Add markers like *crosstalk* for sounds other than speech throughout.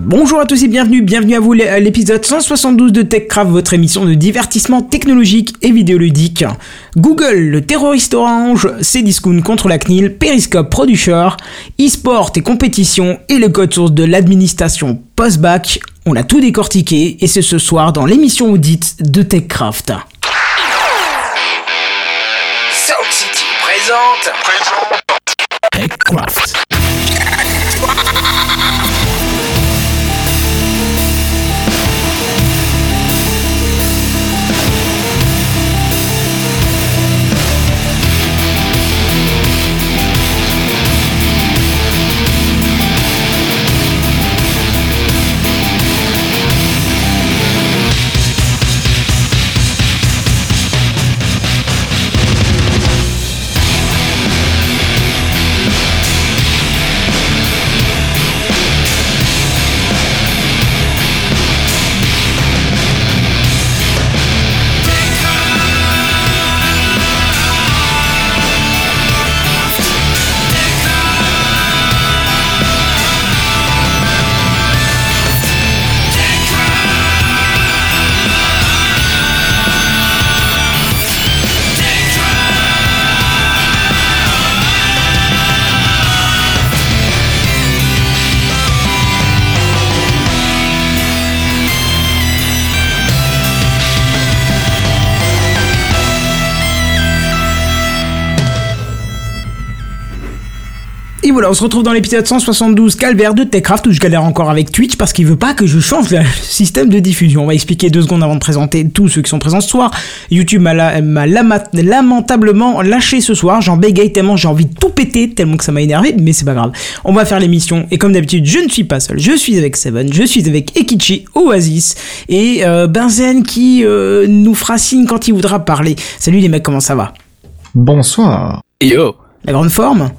Bonjour à tous et bienvenue, bienvenue à vous à l'épisode 172 de TechCraft, votre émission de divertissement technologique et vidéoludique. Google, le terroriste orange, Cdiscount contre la CNIL, Periscope Producer, e-sport et compétition et le code source de l'administration post-bac, on a tout décortiqué et c'est ce soir dans l'émission audite de TechCraft. Sound City présente. TechCraft. Voilà, on se retrouve dans l'épisode 172 calvaire de Techcraft où je galère encore avec Twitch parce qu'il veut pas que je change le *laughs* système de diffusion. On va expliquer deux secondes avant de présenter tous ceux qui sont présents ce soir. YouTube m'a la- m'a lama- lamentablement lâché ce soir. J'en bégaye tellement j'ai envie de tout péter tellement que ça m'a énervé, mais c'est pas grave. On va faire l'émission et comme d'habitude, je ne suis pas seul. Je suis avec Seven, je suis avec Ekichi, Oasis et euh, Benzen qui euh, nous fera signe quand il voudra parler. Salut les mecs, comment ça va? Bonsoir. Yo, La grande forme?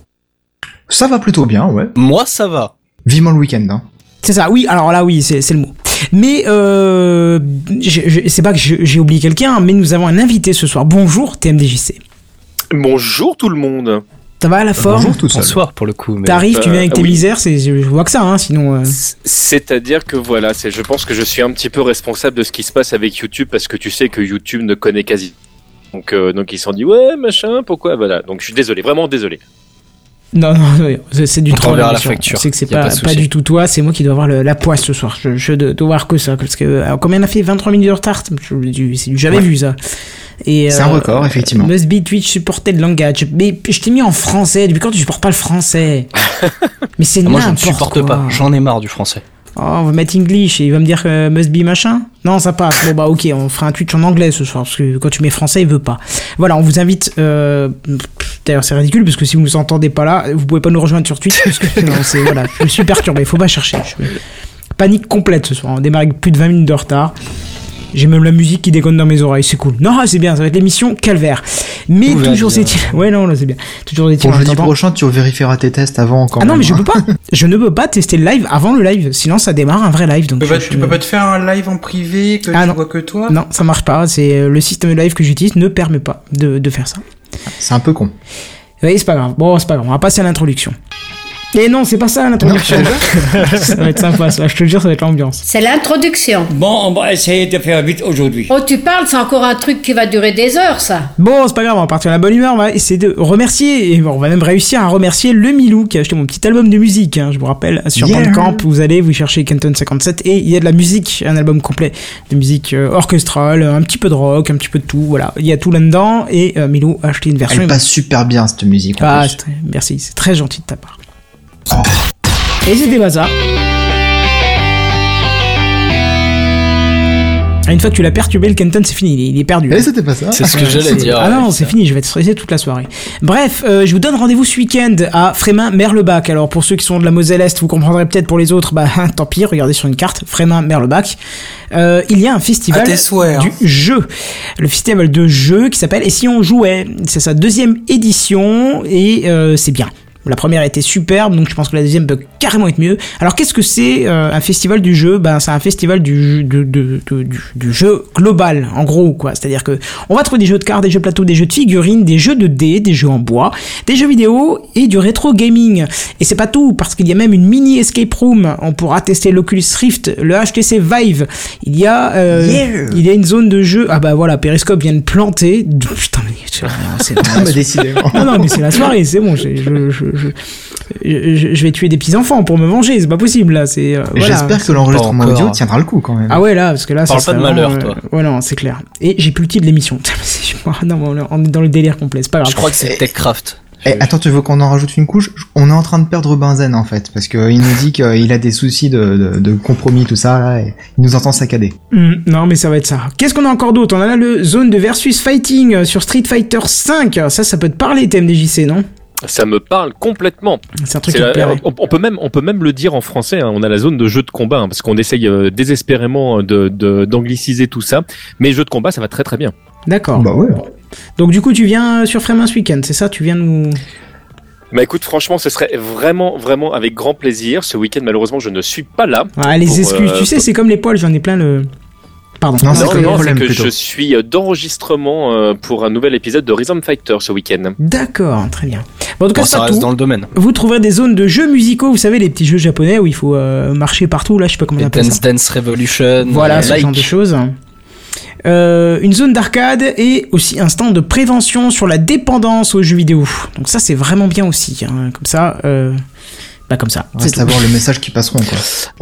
Ça va plutôt bien, ouais. moi ça va. Vivement le week-end, hein. C'est ça, oui, alors là, oui, c'est le mot. Mais euh, c'est pas que j'ai oublié quelqu'un, mais nous avons un invité ce soir. Bonjour, TMDJC. Bonjour tout le monde. Ça va à la forme? Bonjour tout. Bonsoir pour le coup. T'arrives, tu Euh, viens avec tes oui. misères, c'est- je vois que ça, hein, sinon... euh, C'est-à-dire que voilà, c'est, je pense que je suis un petit peu responsable de ce qui se passe avec YouTube parce que tu sais que YouTube ne connaît quasi. Donc, euh, donc ils se sont dit ouais machin, pourquoi? Voilà. Donc je suis désolé, vraiment désolé. Non, non, non, c'est- du troll. la facture, C'est que c'est pas, pas du tout toi, c'est moi qui dois avoir le- la poisse ce soir. Je, je dois voir que ça, parce que alors, combien on a fait 23 minutes de retard C'est du, jamais Ouais. vu ça. C'est un record, effectivement. Must be Twitch supported language. Mais je t'ai mis en français. Depuis quand tu supportes pas le français? *laughs* Mais c'est Ah, moi je ne n'importe supporte quoi. pas, j'en ai marre du français. Oh, on va mettre English et il va me dire que must be machin? Non, ça passe. Bon, bah, ok, on fera un Twitch en anglais ce soir parce que quand tu mets français, il veut pas. Voilà, on vous invite. Euh... D'ailleurs, c'est ridicule parce que si vous nous entendez pas là, vous pouvez pas nous rejoindre sur Twitch parce que *laughs* non, c'est voilà, je suis perturbé. Faut pas chercher. Je- Panique complète ce soir. On démarre avec plus de 20 minutes de retard. J'ai même la musique qui déconne dans mes oreilles, c'est cool. Non, c'est bien, ça va être l'émission Calvaire. Mais toujours bien. est-il. *laughs* Ouais, non, là, c'est bien. Toujours est-il. Pour jeudi attendant- prochain, tu vérifieras tes tests avant encore. Ah non, mais je peux pas. Je ne peux pas tester le live avant le live. Sinon, ça démarre un vrai live. Donc Tu peux, pas, je- tu peux pas te faire un live en privé que Ah tu non. vois que toi? Non, ça marche pas. C'est euh, le système de live que j'utilise ne permet pas de, de faire ça. C'est un peu con. Oui, c'est pas grave. Bon, c'est pas grave. On va passer à l'introduction. Et non, c'est pas ça l'introduction. *laughs* ça va être sympa. Ça. Je te jure, ça va être l'ambiance. C'est l'introduction. Bon, on va essayer de faire vite aujourd'hui. Oh, tu parles, c'est encore un truc qui va durer des heures, ça. Bon, c'est pas grave. On va partir à la bonne humeur. On va essayer de remercier. Et on va même réussir à remercier le Milou qui a acheté mon petit album de musique. hein. Je vous rappelle, sur Yeah. Bandcamp, vous allez vous cherchez Kenton 57 et il y a de la musique, un album complet de musique euh, orchestrale, un petit peu de rock, un petit peu de tout. Voilà, il y a tout là-dedans. Et euh, Milou a acheté une version. Elle passe super bien cette musique. en Ah, merci, c'est très gentil de ta part. Et c'était pas ça. Ah, Une fois que tu l'as perturbé, le Kenton, c'est fini, il est, il est perdu. Eh, c'était pas ça. C'est ce que j'allais dire. Ah non, c'est fini, je vais être stressé toute la soirée. Bref, euh, je vous donne rendez-vous ce week-end à Frémin-Merlebach. Alors pour ceux qui sont de la Moselle-Est, vous comprendrez peut-être pour les autres, bah *laughs* tant pis, regardez sur une carte, Frémin-Merlebach. Euh, il y a un festival souhaits, hein. du jeu. Le festival de jeux qui s'appelle Et si on jouait? C'est sa deuxième édition et euh, c'est bien. La première était superbe, donc je pense que la deuxième peut carrément être mieux. Alors qu'est-ce que c'est euh, un festival du jeu? Ben c'est un festival du, de- de- de- du, du jeu global, en gros quoi. C'est-à-dire que on va trouver des jeux de cartes, des jeux plateau, des jeux de figurines, des jeux de dés, des jeux en bois, des jeux vidéo et du rétro gaming. Et c'est pas tout parce qu'il y a même une mini escape room. On pourra tester l'Oculus Rift, le HTC Vive. Il y a euh, Yeah. il y a une zone de jeu. Ah bah voilà, Periscope vient de planter. *laughs* Putain mais c'est *laughs* Ah, bah, décidément. non, non, mais c'est la soirée, c'est bon. Je, je, je, je, je- je vais tuer des petits enfants pour me venger, c'est pas possible là. C'est euh, voilà. J'espère que l'enregistrement audio tiendra le coup quand même. Ah ouais là, parce que là, ça Parle pas de malheur, vraiment, toi. euh, Ouais non, c'est clair. Et j'ai plus le titre de l'émission. *laughs* Non, mais on est dans le délire complet, c'est pas grave. Je crois que c'est TechCraft. Eh, attends, tu veux qu'on en rajoute une couche? On est en train de perdre Benzen en fait, parce que il nous dit qu'il a des soucis de, de, de compromis, tout ça, là, et il nous entend saccader. Hmm, non, mais ça va être ça. Qu'est-ce qu'on a encore d'autre? On a là le zone de versus fighting euh, sur Street Fighter 5. Ça, ça peut te parler, TMDJC, non? Ça me parle complètement. C'est un truc qui la- on, on peut même, on peut même le dire en français. hein, on a la zone de jeu de combat hein, parce qu'on essaye euh, désespérément de de- d'angliciser tout ça. Mais jeu de combat, ça va très très bien. D'accord. Bah ouais. Donc du coup, tu viens sur Freeman ce week-end, c'est ça? Tu viens nous... Bah écoute, franchement, ce serait vraiment, vraiment avec grand plaisir. Ce week-end, malheureusement, je ne suis pas là. Ah, les Pour, excuses, euh, tu sais, c'est comme les poils, j'en ai plein le... Pardon. Non, c'est Non, non, c'est problème, que plutôt. je suis euh, d'enregistrement euh, pour un nouvel épisode de Rhythm Fighter ce week-end. D'accord, très bien. Bon, en tout cas, Bon, ça reste tout. dans le domaine. Vous trouverez des zones de jeux musicaux, vous savez, les petits jeux japonais où il faut euh, marcher partout, là, je sais pas comment on appelle Dance ça. Dance Revolution. Voilà, ce like. genre de choses. Euh, une zone d'arcade et aussi un stand de prévention sur la dépendance aux jeux vidéo. Donc ça, c'est vraiment bien aussi. hein. Comme ça, euh, bah comme ça. C'est savoir le message qu'ils passeront quoi.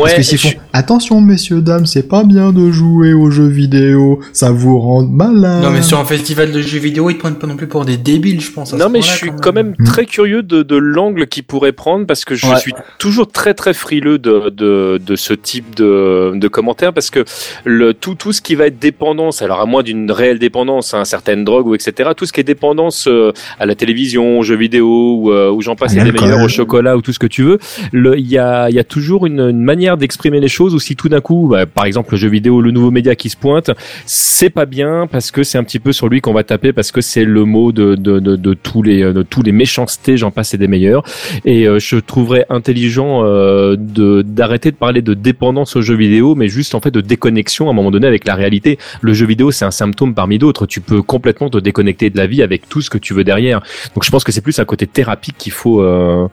Ouais, *laughs* Parce que s'ils je- font attention messieurs dames, c'est pas bien de jouer aux jeux vidéo, ça vous rend malade. Non mais sur un festival de jeux vidéo, ils te prennent pas non plus pour des débiles, je pense. à ce Non mais je suis quand même très curieux de, de l'angle qu'il pourrait prendre parce que je Ouais. suis toujours très très frileux de, de, de ce type de, de commentaires parce que le, tout, tout ce qui va être dépendance, alors à moins d'une réelle dépendance à certaines drogues ou etc., tout ce qui est dépendance euh, à la télévision, aux jeux vidéo ou, euh, ou j'en passe À et des meilleurs au chocolat ou tout ce que tu veux, le- il y a, y a toujours une, une manière d'exprimer les choses ou si tout d'un coup, bah, par exemple le jeu vidéo, le nouveau média qui se pointe, c'est pas bien parce que c'est un petit peu sur lui qu'on va taper parce que c'est le mot de, de, de, de tous les de tous les méchancetés, j'en passe et des meilleurs. Et euh, je trouverais intelligent euh, de d'arrêter de parler de dépendance aux jeux vidéo, mais juste en fait de déconnexion à un moment donné avec la réalité. Le jeu vidéo, c'est un symptôme parmi d'autres. Tu peux complètement te déconnecter de la vie avec tout ce que tu veux derrière. Donc je pense que c'est plus un côté thérapie qu'il faut euh,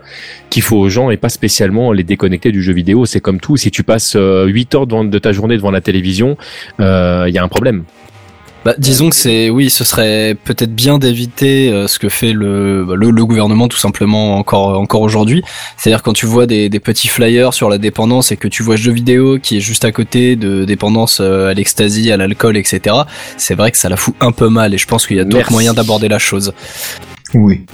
qu'il faut aux gens et pas spécialement les déconnecter du jeu vidéo. C'est comme tout. Si tu passes euh, 8 heures devant- de ta journée devant la télévision, euh, il y a un problème. Bah, disons que c'est oui, ce serait peut-être bien d'éviter euh, ce que fait le, bah, le le gouvernement tout simplement encore encore aujourd'hui. C'est-à-dire quand tu vois des, des petits flyers sur la dépendance et que tu vois jeux vidéo qui est juste à côté de dépendance euh, à l'ecstasy, à l'alcool, etc. C'est vrai que ça la fout un peu mal et je pense qu'il y a d'autres moyens d'aborder la chose. Oui.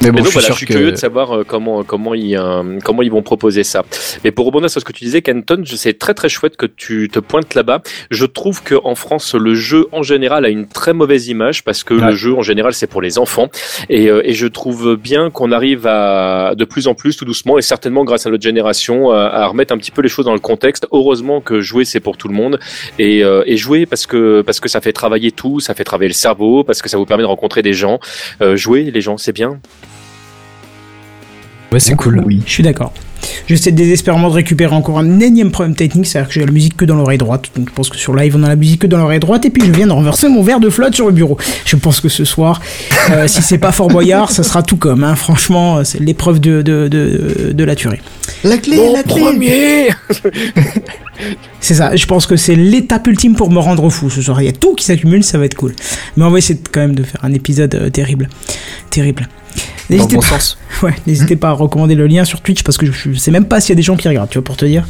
Mais bon, donc je suis voilà, je suis que curieux de savoir euh, comment comment ils euh, comment ils vont proposer ça. Mais pour rebondir sur ce que tu disais, Canton, je- c'est très très chouette que tu te pointes là-bas. Je trouve que en France, le jeu en général a une très mauvaise image parce que Ouais. le jeu en général c'est pour les enfants. Et, euh, et je trouve bien qu'on arrive à de plus en plus, tout doucement, et certainement grâce à notre génération, à, à remettre un petit peu les choses dans le contexte. Heureusement que jouer c'est pour tout le monde et, euh, et jouer parce que parce que ça fait travailler tout, ça fait travailler le cerveau, parce que ça vous permet de rencontrer des gens. Euh, jouer les gens, c'est bien. Ouais, c'est cool. Oui. Je suis d'accord. J'essaie désespérément de récupérer encore un énième problème technique, c'est-à-dire que j'ai la musique que dans l'oreille droite. Donc je pense que sur live on a la musique que dans l'oreille droite et puis je viens de renverser mon verre de flotte sur le bureau. Je pense que ce soir, euh, *laughs* si c'est pas Fort Boyard, ça sera tout comme. Hein. Franchement, c'est l'épreuve de, de, de, de la tuerie. La clé, la clé. premier. *laughs* C'est ça, je pense que c'est l'étape ultime pour me rendre fou ce soir. Il y a tout qui s'accumule, ça va être cool. Mais on va essayer quand même de faire un épisode euh, terrible. Terrible. N'hésitez bon pas, sens. *laughs* ouais, n'hésitez pas à recommander le lien sur Twitch parce que je, je sais même pas s'il y a des gens qui regardent, tu vois, pour te dire.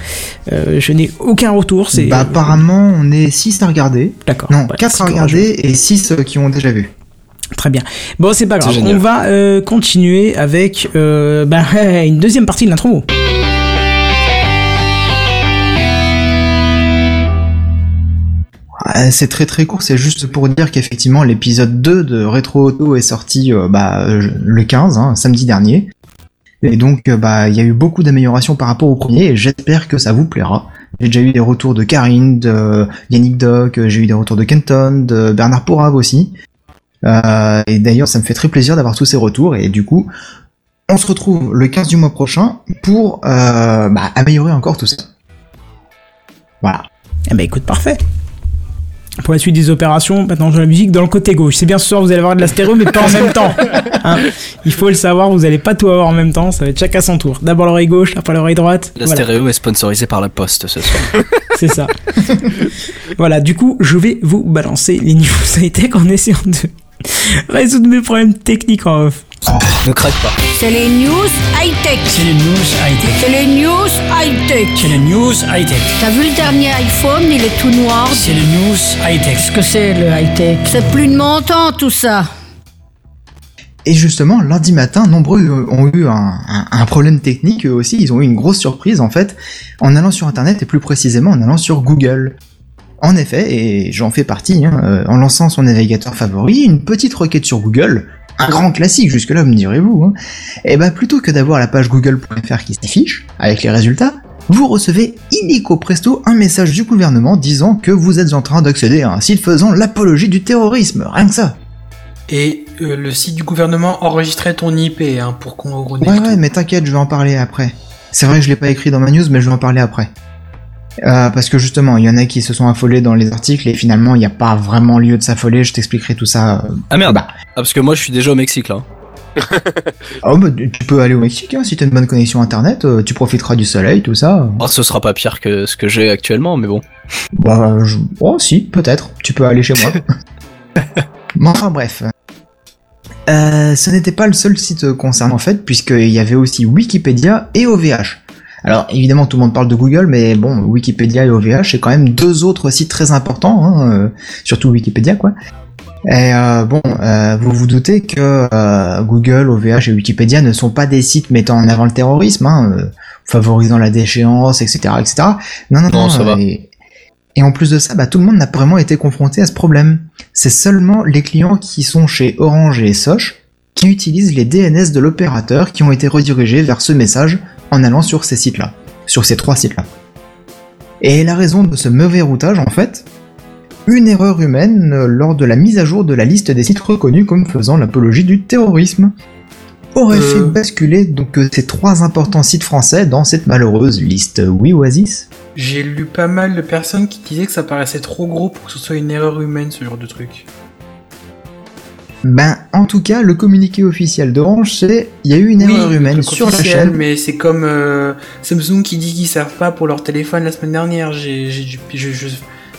Euh, je n'ai aucun retour, c'est. Bah apparemment on est 6 à regarder. D'accord. Non, Ouais, 4 c'est à regarder et 6 qui ont déjà vu. Très bien. Bon, c'est pas grave. On va euh, continuer avec euh, bah, *laughs* une deuxième partie de l'intro. Euh, C'est très très court, c'est juste pour dire qu'effectivement l'épisode 2 de Retro Auto est sorti euh, bah, euh, le 15, hein, samedi dernier. Et donc bah il y a eu beaucoup d'améliorations par rapport au premier et j'espère que ça vous plaira. J'ai déjà eu des retours de Karine, de Yannick Doc, j'ai eu des retours de Kenton, de Bernard Pourave aussi. Et d'ailleurs ça me fait très plaisir d'avoir tous ces retours et du coup on se retrouve le 15 du mois prochain pour bah, améliorer encore tout ça. Voilà. Eh ben écoute, parfait. Pour la suite des opérations, maintenant je la musique dans le côté gauche. C'est bien ce soir, vous allez avoir de la stéréo, mais pas en même temps. Hein Il faut le savoir, vous allez pas tout avoir en même temps, ça va être chacun son tour. D'abord l'oreille gauche, après l'oreille droite. La Voilà. stéréo est sponsorisée par la Poste ce soir. *laughs* C'est ça. voilà, du coup, je vais vous balancer les news high-tech en essayant de *laughs* résoudre mes problèmes techniques en off. ne craque pas. C'est les news high-tech. C'est les news high-tech. C'est les news high-tech. C'est les news high-tech. T'as vu le dernier iPhone, il est tout noir. C'est les news high-tech. Qu'est-ce que c'est le high-tech? C'est plus de mon temps tout ça. Et justement, lundi matin, nombreux ont eu un, un- un problème technique eux aussi. Ils ont eu une grosse surprise en fait, en allant sur Internet et plus précisément en allant sur Google. En effet, et j'en fais partie, hein, euh, en lançant son navigateur favori, une petite requête sur Google, un grand classique jusque-là, me direz-vous, hein, et ben plutôt que d'avoir la page google.fr qui s'affiche, avec les résultats, vous recevez illico presto un message du gouvernement disant que vous êtes en train d'accéder à un site faisant l'apologie du terrorisme, rien que ça. Et euh, le site du gouvernement enregistrait ton IP hein, pour qu'on Ouais, ouais, mais t'inquiète, je vais en parler après. C'est vrai que je l'ai pas écrit dans ma news, mais je vais en parler après. Euh, parce que justement, il y en a qui se sont affolés dans les articles et finalement, il n'y a pas vraiment lieu de s'affoler. Je t'expliquerai tout ça. euh. Ah merde. Bah. Ah, parce que moi je suis déjà au Mexique là. *laughs* Oh, bah, tu peux aller au Mexique hein, si t'as une bonne connexion internet. euh, tu profiteras du soleil, tout ça. Ah, ce sera pas pire que ce que j'ai actuellement, mais bon. Bah, je... oh si, peut-être. Tu peux aller chez moi. *laughs* bon, enfin bref. Euh, ce n'était pas le seul site concerné en fait, puisqu'il y avait aussi Wikipédia et OVH. Alors évidemment tout le monde parle de Google, mais bon, Wikipédia et OVH c'est quand même deux autres sites très importants, hein, euh, surtout Wikipédia quoi. Et euh, bon, euh, vous vous doutez que euh, Google, OVH et Wikipédia ne sont pas des sites mettant en avant le terrorisme, hein, euh, favorisant la déchéance, etc., etc. Non, non, Non, non. ça va. Et, et en plus de ça, bah, tout le monde n'a pas vraiment été confronté à ce problème. C'est seulement les clients qui sont chez Orange et Soch qui utilisent les DNS de l'opérateur qui ont été redirigés vers ce message en allant sur ces sites-là, sur ces trois sites-là. Et la raison de ce mauvais routage, en fait, une erreur humaine euh, lors de la mise à jour de la liste des sites reconnus comme faisant l'apologie du terrorisme aurait Euh. fait basculer donc euh, ces trois importants sites français dans cette malheureuse liste. Oui, Oasis J'ai lu pas mal de personnes qui disaient que ça paraissait trop gros pour que ce soit une erreur humaine, ce genre de truc. Ben, en tout cas, le communiqué officiel d'Orange, c'est il y a eu une Oui, erreur humaine sur la chaîne. mais c'est comme euh, Samsung qui dit qu'ils savent pas pour leur téléphone la semaine dernière. J'ai, j'ai, je, je,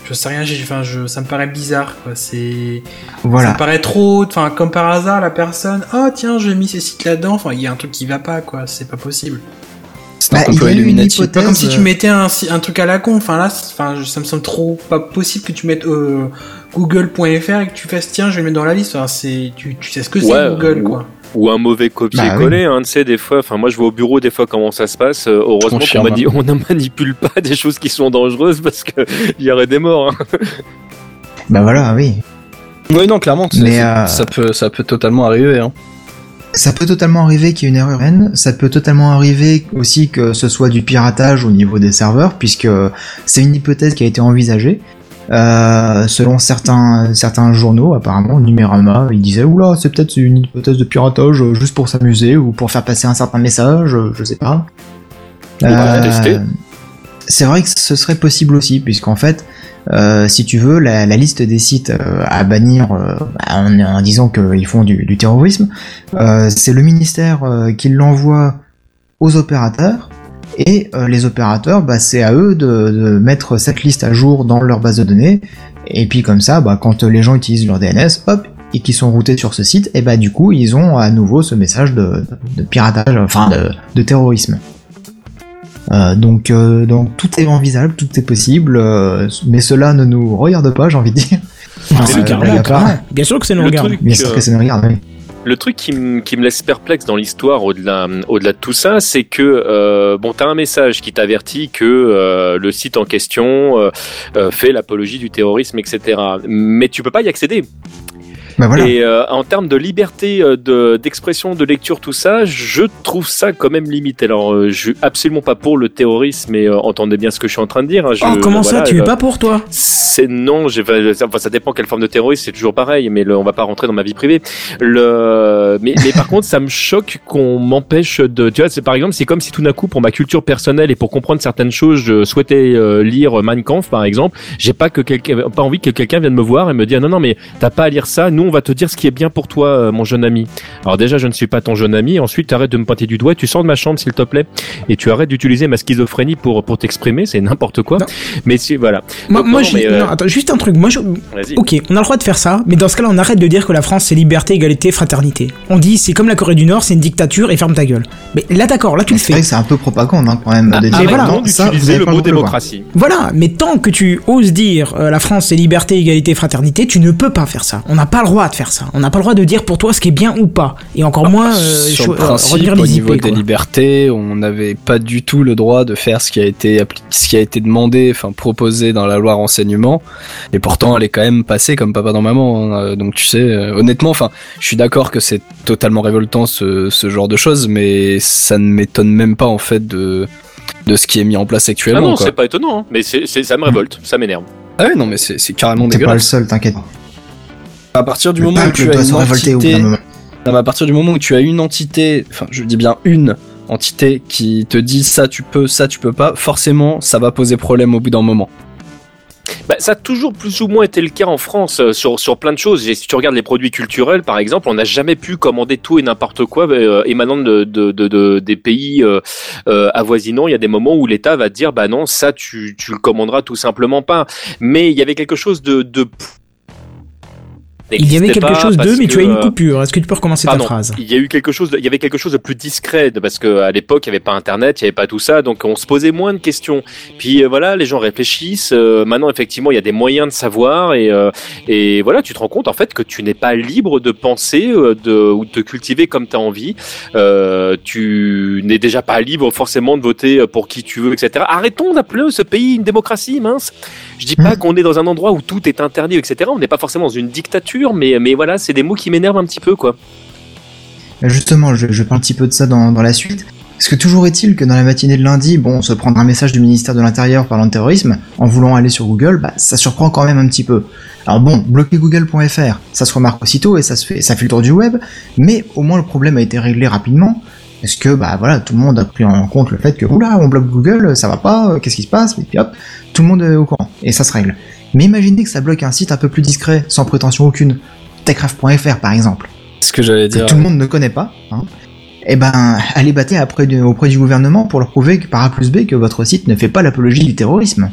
je sais rien, j'ai, enfin, je, ça me paraît bizarre, quoi. C'est, ça me paraît trop, enfin, comme par hasard, la personne, oh tiens, j'ai mis ces sites là-dedans. Enfin, il y a un truc qui va pas, quoi. C'est pas possible. C'est un Bah, complot Illuminati. Pas comme si tu euh, mettais un, truc à la con. Enfin là, enfin, ça me semble trop pas possible que tu mettes euh, Google.fr et que tu fasses tiens, je vais le mettre dans la liste. Enfin, c'est, tu, tu sais ce que c'est Google, ou- quoi. ou un mauvais copier-coller, hein, tu sais, des fois, enfin, moi, je vois au bureau, des fois, comment ça se passe. Euh, heureusement qu'on Confirme. m'a dit, on ne manipule pas des choses qui sont dangereuses parce que il y aurait des morts, hein. Bah voilà, oui. Oui, non, clairement, Mais, euh, ça peut, ça peut totalement arriver. Hein. Ça peut totalement arriver qu'il y ait une erreur humaine. Ça peut totalement arriver aussi que ce soit du piratage au niveau des serveurs, puisque c'est une hypothèse qui a été envisagée. Euh, selon certains certains journaux, apparemment, Numérama, ils disaient oula, c'est peut-être une hypothèse de piratage euh, juste pour s'amuser ou pour faire passer un certain message, euh, je sais pas. C'est vrai que ce serait possible aussi, puisqu'en fait, euh, si tu veux, la, la liste des sites euh, à bannir euh, en, en disant qu'ils font du, du terrorisme, euh, c'est le ministère euh, qui l'envoie aux opérateurs, et euh, les opérateurs, bah, c'est à eux de, de mettre cette liste à jour dans leur base de données, et puis comme ça, bah, quand les gens utilisent leur DNS, hop, et qui sont routés sur ce site, et bah du coup, ils ont à nouveau ce message de, de piratage, enfin de, de terrorisme. Euh, donc, euh, donc tout est envisageable, tout est possible, euh, mais cela ne nous regarde pas, j'ai envie de dire. *laughs* Ah, Euh. Bien sûr que ça nous Le regarde. truc, Bien sûr euh, que ça nous regarde, oui. Le truc qui, me- qui me laisse perplexe dans l'histoire, au-delà, au-delà de tout ça, c'est que euh, bon, t'as un message qui t'avertit que euh, le site en question fait l'apologie du terrorisme, etc. Mais tu peux pas y accéder. Bah voilà. Et euh, en termes de liberté euh, de d'expression, de lecture, tout ça, je trouve ça quand même limité. Alors, euh, je suis absolument pas pour le terrorisme, mais euh, entendez bien ce que je suis en train de dire. hein. Je- Oh, comment voilà, ça, tu es euh, pas pour toi? c'est non, enfin ça dépend quelle forme de terrorisme, c'est toujours pareil, mais le, on va pas rentrer dans ma vie privée. Le mais, mais par *laughs* contre, ça me choque qu'on m'empêche de tu vois, c'est par exemple, c'est comme si tout d'un coup pour ma culture personnelle et pour comprendre certaines choses, je souhaitais euh, lire Mein Kampf par exemple, j'ai pas que quelqu'un pas envie que quelqu'un vienne me voir et me dire non non mais t'as pas à lire ça, nous on va te dire ce qui est bien pour toi euh, mon jeune ami. Alors déjà, je ne suis pas ton jeune ami, ensuite tu arrêtes de me pointer du doigt, tu sors de ma chambre s'il te plaît et tu arrêtes d'utiliser ma schizophrénie pour pour t'exprimer, c'est n'importe quoi. Non. Mais si voilà. Moi, Donc, moi non, je- mais, euh, non, attends, juste un truc. Moi, je... Ok, on a le droit de faire ça, mais dans ce cas-là, on arrête de dire que la France c'est liberté, égalité, fraternité. On dit c'est comme la Corée du Nord, c'est une dictature et ferme ta gueule. Mais là, d'accord, là tu le C'est vrai fais. que c'est un peu propagande hein, quand même. dire, mais voilà. non, ça, le mot le démocratie. Voilà, mais tant que tu oses dire euh, la France c'est liberté, égalité, fraternité, tu ne peux pas faire ça. On n'a pas le droit de faire ça. On n'a pas le droit de dire pour toi ce qui est bien ou pas. Et encore moins euh, Sur le euh, principe, redire au niveau IP. des quoi. libertés, on n'avait pas du tout le droit de faire ce qui a été appli- ce qui a été demandé, enfin proposé dans la loi renseignement. Et pourtant, elle est quand même passée comme papa dans maman. hein. Euh, Donc tu sais, euh, honnêtement, enfin, je suis d'accord que c'est totalement révoltant ce, ce genre de choses, mais ça ne m'étonne même pas en fait de de ce qui est mis en place Ah actuellement. non, quoi. c'est pas étonnant, hein. mais c'est, ça me révolte, ça m'énerve. Ah ouais, non, mais c'est carrément T'es pas le dégueulasse. seul, t'inquiète. À partir du Le moment où tu as une au entité. Non, à partir du moment où tu as une entité, enfin je dis bien une entité qui te dit ça tu peux, ça tu peux pas, forcément ça va poser problème au bout d'un moment. Bah, ça a toujours plus ou moins été le cas en France euh, sur, sur plein de choses. Et si tu regardes les produits culturels, par exemple, on n'a jamais pu commander tout et n'importe quoi euh, émanant de, de, de, de- des pays euh, euh, avoisinants. Il y a des moments où l'État va te dire, bah non, ça tu, tu le commanderas tout simplement pas. Mais il y avait quelque chose de... de Il y avait quelque chose de, parce mais tu as une euh, coupure. Est-ce que tu peux recommencer ta phrase? il y a eu quelque chose, de, il y avait quelque chose de plus discret parce que à l'époque il y avait pas Internet, il y avait pas tout ça, donc on se posait moins de questions. Puis euh, voilà, les gens réfléchissent. euh, maintenant effectivement il y a des moyens de savoir et euh, et voilà, tu te rends compte en fait que tu n'es pas libre de penser euh, de ou de te cultiver comme tu as envie. Euh, tu n'es déjà pas libre forcément de voter pour qui tu veux, etc. Arrêtons d'appeler ce pays une démocratie, mince. Je dis pas Mhm. qu'on est dans un endroit où tout est interdit, etc. On n'est pas forcément dans une dictature, mais voilà, c'est des mots qui m'énervent un petit peu quoi. Justement, je, je parle un petit peu de ça dans, dans la suite. Parce que toujours est-il que dans la matinée de lundi, bon, se prendre un message du ministère de l'Intérieur parlant de terrorisme, en voulant aller sur Google, bah, ça surprend quand même un petit peu. Alors bon, bloquer google.fr, ça se remarque aussitôt et ça se fait, ça fait le tour du web, mais au moins le problème a été réglé rapidement. Parce que, bah voilà, tout le monde a pris en compte le fait que, oula, on bloque Google, ça va pas, euh, qu'est-ce qui se passe, et puis hop, tout le monde est au courant, et ça se règle. Mais imaginez que ça bloque un site un peu plus discret, sans prétention aucune, techcraft.fr par exemple Ce que j'allais que dire. tout le monde ne connaît pas, hein, eh ben, allez battre après auprès du gouvernement pour leur prouver que par A plus B que votre site ne fait pas l'apologie du terrorisme.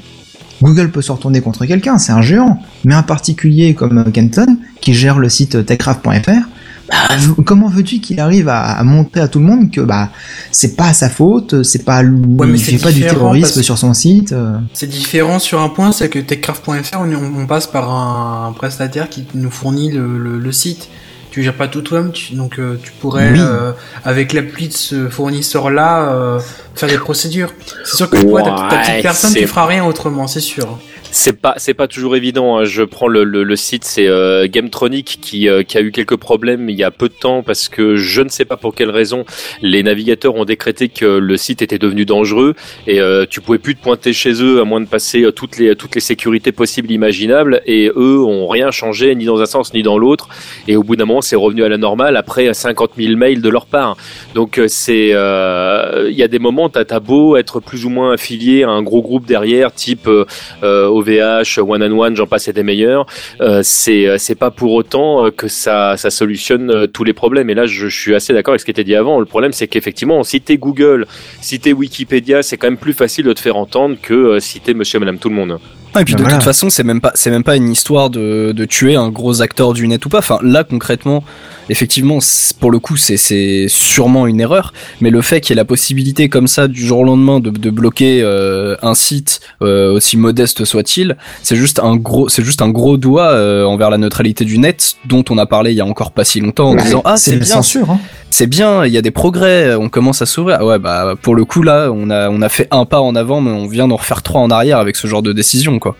Google peut se retourner contre quelqu'un, c'est un géant, mais un particulier comme Kenton, qui gère le site techcraft.fr, bah, comment veux-tu qu'il arrive à, à montrer à tout le monde que bah c'est pas sa faute, c'est pas mais il c'est fait pas du différent terrorisme sur son site. euh. C'est différent sur un point, c'est que techcraft.fr, on, on passe par un, prestataire qui nous fournit le, le- le site. Tu gères pas tout toi-même, tu- donc euh, tu pourrais, Oui. euh, avec l'appli de ce fournisseur-là, euh, faire des procédures. C'est sûr que toi, ta, ta Ouais, petite personne, tu feras rien autrement, c'est sûr. C'est pas c'est pas toujours évident. hein. Je prends le, le, le site, c'est euh, Gametronic qui, euh, qui a eu quelques problèmes il y a peu de temps parce que je ne sais pas pour quelle raison les navigateurs ont décrété que le site était devenu dangereux et euh, tu pouvais plus te pointer chez eux à moins de passer euh, toutes les toutes les sécurités possibles imaginables et eux ont rien changé ni dans un sens ni dans l'autre et au bout d'un moment c'est revenu à la normale après 50 000 mails de leur part. Donc euh, c'est euh, il y a des moments t'as as beau être plus ou moins affilié à un gros groupe derrière type euh, OVH, One and One, j'en passe et des meilleurs. Euh, c'est euh, c'est pas pour autant euh, que ça ça solutionne euh, tous les problèmes. Et là, je, je suis assez d'accord avec ce qui était dit avant. Le problème, c'est qu'effectivement, si t'es Google, si t'es Wikipédia, c'est quand même plus facile de te faire entendre que si t'es Monsieur, Madame, tout le monde. Ah, et puis Ben de voilà. toute façon, c'est même pas, c'est même pas une histoire de, de tuer un gros acteur du net ou pas. Enfin, là concrètement, effectivement, pour le coup, c'est, c'est sûrement une erreur. Mais le fait qu'il y ait la possibilité comme ça du jour au lendemain de, de bloquer euh, un site euh, aussi modeste soit-il, c'est juste un gros, c'est juste un gros doigt euh, envers la neutralité du net dont on a parlé il y a encore pas si longtemps en disant ah c'est bien, hein. c'est bien, il y a des progrès, on commence à s'ouvrir. Ouais, bah pour le coup là, on a on a fait un pas en avant, mais on vient d'en refaire trois en arrière avec ce genre de décision, quoi.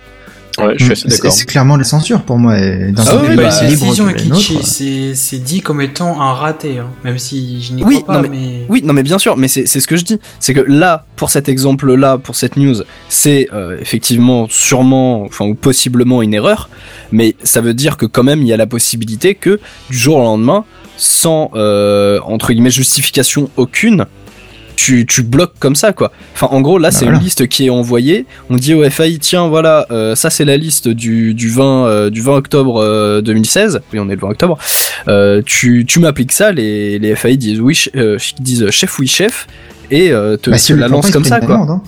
Ouais, je suis assez C'est d'accord. c'est clairement de la censure pour moi. Dans Ah oui, bah, libre que euh, c'est dit comme étant un raté, hein, même si je n'y Oui, crois non, pas, mais- mais... Oui, non mais bien sûr, mais c'est c'est ce que je dis. C'est que là, pour cet exemple-là, pour cette news, c'est euh, effectivement sûrement, enfin ou possiblement une erreur, mais ça veut dire que quand même il y a la possibilité que du jour au lendemain, sans euh, entre guillemets justification aucune, tu, tu bloques comme ça quoi. Enfin en gros là c'est voilà. une liste qui est envoyée, on dit au FAI tiens voilà euh, ça c'est la liste du, du 20 euh, du 20 octobre euh, 2016, oui on est le 20 octobre, euh, tu, tu m'appliques ça, les, les FAI disent oui, euh, disent chef oui chef et euh, te, bah, si la le prend lance pas, ils comme ça quoi. hein.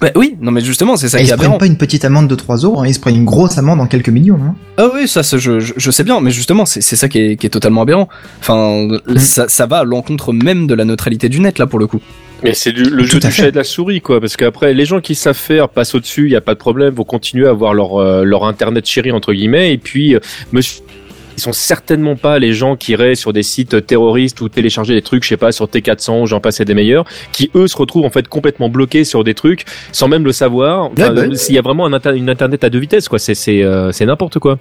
Bah oui, non mais justement c'est ça Et qui ils est se prennent aberrant. pas une petite amende de 3 euros, hein, ils se prennent une grosse amende en quelques millions. Hein. Ah oui ça, ça, je, je, je sais bien, mais justement c'est ça qui est, qui est totalement aberrant. Enfin ça, ça va à l'encontre même de la neutralité du net là pour le coup. Mais c'est du- le Tout jeu du fait. chat et de la souris, quoi. Parce qu'après, les gens qui savent faire passent au-dessus, il y a pas de problème, vont continuer à avoir leur, euh, leur internet chéri, entre guillemets. Et puis, euh, monsieur, ils sont certainement pas les gens qui iraient sur des sites terroristes ou télécharger des trucs, je sais pas, sur T400 ou j'en passais des meilleurs, qui eux se retrouvent en fait complètement bloqués sur des trucs sans même le savoir. Enfin, Ouais, bah. S'il y a vraiment un inter- une internet à deux vitesses, quoi. C'est c'est euh, c'est n'importe quoi.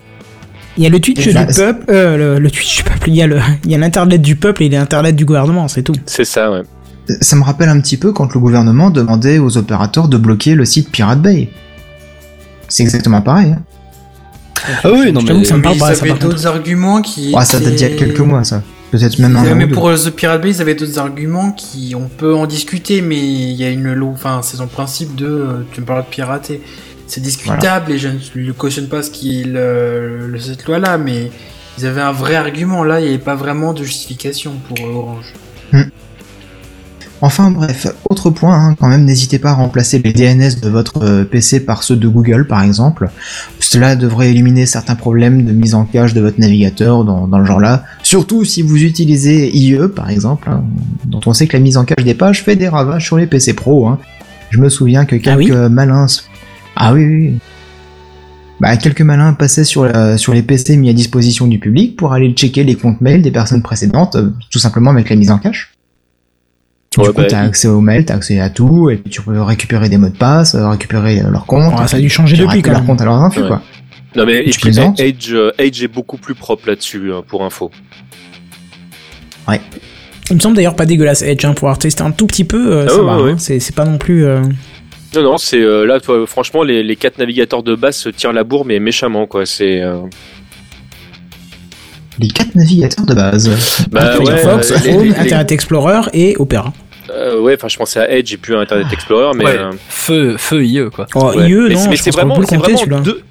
Il y a le Twitch Bah, du c'est- peuple, euh, le, le Twitch du peuple, il y a le, il y a l'internet du peuple et l'internet du gouvernement, c'est tout. C'est ça, ouais. Ça me rappelle un petit peu quand le gouvernement demandait aux opérateurs de bloquer le site Pirate Bay. C'est exactement pareil. Hein. Ah oui non mais que ça me parle ils pas, ça, avaient d'autres arguments qui... Ouais, ça date d'il y a quelques mois, ça. Peut-être même Ils un mais pour The Pirate Bay, ils avaient d'autres arguments qui, on peut en discuter, mais il y a une loi, enfin, c'est son principe de, euh, tu me parles de pirater. C'est discutable et je ne cautionne pas ce qui est le, le- cette loi-là, mais ils avaient un vrai argument. Là, il n'y avait pas vraiment de justification pour euh, Orange. Enfin bref, autre point, hein, quand même, n'hésitez pas à remplacer les DNS de votre euh, PC par ceux de Google par exemple. Cela devrait éliminer certains problèmes de mise en cache de votre navigateur dans, dans le genre là. Surtout si vous utilisez IE par exemple, hein, dont on sait que la mise en cache des pages fait des ravages sur les PC Pro. Hein. Je me souviens que Ah oui quelques malins... Ah oui, oui, oui. Bah, quelques malins passaient sur, la- sur les PC mis à disposition du public pour aller checker les comptes mail des personnes précédentes, euh, tout simplement avec la mise en cache. Du Ouais, coup, bah, t'as accès aux mails, t'as accès à tout, et puis tu peux récupérer des mots de passe, euh, récupérer euh, leur compte. Ouais, ça a dû changer depuis, quand leur même. compte à leurs infus, Ouais. quoi. Non mais et Tu puis plaisantes Edge, euh, Edge est beaucoup plus propre là-dessus hein, pour info. Il me semble d'ailleurs pas dégueulasse Edge, hein, pour avoir testé un tout petit peu, euh, Ah ça ouais, va, ouais. hein, c'est pas non plus... euh, Non non, c'est euh, là toi, franchement les, les quatre navigateurs de base se tirent la bourre mais méchamment quoi. C'est euh, Les quatre navigateurs de base. bah ouais, Firefox, euh, les- Chrome, les- les- Internet Explorer et Opera. Euh, ouais, enfin je pensais à Edge et puis à Internet Explorer mais Ouais. euh, feu feu IE quoi. Oh, ouais. IE, mais, non, mais c'est vraiment c'est vraiment celui-là. deux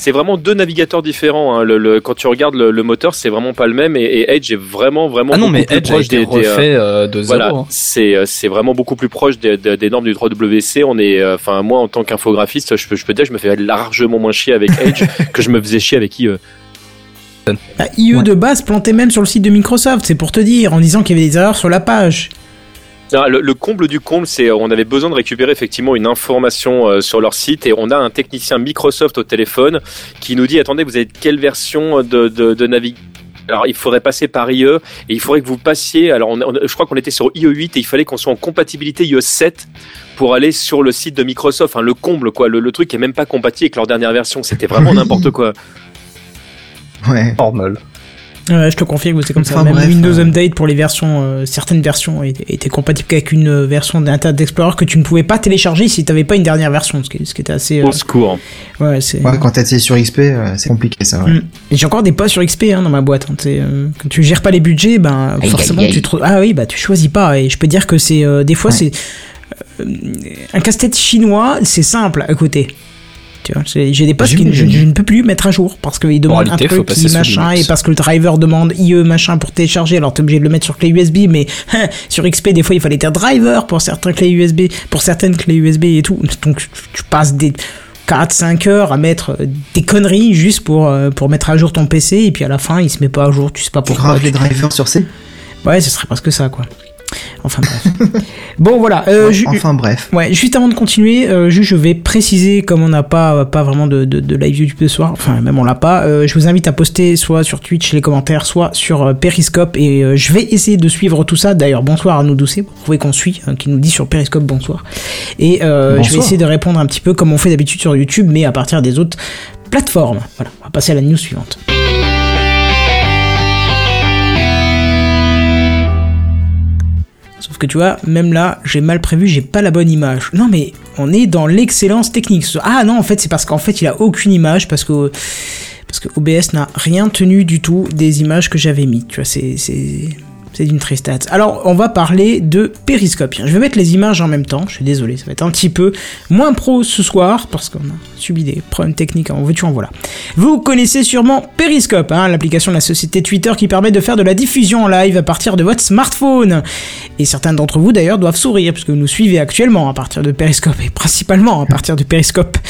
c'est vraiment deux navigateurs différents. Hein. Le, le- quand tu regardes le, le moteur, c'est vraiment pas le même et, et Edge est vraiment vraiment Ah non beaucoup mais plus Edge a proche été des, des, refait euh, de zéro. Voilà, hein. c'est c'est vraiment beaucoup plus proche des, des, des normes du 3WC. On est, euh, enfin moi en tant qu'infographiste, je peux je peux dire que je me fais largement moins chier avec Edge *laughs* que je me faisais chier avec IE. Bah, IE Ouais. de base plantait même sur le site de Microsoft, c'est pour te dire, en disant qu'il y avait des erreurs sur la page. Non, le, le comble du comble, c'est on avait besoin de récupérer effectivement une information euh, sur leur site et on a un technicien Microsoft au téléphone qui nous dit attendez vous avez quelle version de de, de navig alors il faudrait passer par IE et il faudrait que vous passiez alors on, on- je crois qu'on était sur IE 8 et il fallait qu'on soit en compatibilité IE 7 pour aller sur le site de Microsoft enfin le comble quoi le, le truc est même pas compatible avec leur dernière version c'était vraiment Oui. *laughs* n'importe quoi Ouais. Normal. Ouais, je te confirme que c'est comme ça. Même bref, Windows euh, Update pour les versions, euh, certaines versions étaient, étaient compatibles qu'avec une euh, version d'Internet Explorer que tu ne pouvais pas télécharger si tu n'avais pas une dernière version, ce qui, ce qui était assez. euh, au secours ouais, c'est. Ouais, quand t'es sur XP, euh, c'est compliqué ça, ouais. Mm. J'ai encore des postes sur XP hein, dans ma boîte. hein, euh, quand tu gères pas les budgets, ben Aïe, forcément aïe, aïe. tu te... ah oui bah tu choisis pas. Et je peux dire que c'est euh, des fois Ouais. c'est euh, un casse-tête chinois, c'est simple à côté. Tu vois, j'ai des postes que je, ne peux plus mettre à jour parce qu'ils demandent un truc qui machin et parce que le driver demande IE machin pour télécharger. Alors t'es obligé de le mettre sur clé USB, mais hein, *laughs* sur XP des fois il fallait des drivers pour certains clés USB, pour certaines clés USB et tout. Donc tu, passes des 4-5 heures à mettre des conneries juste pour, euh, pour mettre à jour ton PC et puis à la fin il se met pas à jour, tu sais pas Pour pourquoi. grave les drivers sur C? Ouais, ce serait presque ça quoi. Enfin bref. *laughs* bon voilà. Euh, Enfin bref. Ouais, juste avant de continuer, euh, juste je vais préciser, comme on n'a pas pas vraiment de, de, de live YouTube ce soir, enfin même on l'a pas, euh, je vous invite à poster soit sur Twitch les commentaires, soit sur Periscope et je vais essayer de suivre tout ça. D'ailleurs, bonsoir à nous Doucet, vous pouvez qu'on suit, hein, qui nous dit sur Periscope bonsoir. Et je vais essayer de répondre un petit peu comme on fait d'habitude sur YouTube, mais à partir des autres plateformes. Voilà, on va passer à la news suivante. Sauf que tu vois, même là, j'ai mal prévu, j'ai pas la bonne image. Non mais on est dans l'excellence technique. Ah non, en fait, c'est parce qu'en fait, il a aucune image parce que parce que OBS n'a rien tenu du tout des images que j'avais mis. Tu vois, c'est c'est d'une tristesse. Alors, on va parler de Periscope. Je vais mettre les images en même temps. Je suis désolé, ça va être un petit peu moins pro ce soir parce qu'on a subi des problèmes techniques. En veux-tu en voilà. Vous connaissez sûrement Periscope, hein, l'application de la société Twitter qui permet de faire de la diffusion en live à partir de votre smartphone. Et certains d'entre vous d'ailleurs doivent sourire puisque vous nous suivez actuellement à partir de Periscope et principalement à partir de Periscope. *laughs*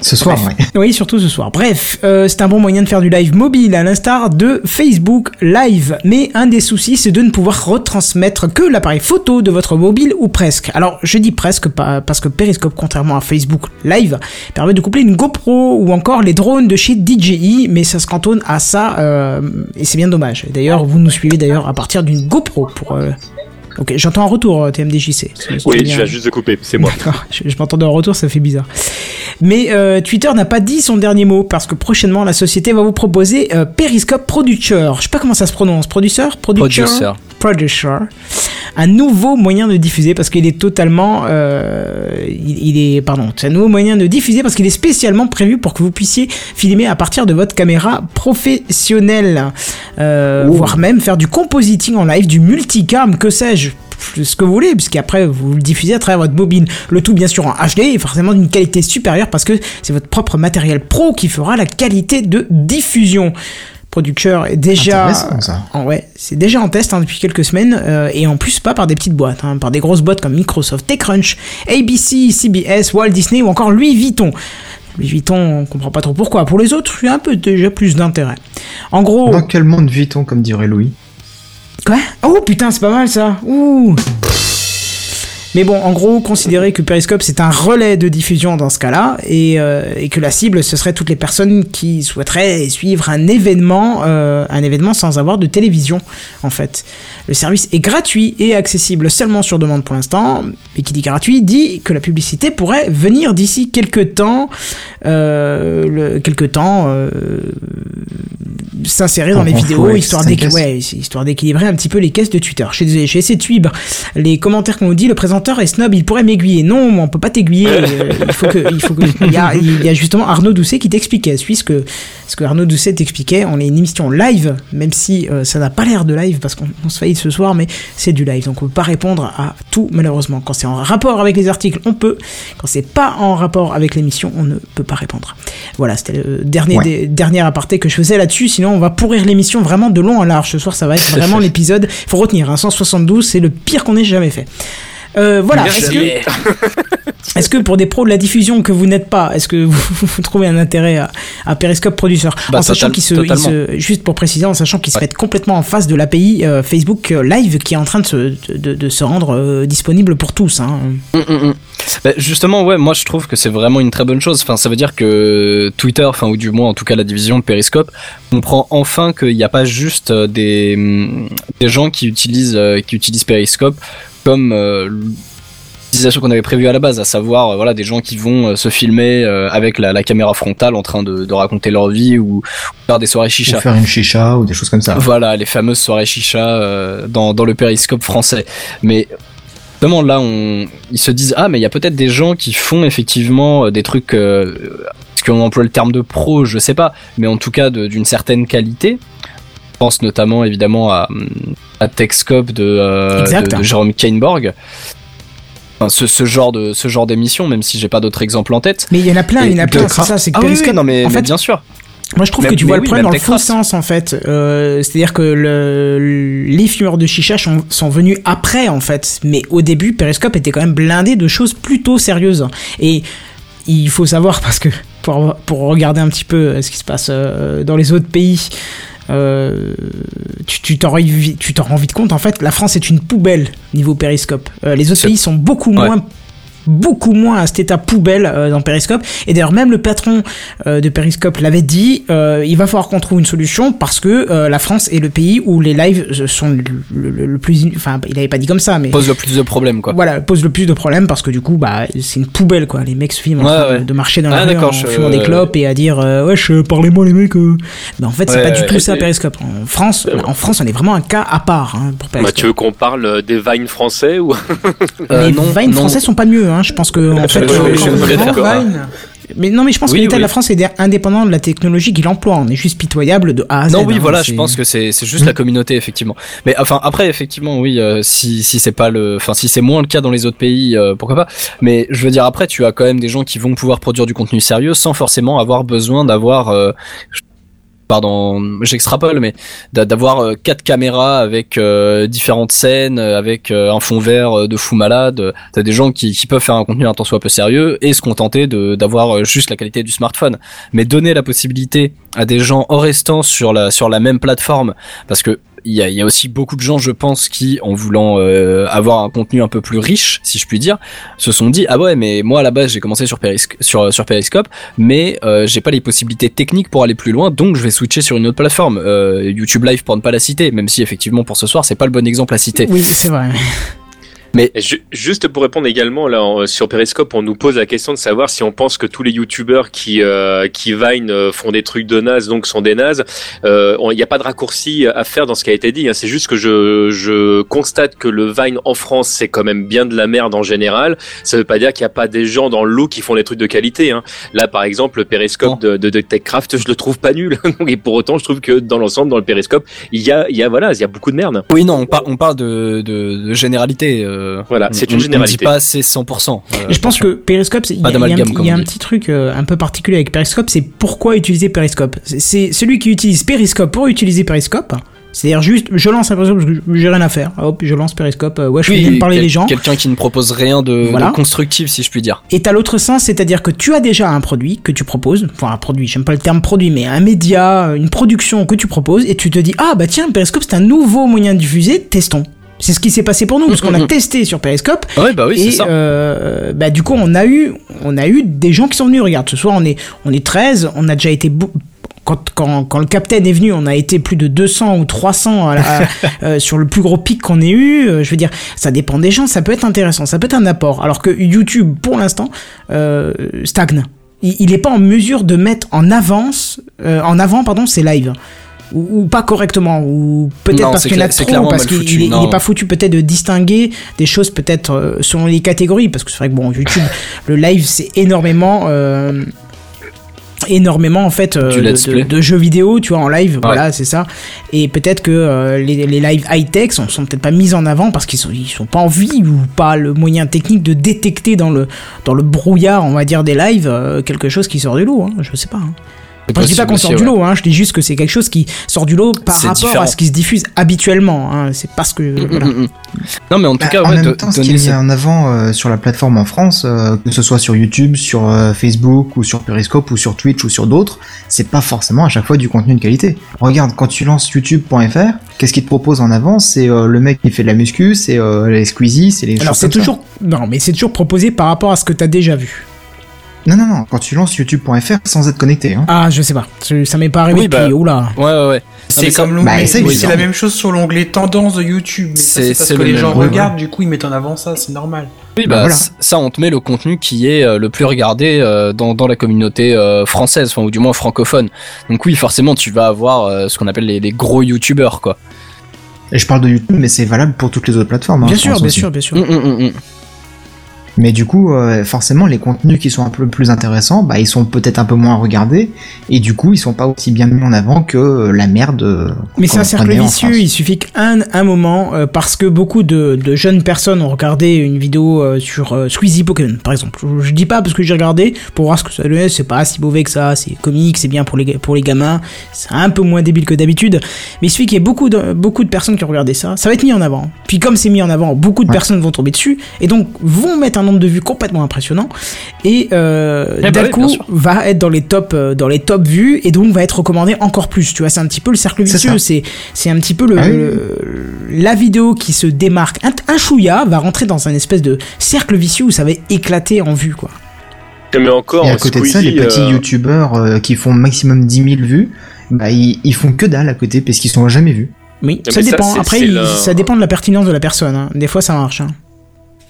Ce soir, Bref. ouais. Oui, surtout ce soir. Bref, euh, c'est un bon moyen de faire du live mobile, à l'instar de Facebook Live. Mais un des soucis, c'est de ne pouvoir retransmettre que l'appareil photo de votre mobile ou presque. Alors, je dis presque parce que Periscope, contrairement à Facebook Live, permet de coupler une GoPro ou encore les drones de chez DJI, mais ça se cantonne à ça euh, et c'est bien dommage. D'ailleurs, vous nous suivez d'ailleurs à partir d'une GoPro pour. euh, Ok, j'entends un retour euh, TMDJC. Tu Oui, bien- viens juste de couper, c'est moi. D'accord, je, je m'entendais en retour, ça fait bizarre. Mais euh, Twitter n'a pas dit son dernier mot parce que prochainement la société va vous proposer euh, Periscope Producer. Je sais pas comment ça se prononce. Producer? Producer Producer. Un nouveau moyen de diffuser parce qu'il est totalement. euh, il, il est. Pardon. C'est un nouveau moyen de diffuser parce qu'il est spécialement prévu pour que vous puissiez filmer à partir de votre caméra professionnelle. Euh, voire même faire du compositing en live, du multicam, que sais-je ce que vous voulez, puisqu'après vous le diffusez à travers votre bobine. Le tout bien sûr en HD et forcément d'une qualité supérieure parce que c'est votre propre matériel pro qui fera la qualité de diffusion. Producer est déjà en- ouais, c'est déjà en test hein, depuis quelques semaines euh, et en plus pas par des petites boîtes, hein, par des grosses boîtes comme Microsoft, TechCrunch, ABC, CBS, Walt Disney ou encore Louis Vuitton. Louis Vuitton, on comprend pas trop pourquoi. Pour les autres, il y a un peu déjà plus d'intérêt. En gros, Dans quel monde vit-on, comme dirait Louis? Quoi? Oh putain, c'est pas mal ça. Ouh. Mais bon, en gros, considérez que Periscope c'est un relais de diffusion dans ce cas-là, et, euh, et que la cible ce serait toutes les personnes qui souhaiteraient suivre un événement, euh, un événement sans avoir de télévision, en fait. Le service est gratuit et accessible seulement sur demande pour l'instant, et qui dit gratuit dit que la publicité pourrait venir d'ici quelques temps, euh, le, quelques temps, s'insérer dans les vidéos, histoire d'équilibrer, ouais, un petit peu les caisses de Twitter. Essayé de suivre les commentaires qu'on nous dit, le présenteur est snob, il pourrait m'aiguiller. Non, on peut pas t'aiguiller. *laughs* euh, il faut que, il faut que, il y a, il y a justement Arnaud Doucet qui t'expliquait. Suis ce que, ce que Arnaud Doucet t'expliquait. On est une émission live, même si euh, ça n'a pas l'air de live parce qu'on on se faillit ce soir, mais c'est du live. Donc on peut pas répondre à tout, malheureusement. Quand c'est en rapport avec les articles, on peut. Quand c'est pas en rapport avec l'émission, on ne peut pas répondre. Voilà, c'était le dernier, Ouais. des- dernier aparté que je faisais là-dessus. Sinon, on va pourrir l'émission vraiment de long en large. Ce soir, ça va être vraiment l'épisode. Faut retenir, hein, 172, c'est le pire qu'on ait jamais fait. Euh, voilà. *laughs* Est-ce que, pour des pros de la diffusion que vous n'êtes pas, est-ce que vous, *laughs* vous trouvez un intérêt à, à Periscope Producer Bah, En sachant qu'il se, se- juste pour préciser, en sachant qu'il se met complètement en face de l'API euh, Facebook euh, Live qui est en train de se, de, de se rendre euh, disponible pour tous. Hein. Mm, mm, mm. Bah, justement, ouais, moi je trouve que c'est vraiment une très bonne chose. Enfin, ça veut dire que Twitter, enfin ou du moins en tout cas la division de Periscope, comprend enfin qu'il n'y a pas juste des des gens qui utilisent qui utilisent Periscope comme euh, l'utilisation qu'on avait prévue à la base, à savoir euh, voilà des gens qui vont euh, se filmer avec la, la caméra frontale en train de, de raconter leur vie ou, ou faire des soirées Ou chicha. faire une chicha ou des choses comme ça. Voilà, les fameuses soirées chicha dans, dans le périscope français. Mais vraiment là, on, ils se disent ah mais il y a peut-être des gens qui font effectivement des trucs. Euh, est-ce qu'on emploie le terme de pro? Je sais pas, mais en tout cas d'une certaine qualité. Je pense notamment évidemment à, à Techscope de, euh, de, de Jérôme Kainborg. Enfin, ce, ce genre de ce genre d'émission, même si j'ai pas d'autres exemples en tête. Mais il y en a plein, il y en a plein, c'est ça, c'est que Ah oui, oui, Periscope, non mais, en mais bien sûr. Moi, je trouve que tu vois oui, le problème dans le faux sens, en fait. Euh, C'est-à-dire que le, les fumeurs de chicha sont, sont venus après, en fait. Mais au début, Periscope était quand même blindé de choses plutôt sérieuses. Et il faut savoir, parce que pour, pour regarder un petit peu euh, ce qui se passe dans les autres pays, euh, tu t'en tu rends vite compte. En fait, la France est une poubelle niveau périscope. Euh, les autres pays sont beaucoup Ouais. moins beaucoup moins à cet état poubelle euh, dans Periscope et d'ailleurs même le patron euh, de Periscope l'avait dit euh, il va falloir qu'on trouve une solution parce que euh, la France est le pays où les lives euh, sont le, le- le plus in- enfin il avait pas dit comme ça mais Pose le plus de problèmes quoi. voilà pose le plus de problèmes parce que du coup bah c'est une poubelle quoi les mecs se filment en Ouais, train de- ouais. de marcher dans Ah, la rue en je- fumant des clopes et à dire euh, wesh parlez-moi les mecs euh. mais en fait c'est Ouais, pas du tout ça Periscope en France Ouais. en France on est vraiment un cas à part hein, pour Bah, tu veux qu'on parle des Vines français ou les non, Vine non. français sont pas mieux hein. Je pense que en fait euh. Vine mais non mais je pense Oui, que l'État oui. de la France est indépendant de la technologie qu'il emploie on est juste pitoyable de A à Z Non, oui, hein. voilà, je pense que c'est juste la communauté effectivement. Mais enfin après effectivement oui, euh, si si c'est pas le, enfin si c'est moins le cas dans les autres pays, euh, pourquoi pas. Mais je veux dire après, tu as quand même des gens qui vont pouvoir produire du contenu sérieux sans forcément avoir besoin d'avoir euh, Pardon, j'extrapole, mais d'a- d'avoir euh, quatre caméras avec euh, différentes scènes, euh, avec un fond vert de fou malade. T'as des gens qui, peuvent faire un contenu un tant soit peu sérieux et se contenter de d'avoir juste la qualité du smartphone. Mais donner la possibilité à des gens en restant sur la sur la même plateforme, parce que il y a, y a aussi beaucoup de gens, je pense, qui, en voulant euh, avoir un contenu un peu plus riche, si je puis dire, se sont dit ah ouais, mais moi à la base j'ai commencé sur, Perisc- sur sur Periscope, mais euh, j'ai pas les possibilités techniques pour aller plus loin, donc je vais switcher sur une autre plateforme, euh, YouTube Live pour ne pas la citer, même si effectivement pour ce soir c'est pas le bon exemple à citer. oui c'est vrai Ju- juste pour répondre également là en- sur Periscope, on nous pose la question de savoir si on pense que tous les youtubeurs qui euh, qui Vine euh, font des trucs de naze donc sont des nazes. Euh, Il n'y a pas de raccourci à faire dans ce qui a été dit. hein. C'est juste que je je constate que le Vine en France c'est quand même bien de la merde en général. Ça veut pas dire qu'il n'y a pas des gens dans le lot qui font des trucs de qualité. Hein. Là par exemple le Periscope de, de, de TechCraft, je le trouve pas nul. *laughs* Et pour autant je trouve que dans l'ensemble dans le Periscope il y a il y a voilà il y a beaucoup de merde. Oui non, on, par- on parle de, de, de généralité. euh, Voilà, c'est une généralité. On dit pas c'est 100%. euh, je pense que Periscope, il y a, y un, y a petit truc euh, un peu particulier avec Periscope, c'est pourquoi utiliser Periscope. C'est- celui qui utilise Periscope pour utiliser Periscope. C'est-à-dire juste, je lance un Periscope parce que j'ai rien à faire. Hop, je lance Periscope. euh, ouais, je Oui, viens de parler les gens. Quelqu'un qui ne propose rien de, de constructif, si je puis dire. Et t'as l'autre sens, c'est-à-dire que tu as déjà un produit que tu proposes, enfin un produit, j'aime pas le terme produit, mais un média, une production que tu proposes, et tu te dis ah bah tiens Periscope c'est un nouveau moyen de diffuser, testons. C'est ce qui s'est passé pour nous parce qu'on a testé sur Periscope Ouais, bah oui, c'est et ça. euh, bah du coup on a eu on a eu des gens qui sont venus. Regarde, ce soir on est on est 13, on a déjà été quand, quand, quand le capitaine est venu, on a été plus de 200 ou 300 à la- *laughs* euh, sur le plus gros pic qu'on ait eu. Euh, Je veux dire, ça dépend des gens, ça peut être intéressant, ça peut être un apport. Alors que YouTube, pour l'instant, euh, stagne. Il il est pas en mesure de mettre en avance, en avant, pardon, ses lives. Ou, ou pas correctement, ou peut-être parce qu'il y en a cla- c'est trop, parce qu'il foutu, il est, il est non. pas foutu peut-être de distinguer des choses peut-être euh, selon les catégories, parce que c'est vrai que bon, YouTube, le live c'est énormément, euh, énormément en fait euh, de, jeux vidéo, tu vois, en live, voilà, c'est ça. Et peut-être que euh, les, les lives high-tech sont, sont peut-être pas mis en avant parce qu'ils sont, ils sont pas en vie ou pas le moyen technique de détecter dans le, dans le brouillard, on va dire, des lives, euh, quelque chose qui sort du lot, hein, je sais pas. hein. Enfin, je dis pas qu'on sort aussi, du ouais. lot, hein, je dis juste que c'est quelque chose qui sort du lot par rapport à ce qui se diffuse habituellement. Hein. C'est parce que. Mm, voilà. mm, mm. Non, mais en tout Bah, cas, en ouais, même de- temps, ce qui est mis en avant euh, sur la plateforme en France, euh, que ce soit sur YouTube, sur euh, Facebook ou sur Periscope ou sur Twitch ou sur d'autres, c'est pas forcément à chaque fois du contenu de qualité. Regarde, quand tu lances YouTube.fr, qu'est-ce qu'il te propose en avant? C'est euh, le mec qui fait de la muscu, c'est euh, les squeezies, c'est les Alors choses c'est comme ça. toujours. Non, mais c'est toujours proposé par rapport à ce que t'as déjà vu. Non, non, non, quand tu lances YouTube.fr sans être connecté. Hein. Ah, je sais pas. Ça m'est pas arrivé Oui, depuis. bah, Oula. Ouais, ouais, ouais. C'est comme l'onglet, bah, oui, c'est la même chose sur l'onglet tendance de YouTube. C'est- parce que le les même, gens ouais, regardent, du coup ils mettent en avant ça, c'est normal. Oui, Bah, bah, voilà. ça, on te met le contenu qui est euh, le plus regardé euh, dans, dans la communauté euh, française, enfin, ou du moins francophone. Donc oui, forcément, tu vas avoir euh, ce qu'on appelle les, les gros youtubeurs, quoi. Et je parle de YouTube, mais c'est valable pour toutes les autres plateformes. hein, Bien sûr, bien aussi. sûr, bien sûr. Hum, hum, hum, hum. Mais du coup, euh, forcément, les contenus qui sont un peu plus intéressants, bah, ils sont peut-être un peu moins regardés, et du coup, ils sont pas aussi bien mis en avant que euh, la merde. euh, Mais c'est un cercle vicieux, il suffit qu'un un moment, euh, parce que beaucoup de, de jeunes personnes ont regardé une vidéo euh, sur Squeezie Pokémon, par exemple. Je, je dis pas parce que j'ai regardé, pour voir ce que ça donnait, c'est pas si mauvais que ça, c'est comique, c'est bien pour les, pour les gamins, c'est un peu moins débile que d'habitude, mais il suffit qu'il y ait beaucoup de, beaucoup de personnes qui ont regardé ça, ça va être mis en avant. Puis comme c'est mis en avant, beaucoup de Ouais. personnes vont tomber dessus, et donc vont mettre un nombre de vues complètement impressionnant et euh, Eh bah d'un oui, bien coup va être dans les top euh, dans les top vues et donc va être recommandé encore plus. Tu vois, c'est un petit peu le cercle vicieux. C'est c'est un petit peu le, Ah oui. le- la vidéo qui se démarque. Un, un chouïa va rentrer dans un espèce de cercle vicieux où ça va éclater en vue quoi. Mais encore, Et à côté de ça, les petits euh, youtubeurs euh, qui font maximum 10 000 vues, bah, ils, ils font que dalle à côté parce qu'ils sont jamais vus. Oui, ça ça, dépend. Après, c'est il- le- ça dépend de la pertinence de la personne. hein. Des fois, ça marche. hein.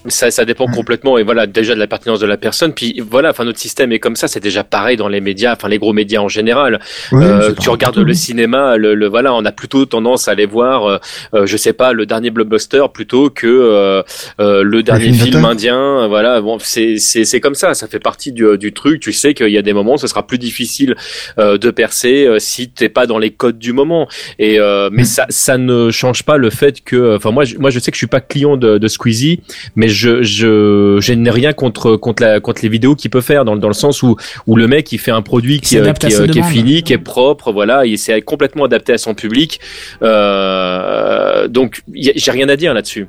Ça, ça dépend complètement et voilà déjà de la pertinence de la personne. Puis voilà, enfin notre système est comme ça. C'est déjà pareil dans les médias, enfin les gros médias en général. Ouais, Euh, tu regardes le cinéma, le, le- voilà, on a plutôt tendance à aller voir, euh, euh, je sais pas, le dernier blockbuster plutôt que euh, euh, le dernier film indien. Voilà, bon, c'est c'est c'est comme ça. Ça fait partie du, du truc. Tu sais qu'il y a des moments où ce sera plus difficile euh, de percer euh, si t'es pas dans les codes du moment. Et euh, mais ça ça ne change pas le fait que, enfin moi je, moi je sais que je suis pas client de, de Squeezie, mais je je je n'ai rien contre contre la contre les vidéos qu'il peut faire dans, dans le sens où où le mec il fait un produit qui, euh, qui, euh, qui est fini, qui est propre, voilà, il s'est complètement adapté à son public. Euh, donc j'ai rien à dire là-dessus.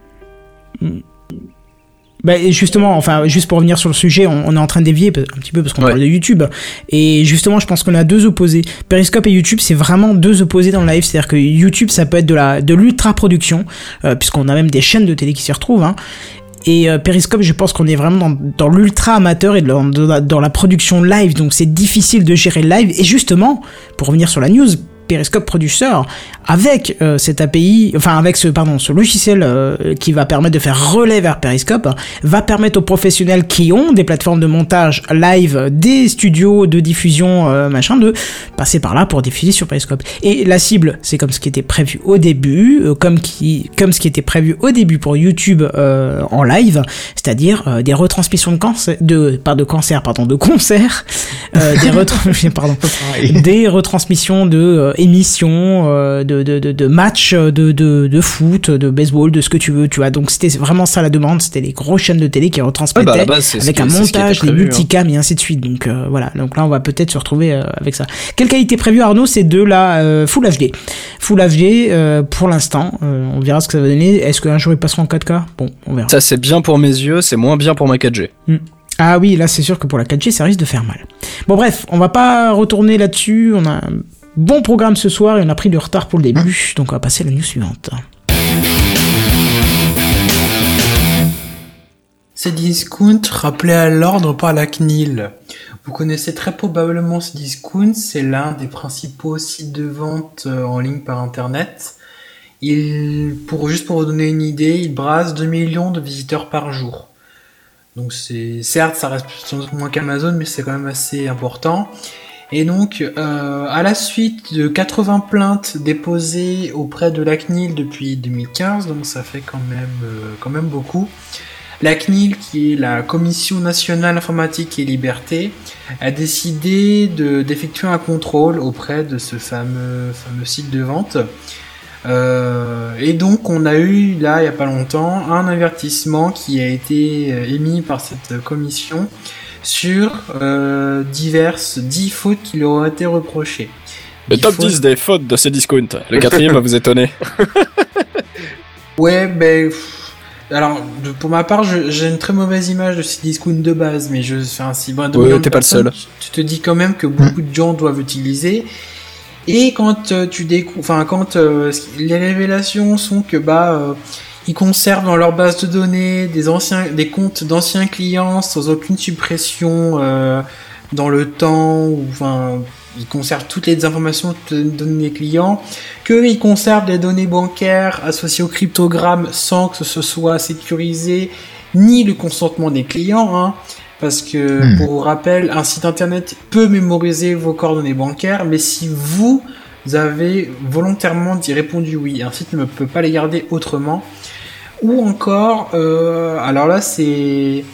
Bah, et justement, enfin, juste pour revenir sur le sujet, on, on est en train de dévier un petit peu parce qu'on Ouais. parle de YouTube. Et justement, je pense qu'on a deux opposés. Periscope et YouTube, c'est vraiment deux opposés dans le live. C'est-à-dire que YouTube, ça peut être de la de l'ultra production, euh, puisqu'on a même des chaînes de télé qui s'y retrouvent. Hein. Et euh, Periscope, je pense qu'on est vraiment dans, l'ultra amateur et dans, dans la- dans la production live. Donc c'est difficile de gérer le live. Et justement, pour revenir sur la news, Periscope Producer, avec euh, cette API, enfin avec ce pardon, ce logiciel euh, qui va permettre de faire relais vers Periscope, va permettre aux professionnels qui ont des plateformes de montage live, des studios de diffusion euh, machin, de passer par là pour diffuser sur Periscope. Et la cible, c'est comme ce qui était prévu au début, comme qui, comme ce qui était prévu au début pour YouTube en live, c'est-à-dire des retransmissions de cancer, de pas de cancer, pardon, de concerts, des *laughs* retransmissions, *laughs* pardon, des retransmissions de émissions, euh, de, de, de, de matchs euh, de, de, de foot, de baseball, de ce que tu veux, tu vois. Donc c'était vraiment ça la demande, c'était les grosses chaînes de télé qui retransmettaient bah, base, c'est ce avec qui- un montage, des hein. multicams et ainsi de suite. Donc euh, voilà, donc là on va peut-être se retrouver euh, avec ça. Quelle qualité prévue Arnaud? C'est de la euh, Full HD. Full HD pour l'instant, on verra ce que ça va donner. Est-ce qu'un jour il passera en 4K Bon, on verra. Ça, c'est bien pour mes yeux, c'est moins bien pour ma 4G. Ah oui, là c'est sûr que pour la 4G ça risque de faire mal. Bon bref, on va pas retourner là-dessus, on a bon programme ce soir et on a pris du retard pour le début, donc on va passer à la news suivante. Cdiscount rappelé à l'ordre par la CNIL. Vous connaissez très probablement Cdiscount, c'est l'un des principaux sites de vente euh, en ligne par internet. Il, pour, juste pour vous donner une idée, il brasse 2 millions de visiteurs par jour. Donc c'est, certes, ça reste moins qu'Amazon, mais c'est quand même assez important. Et donc, euh, à la suite de 80 plaintes déposées auprès de la CNIL depuis 2015, donc ça fait quand même, euh, quand même beaucoup, la CNIL, qui est la Commission nationale informatique et liberté, a décidé de- d'effectuer un contrôle auprès de ce fameux, fameux site de vente. Euh, et donc on a eu là il n'y a pas longtemps un avertissement qui a été émis par cette commission sur euh, diverses 10 fautes qui leur ont été reprochées. Le 10 top fautes- 10 des fautes de ces discounts. Le quatrième va vous étonner. *laughs* Ouais, ben. pff, Alors, de- pour ma part, j'ai une très mauvaise image de Cdiscount de base, mais je. Enfin, si bon, Ouais, t'es pas le seul. Tu te dis quand même que beaucoup de gens doivent utiliser. Et quand euh, tu découvres. Enfin, quand euh, les révélations sont que, bah. Ils conservent dans leur base de données des anciens, des comptes d'anciens clients sans aucune suppression euh, dans le temps, ou enfin, ils conservent toutes les informations de données des clients, qu'ils conservent des données bancaires associées au cryptogramme sans que ce soit sécurisé, ni le consentement des clients, hein, parce que, Hmm. pour rappel, un site internet peut mémoriser vos coordonnées bancaires, mais si vous avez volontairement dit répondu oui, un site ne peut pas les garder autrement. Ou encore, euh, alors là c'est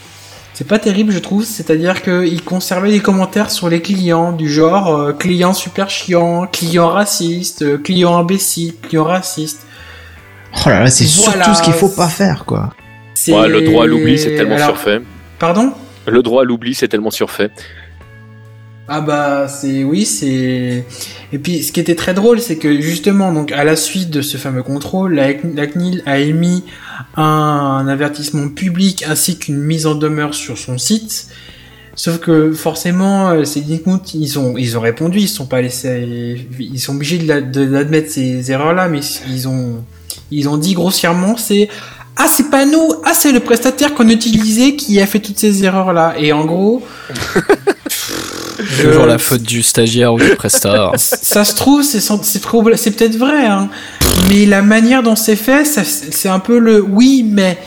c'est pas terrible je trouve, c'est-à-dire qu'ils conservaient des commentaires sur les clients du genre euh, client super chiant, client raciste, euh, client imbécile, client raciste. Oh là là, c'est Voilà. surtout ce qu'il faut pas faire, quoi. C'est- Ouais, le droit à l'oubli c'est tellement Alors, surfait. Pardon? Le droit à l'oubli c'est tellement surfait. Ah bah c'est oui c'est et puis ce qui était très drôle c'est que justement donc à la suite de ce fameux contrôle la, la CNIL a émis un, avertissement public ainsi qu'une mise en demeure sur son site. Sauf que forcément euh, ces comptes ils ont ils ont répondu ils sont pas laissés ils sont obligés d'admettre ces erreurs là mais ils ont ils ont dit grossièrement c'est ah c'est pas nous ah c'est le prestataire qu'on utilisait qui a fait toutes ces erreurs là et en gros C'est toujours la faute du stagiaire ou du prestat. ça se trouve, c'est sans- c'est probable- c'est peut-être vrai, hein. mais la manière dont c'est fait, ça- c'est un peu le oui, mais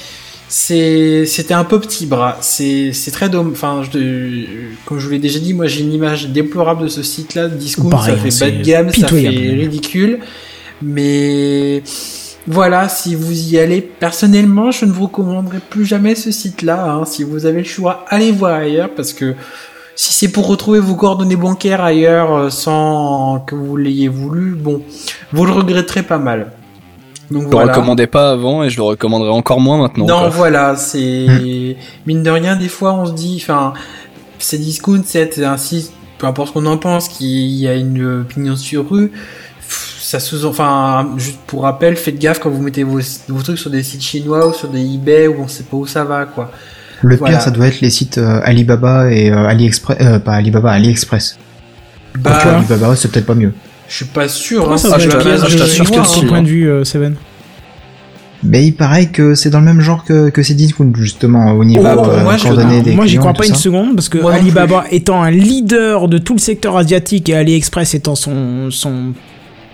c'est c'était un peu petit bras. C'est c'est très dommage. Enfin, je- comme je vous l'ai déjà dit, moi j'ai une image déplorable de ce site-là. Discount, Pareil, ça fait hein, bas de c'est gamme, ça fait ridicule, mais voilà, si vous y allez, personnellement, je ne vous recommanderai plus jamais ce site-là. hein. Si vous avez le choix, allez voir ailleurs parce que si c'est pour retrouver vos coordonnées bancaires ailleurs euh, sans que vous l'ayez voulu, bon, vous le regretterez pas mal. Donc Je le voilà. recommandais pas avant et je le recommanderais encore moins maintenant. Non, quoi. voilà, c'est mine de rien. Des fois, on se dit, enfin, c'est discount, c'est un site, peu importe ce qu'on en pense, qu'il y a une opinion sur rue. Ça sous, enfin, juste pour rappel, faites gaffe quand vous mettez vos, vos trucs sur des sites chinois ou sur des eBay où on sait pas où ça va, quoi. Le Voilà. pire, ça doit être les sites euh, Alibaba et euh, AliExpress. Euh, pas Alibaba, AliExpress. Bah, Quoique Alibaba, c'est peut-être pas mieux. je suis pas sûr. Hein, ça je t'assure que ton hein. si. point de vue, euh, Seven Mais il paraît que c'est dans le même genre que, que ces discounts, justement, au niveau Oh, euh, moi, coordonnées des Moi, j'y crois pas une ça. seconde parce que Moi Alibaba étant un leader de tout le secteur asiatique et AliExpress étant son son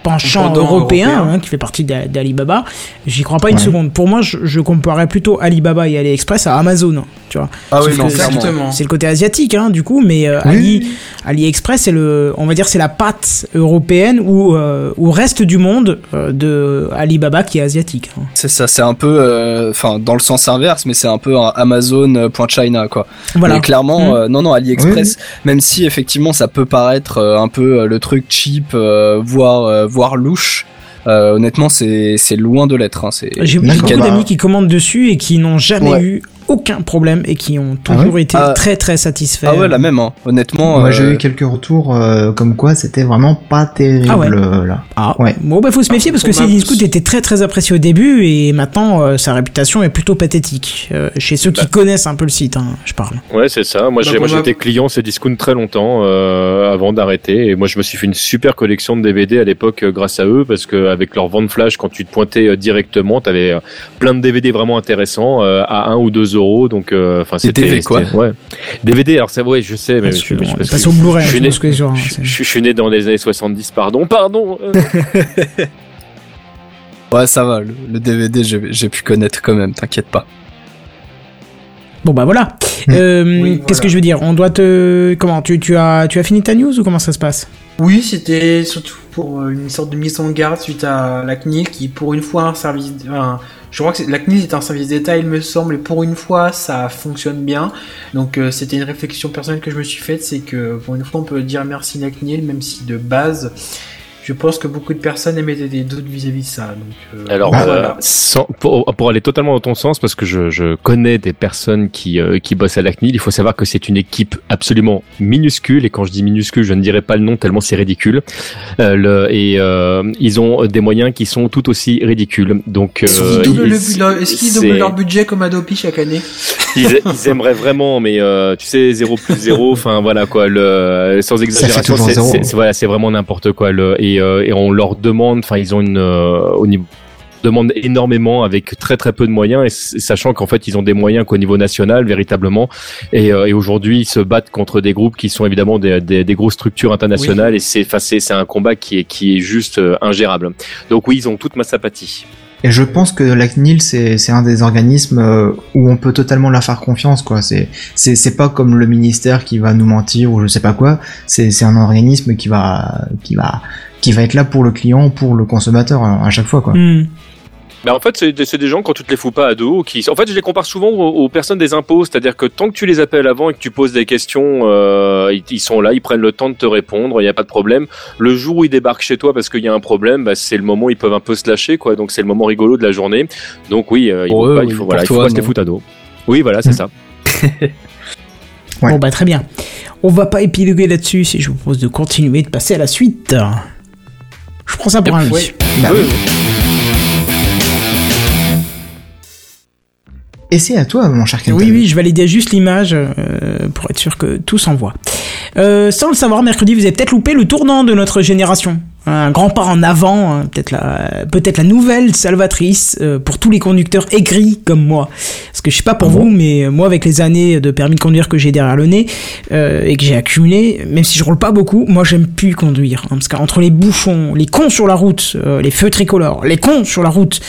penchant européen, européen. hein, qui fait partie d'A- d'Alibaba, j'y crois pas une Ouais. seconde. Pour moi, je, je comparais plutôt Alibaba et AliExpress à Amazon, tu vois. Ah oui, non. Exactement. C'est le côté asiatique, hein, du coup, mais euh, Oui. Ali, AliExpress, c'est le, on va dire, c'est la patte européenne ou euh, reste du monde euh, de Alibaba qui est asiatique. hein. C'est ça, c'est un peu, euh, enfin, dans le sens inverse, mais c'est un peu un Amazon.China, quoi. Voilà. Mais clairement, Mm. euh, non, non, AliExpress, même si effectivement ça peut paraître euh, un peu euh, le truc cheap, euh, voire, euh, voire louche, euh, honnêtement, c'est loin de l'être. Hein, c'est J'ai beaucoup d'amis qui commandent dessus et qui n'ont jamais Ouais. eu aucun problème et qui ont Ah toujours ouais été Ah. très très satisfaits. Ah ouais, la même, hein. honnêtement. Moi, euh, j'ai eu quelques retours euh, comme quoi c'était vraiment pas terrible Ah ouais. euh, là. Ah, Ouais. Bon, bah, faut se méfier parce que ma- Cdiscount était très très apprécié au début et maintenant euh, sa réputation est plutôt pathétique. Euh, chez ceux qui Bah. connaissent un peu le site, hein, je parle. Ouais, c'est ça. Moi, Bah, j'étais client c'est Discount très longtemps euh, avant d'arrêter. Et moi, je me suis fait une super collection de DVD à l'époque euh, grâce à eux, parce que avec leur vente flash, quand tu te pointais euh, directement, t'avais euh, plein de DVD vraiment intéressants euh, à 1 ou 2 euros. Donc, euh, enfin, c'était quoi. Ouais. DVD. Alors, c'est ouais, je sais, mais je, je- suis je né- dans les années 70. Pardon, pardon. euh. *laughs* Ouais, ça va. Le, le DVD, j'ai j'ai pu connaître quand même. T'inquiète pas. Bon bah voilà. Euh, Oui, Qu'est-ce voilà. que je veux dire? On doit te comment tu, tu as tu as fini ta news ou comment ça se passe? Oui, c'était surtout pour euh, une sorte de mise en garde suite à la CNIL qui, pour une fois, un service. je crois que la CNIL est un service d'État, il me semble, et pour une fois, ça fonctionne bien. Donc, euh, c'était une réflexion personnelle que je me suis faite, c'est que pour une fois, on peut dire merci la CNIL, même si de base, je pense que beaucoup de personnes émettaient des doutes vis-à-vis de ça. Donc, euh, Alors, Bah, euh, voilà. sans- pour, pour aller totalement dans ton sens, parce que je, je connais des personnes qui, euh, qui bossent à la CNIL, il faut savoir que c'est une équipe absolument minuscule, et quand je dis minuscule, je ne dirais pas le nom tellement c'est ridicule. Euh, le, et euh, ils ont des moyens qui sont tout aussi ridicules. Donc, Est-ce qu'ils doublent, ils- le- leur- est-ce qu'ils c'est- doublent leur budget comme Adopi chaque année? Ils, ils aimeraient vraiment, mais euh, tu sais, 0 plus 0, enfin voilà quoi, le, sans exagération, c'est zéro. c'est- c'est- voilà, c'est vraiment n'importe quoi. Le, et, euh, et on leur demande, enfin ils ont une euh, au niveau demande énormément avec très très peu de moyens et sachant qu'en fait ils ont des moyens qu'au niveau national véritablement. Et, euh, et aujourd'hui ils se battent contre des groupes qui sont évidemment des, des, des grosses structures internationales et c'est enfin, c'est c'est un combat qui est qui est juste euh, ingérable. Donc oui ils ont toute ma sympathie Et je pense que la CNIL c'est un des organismes euh, où on peut totalement leur faire confiance quoi. C'est pas comme le ministère qui va nous mentir ou je sais pas quoi. C'est un organisme qui va qui va qui va être là pour le client, pour le consommateur euh, à chaque fois quoi. Hmm. Bah en fait, c'est des, c'est des gens quand tu te les fous pas à dos, qui, en fait, je les compare souvent aux, aux personnes des impôts, c'est-à-dire que tant que tu les appelles avant et que tu poses des questions, euh, ils, ils sont là, ils prennent le temps de te répondre, il n'y a pas de problème. Le jour où ils débarquent chez toi parce qu'il y a un problème, bah, c'est le moment où ils peuvent un peu se lâcher, quoi. Donc c'est le moment rigolo de la journée. Donc oui, euh, il eux, pas, il oui, faut, il pas se les foutre à dos. Oui, voilà, c'est Mm. ça. *laughs* Ouais. Bon bah très bien. On va pas épiloguer là-dessus si je vous propose de continuer de passer à la suite. Je prends ça pour un oui. Et c'est à toi, mon cher Kenton. Oui, oui, je validais juste l'image euh, pour être sûr que tout s'envoie. Euh, sans le savoir, mercredi, vous avez peut-être loupé le tournant de notre génération. Un grand pas en avant, hein, peut-être la, peut-être la nouvelle salvatrice euh, pour tous les conducteurs aigris comme moi. Parce que je sais pas pour vous, mais moi, avec les années de permis de conduire que j'ai derrière le nez euh, et que j'ai accumulé, même si je roule pas beaucoup, moi, j'aime plus conduire. hein, parce qu'entre les bouchons, les cons sur la route, les feux tricolores, les cons sur la route,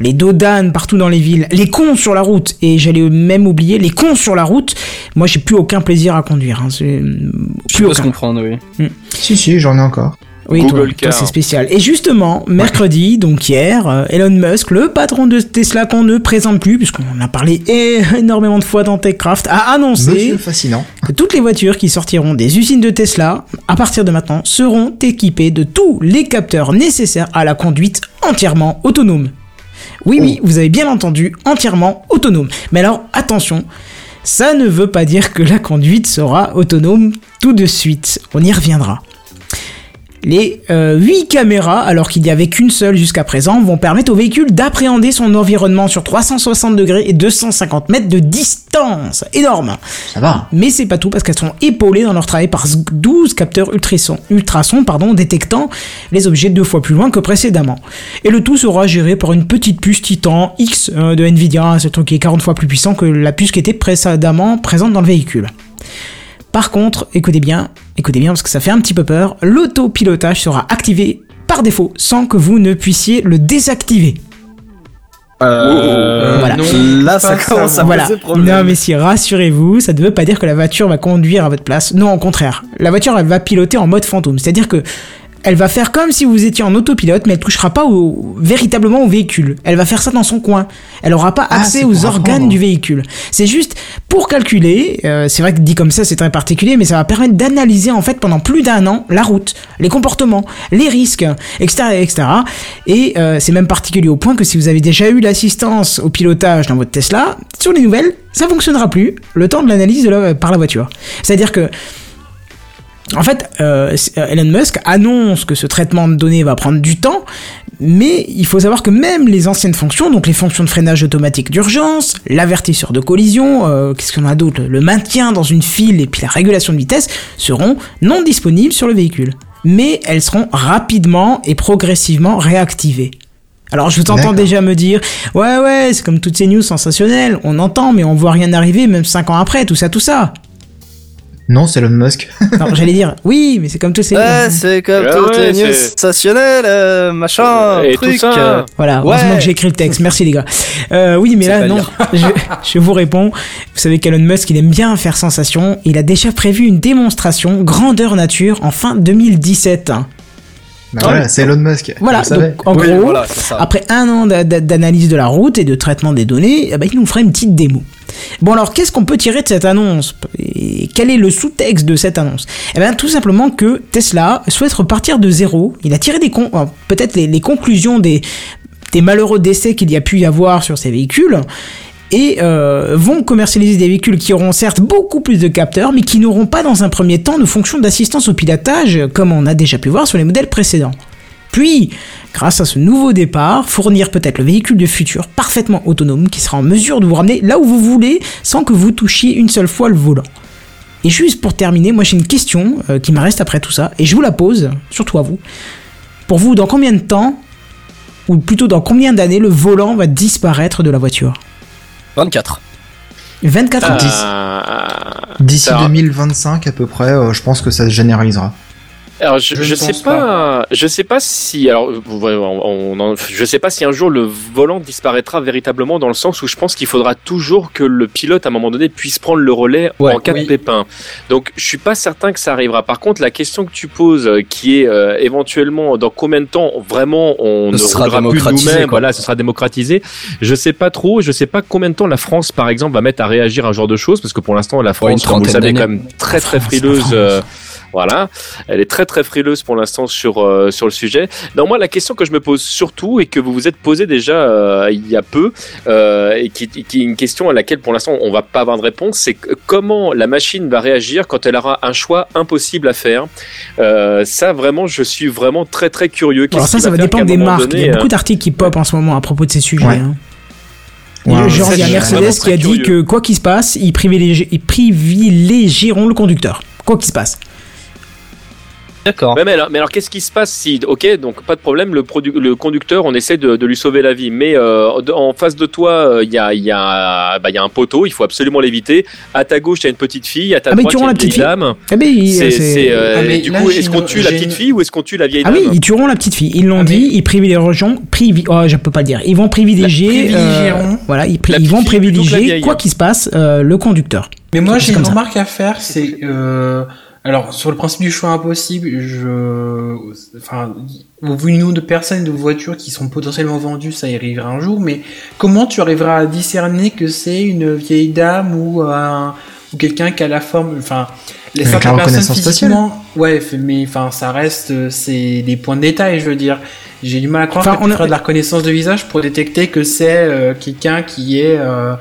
les dodanes partout dans les villes, les cons sur la route, et j'allais même oublier les cons sur la route. Moi, j'ai plus aucun plaisir à conduire. Hein. C'est Je plus peux se comprendre, oui. Si, si, j'en ai encore. Oui, Google toi, Car. c'est spécial. Et justement, mercredi, donc hier, euh, Elon Musk, le patron de Tesla qu'on ne présente plus, puisqu'on en a parlé énormément de fois dans TechCraft, a annoncé fascinant. que toutes les voitures qui sortiront des usines de Tesla, à partir de maintenant, seront équipées de tous les capteurs nécessaires à la conduite entièrement autonome. Oui, oui, vous avez bien entendu, entièrement autonome. Mais alors, attention, ça ne veut pas dire que la conduite sera autonome tout de suite. On y reviendra. Les 8 caméras, alors qu'il n'y avait qu'une seule jusqu'à présent, vont permettre au véhicule d'appréhender son environnement sur 360 degrés et 250 mètres de distance. Énorme. Ça va. Mais c'est pas tout parce qu'elles sont épaulées dans leur travail par 12 capteurs ultrasons, ultrasons pardon, détectant les objets deux fois plus loin que précédemment. Et le tout sera géré par une petite puce Titan X euh, de Nvidia, ce truc qui est 40 fois plus puissant que la puce qui était précédemment présente dans le véhicule. Par contre, écoutez bien, écoutez bien parce que ça fait un petit peu peur, l'autopilotage sera activé par défaut sans que vous ne puissiez le désactiver. Euh, Voilà. non, là, ça commence à Voilà. poser problème. Non, mais si, rassurez-vous, ça ne veut pas dire que la voiture va conduire à votre place. Non, au contraire. La voiture, elle va piloter en mode fantôme. C'est-à-dire que elle va faire comme si vous étiez en autopilote, mais elle touchera pas au, véritablement au véhicule. Elle va faire ça dans son coin. Elle aura pas Ah, accès aux organes apprendre. du véhicule. C'est juste pour calculer. euh, c'est vrai que dit comme ça, c'est très particulier, mais ça va permettre d'analyser en fait pendant plus d'un an la route, les comportements, les risques, etc., etc. Et euh, c'est même particulier au point que si vous avez déjà eu l'assistance au pilotage dans votre Tesla, sur les nouvelles, ça fonctionnera plus le temps de l'analyse de la- par la voiture. C'est-à-dire que en fait, euh, euh, Elon Musk annonce que ce traitement de données va prendre du temps, mais il faut savoir que même les anciennes fonctions, donc les fonctions de freinage automatique d'urgence, l'avertisseur de collision, euh, qu'est-ce qu'on a d'autre, le maintien dans une file et puis la régulation de vitesse seront non disponibles sur le véhicule. Mais elles seront rapidement et progressivement réactivées. Alors je vous entends déjà me dire, ouais ouais, c'est comme toutes ces news sensationnelles, on entend mais on voit rien arriver même 5 ans après, tout ça, tout ça. Non, c'est Elon Musk. *laughs* Non, j'allais dire, oui, mais c'est comme tous ces... Ouais, c'est comme Ah toutes ouais, les news c'est- sensationnelles, euh, machin, Et truc. tout ça. euh. Voilà, Ouais. heureusement que j'ai écrit le texte. Merci les gars. Euh, oui, mais là, non. *laughs* je, je vous réponds. Vous savez qu'Elon Musk, il aime bien faire sensation. Il a déjà prévu une démonstration grandeur nature en fin 2017. Bah voilà, c'est Elon Musk. Voilà, donc en Oui, gros, voilà, après un an d'a- d'a- d'analyse de la route et de traitement des données, eh ben, il nous fera une petite démo. Bon alors, qu'est-ce qu'on peut tirer de cette annonce? Quel est le sous-texte de cette annonce? Eh bien, tout simplement que Tesla souhaite repartir de zéro. Il a tiré des peut-être les, conclusions des, des malheureux décès qu'il y a pu y avoir sur ces véhicules et euh, vont commercialiser des véhicules qui auront certes beaucoup plus de capteurs, mais qui n'auront pas dans un premier temps de fonction d'assistance au pilotage, comme on a déjà pu voir sur les modèles précédents. Puis, grâce à ce nouveau départ, fournir peut-être le véhicule du futur parfaitement autonome qui sera en mesure de vous ramener là où vous voulez sans que vous touchiez une seule fois le volant. Et juste pour terminer, moi j'ai une question euh, qui me reste après tout ça, et je vous la pose, surtout à vous. Pour vous, dans combien de temps, ou plutôt dans combien d'années, le volant va disparaître de la voiture? 24. 24 ans. Ah, D'ici Alors- 2025 à peu près, euh, je pense que ça se généralisera. Alors je, Je sais pense pas, je sais pas si alors on, on- je sais pas si un jour le volant disparaîtra véritablement dans le sens où je pense qu'il faudra toujours que le pilote à un moment donné puisse prendre le relais Ouais, en cas oui. de pépin. Donc je suis pas certain que ça arrivera. Par contre la question que tu poses euh, qui est euh, éventuellement dans combien de temps vraiment on Ce ne sera roulera plus nous-mêmes, voilà, ce sera démocratisé. Je sais pas trop, je sais pas combien de temps la France par exemple va mettre à réagir à ce genre de choses parce que pour l'instant la France une comme vous le trentaine savez est quand même très très frileuse Voilà, elle est très très frileuse pour l'instant sur euh, sur le sujet. Non, moi la question que je me pose surtout et que vous vous êtes posé déjà euh, il y a peu euh, et qui, qui est une question à laquelle pour l'instant on va pas avoir de réponse, c'est comment la machine va réagir quand elle aura un choix impossible à faire. Euh, ça vraiment, je suis vraiment très très curieux. Alors ça, qui ça va dépendre des marques. Il y a beaucoup d'articles qui pop en ce moment à propos de ces sujets. Ouais. hein. Genre, il y a Mercedes qui a dit curieux. que quoi qu'il se passe, ils privilégieront le conducteur. Quoi qu'il se passe. D'accord. Ouais, mais alors, mais alors qu'est-ce qui se passe si, ok, donc pas de problème, le, le conducteur, on essaie de, de lui sauver la vie, mais euh, en face de toi, euh, il y, a, il y, a, bah, il y a un poteau, il faut absolument l'éviter. À ta gauche, il y a une petite fille, à ta Ah, mais droite, il y a une vieille dame. Eh ben, il- C'est, c'est, euh, Ah, mais du là, coup, est-ce qu'on tue la petite fille ou est-ce qu'on tue la vieille Ah dame oui, ils tueront la petite fille. Ils l'ont Ah, dit, mais- ils privilégieront. Privi... Oh, je peux pas le dire. Ils vont privilégier. Euh, voilà, ils, pri- ils vont privilégier, quoi qu'il se passe, euh, le conducteur. Mais moi, j'ai une remarque à faire, c'est euh, alors sur le principe du choix impossible, je, enfin, au vu du nombre de personnes et de voitures qui sont potentiellement vendues, ça y arrivera un jour. Mais comment tu arriveras à discerner que c'est une vieille dame ou un ou quelqu'un qui a la forme, enfin, les certaines personnes physiquement, ouais, mais enfin, ça reste, c'est des points de détail, je veux dire. J'ai du mal à croire Enfin, que on tu a- de la reconnaissance de visage pour détecter que c'est euh, quelqu'un qui est euh,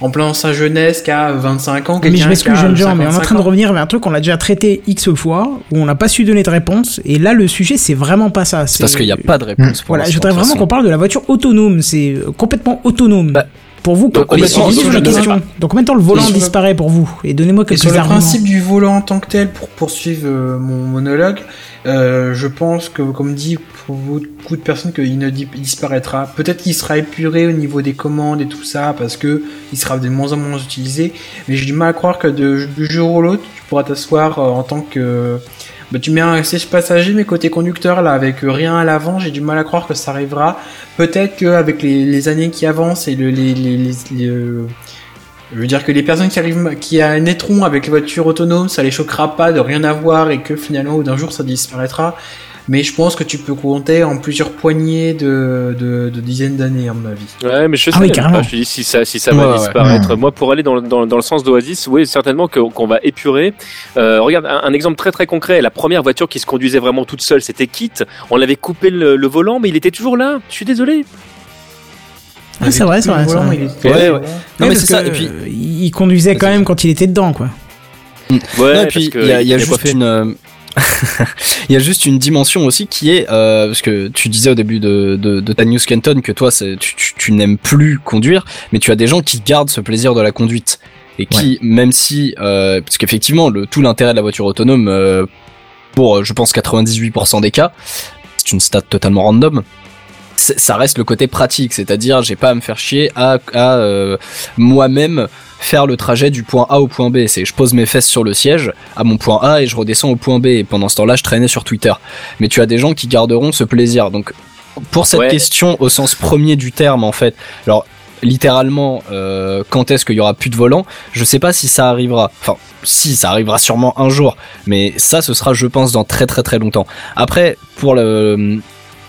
en plein dans sa jeunesse, qui a 25 ans, Mais je m'excuse, jeune gens, mais on est en 55 train de revenir vers un truc qu'on a déjà traité X fois, où on n'a pas su donner de réponse. Et là, le sujet, c'est vraiment pas ça. C'est parce qu'il n'y a pas de réponse. pour Voilà, je voudrais vraiment qu'on parle de la voiture autonome. C'est euh, complètement autonome. Bah, pour vous, donc, combien temps- sur la autonome. question. Donc combien de temps le volant disparaît pour vous Et donnez-moi quelques sur le arguments. principe du volant en tant que tel, pour poursuivre euh, mon monologue, euh, je pense que, comme dit pour beaucoup de personnes, qu'il ne di- disparaîtra. Peut-être qu'il sera épuré au niveau des commandes et tout ça, parce que il sera de moins en moins utilisé. Mais j'ai du mal à croire que de, du jour au l'autre, tu pourras t'asseoir euh, en tant que... Bah, tu mets un siège passager, mais côté conducteur, là, avec euh, rien à l'avant, j'ai du mal à croire que ça arrivera. Peut-être qu'avec les, les années qui avancent et le, les, les, euh, je veux dire que les personnes qui arrivent, qui naîtront avec les voitures autonomes, ça les choquera pas de rien avoir et que finalement, d'un jour, ça disparaîtra. Mais je pense que tu peux compter en plusieurs poignées de, de, de dizaines d'années, à mon avis. Ouais, mais je sais Ah oui, carrément. pas. Je dis si ça, si ça Ouais, va ouais. disparaître. Ouais. Moi, pour aller dans, dans, dans le sens d'Oasis, oui, certainement que- qu'on va épurer. Euh, regarde, un, un exemple très très concret. La première voiture qui se conduisait vraiment toute seule, c'était Kit. On l'avait coupé le, le volant, mais il était toujours là. Je suis désolé. Ah, c'est vrai, c'est vrai, volant, il était- Ouais, ouais. Non, mais c'est ça, et puis- il conduisait quand même quand il était dedans, quoi. Ouais, Non, et parce puis il y a, y juste une euh, *laughs* il y a juste une dimension aussi qui est euh, parce que tu disais au début de, de, de ta news Kenton que toi c'est- tu, tu, tu n'aimes plus conduire mais tu as des gens qui gardent ce plaisir de la conduite. Et qui même si euh, parce qu'effectivement le tout l'intérêt de la voiture autonome euh, pour je pense 98% des cas c'est une stat totalement random ça reste le côté pratique, c'est-à-dire j'ai pas à me faire chier à, à euh, moi-même faire le trajet du point A au point B. C'est je pose mes fesses sur le siège à mon point A et je redescends au point B. Et pendant ce temps-là, je traînais sur Twitter. Mais tu as des gens qui garderont ce plaisir. Donc pour cette Ouais. question au sens premier du terme, en fait, alors littéralement, euh, quand est-ce qu'il y aura plus de volant Je sais pas si ça arrivera. Enfin, si ça arrivera sûrement un jour, mais ça, ce sera, je pense, dans très très très longtemps. Après, pour le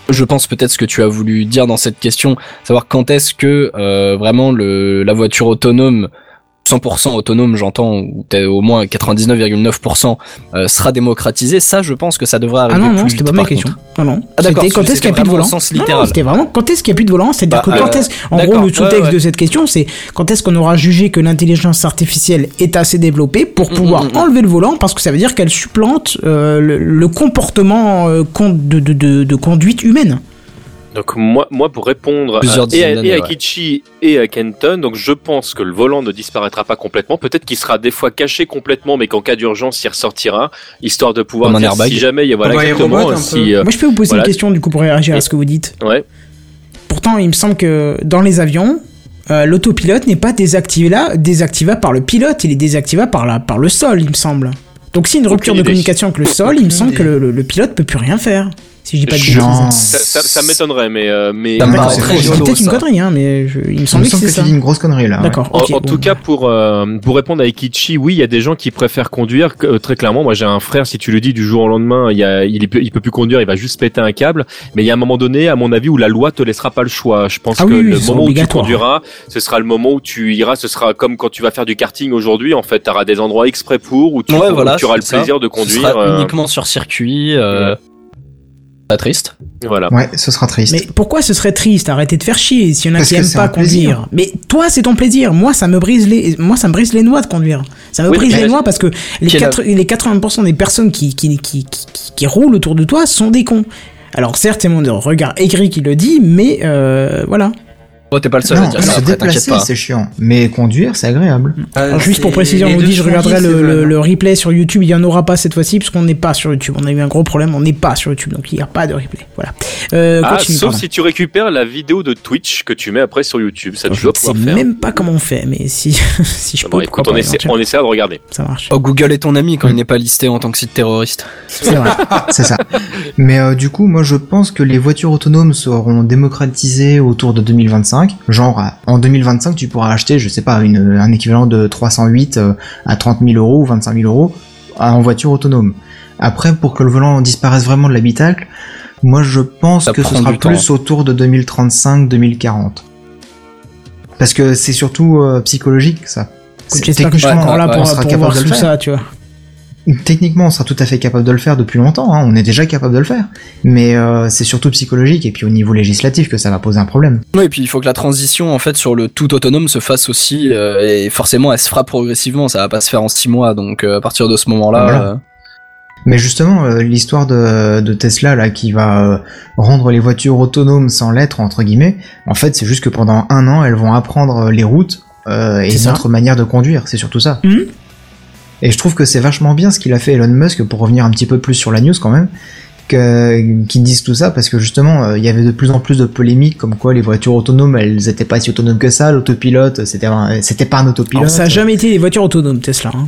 je pense peut-être ce que tu as voulu dire dans cette question, savoir quand est-ce que euh, vraiment le, la voiture autonome 100% autonome, j'entends, ou au moins 99,9% euh, sera démocratisée, ça je pense que ça devrait arriver Ah non, non, c'était pas ma question. Non, non. Ah, d'accord, quand est-ce qu'il n'y a plus de volant c'était vraiment quand est-ce qu'il n'y a plus de volant C'est-à-dire Bah, que quand euh, est-ce. En gros, le sous-texte ouais, ouais. de cette question, c'est quand est-ce qu'on aura jugé que l'intelligence artificielle est assez développée pour Mm, pouvoir mm, mm. enlever le volant parce que ça veut dire qu'elle supplante euh, le, le comportement con- de, de, de, de conduite humaine. Donc moi, moi pour répondre Plusieurs à, et, à, et à ouais. Kichi et à Kenton, donc je pense que le volant ne disparaîtra pas complètement. Peut-être qu'il sera des fois caché complètement, mais qu'en cas d'urgence, il ressortira, histoire de pouvoir dire si jamais il y a voilà exactement si euh, Moi, je peux vous poser voilà. une question du coup pour réagir à ce que vous dites. ouais. Pourtant, il me semble que dans les avions, euh, l'autopilote n'est pas désactivé là, désactivable par le pilote, il est désactivable par, la, par le sol, il me semble. Donc, si une rupture de communication avec le sol, il me semble que le, le- le pilote peut plus rien faire. Si je dis pas de Je- bêtises. Non. Ça, ça, ça m'étonnerait, mais euh, mais c'est c'est peut-être une ça. connerie, hein, mais je- il me que semble c'est que tu ça. dis une grosse connerie là. ouais. D'accord, En, ok. en bon. tout cas, pour euh, pour répondre à Ikichi, oui, il y a des gens qui préfèrent conduire. que- euh, très clairement, moi, j'ai un frère. Si tu le dis du jour au lendemain, il y a, il, peut, il peut plus conduire, il va juste péter un câble. Mais il y a un moment donné, à mon avis, où la loi te laissera pas le choix. Je pense Ah que oui, oui, le c'est moment où tu conduiras, ce sera le moment où tu iras. Ce sera comme quand tu vas faire du karting aujourd'hui. En fait, tu auras des endroits exprès pour où tu, auras le c'est plaisir de Ce conduire. sera euh, uniquement sur circuit. Pas triste. voilà. Ouais, ce sera triste. Mais pourquoi ce serait triste? Arrêtez de faire chier. S'il y en a Parce qui que aiment c'est pas conduire. Mais toi, c'est ton plaisir. Moi, ça me brise les, moi, ça me brise les noix de conduire. Ça me Oui, brise les noix parce que les, les 80% des personnes qui, qui, qui, qui, qui- qui roulent autour de toi sont des cons. Alors certes, c'est mon regard aigri qui le dit, mais euh, voilà. Oh, t'es pas le seul à dire ça. se Après, t'inquiète déplacer, pas. c'est chiant. Mais conduire, c'est agréable. Alors, juste pour préciser, on nous dit, je regarderai le, le, le replay sur YouTube. Il n'y en aura pas cette fois-ci parce qu'on n'est pas sur YouTube. On a eu un gros problème, on n'est pas sur YouTube, donc il n'y a pas de replay. Voilà. Euh, Ah, continue, sauf pardon. si tu récupères la vidéo de Twitch que tu mets après sur YouTube. Ça, tu Je dois ne sais pouvoir faire. même pas comment on fait, mais si, *laughs* si je Ah peux, bon, écoute, pourquoi on, pas, essaie, on essaiera de regarder. Ça marche. Oh, Google est ton ami quand il n'est pas listé en tant que site terroriste. *laughs* C'est vrai. *laughs* C'est ça. Mais euh, du coup, moi je pense que les voitures autonomes seront démocratisées autour de 2025. Genre, en 2025, tu pourras acheter, je sais pas, une, un équivalent de 308 euh, à 30 000 euros ou 25 000 euros euh, en voiture autonome. Après, pour que le volant disparaisse vraiment de l'habitacle, moi je pense Ça que ce sera temps. plus autour de 2035-2040. Parce que c'est surtout euh, psychologique, ça. C'est- J'espère que je serai techniquement, encore là ouais, pour, on sera pour capable voir de le tout ça, tu vois. Techniquement, on sera tout à fait capable de le faire depuis longtemps. hein, On est déjà capable de le faire, mais euh, c'est surtout psychologique et puis au niveau législatif que ça va poser un problème. Oui, et puis il faut que la transition en fait sur le tout autonome se fasse aussi, euh, et forcément elle se fera progressivement, ça va pas se faire en six mois, donc euh, à partir de ce moment-là, Voilà. euh, Mais justement, euh, l'histoire de, de Tesla là qui va euh, rendre les voitures autonomes sans l'être entre guillemets, en fait, c'est juste que pendant un an, elles vont apprendre les routes euh, et notre manière de conduire. C'est surtout ça. Mhm. Et je trouve que c'est vachement bien ce qu'il a fait Elon Musk pour revenir un petit peu plus sur la news quand même. Qu'ils disent tout ça parce que justement euh, il y avait de plus en plus de polémiques comme quoi les voitures autonomes elles étaient pas si autonomes que ça l'autopilote c'était pas un autopilote Alors, ça a jamais été des voitures autonomes, Tesla. hein.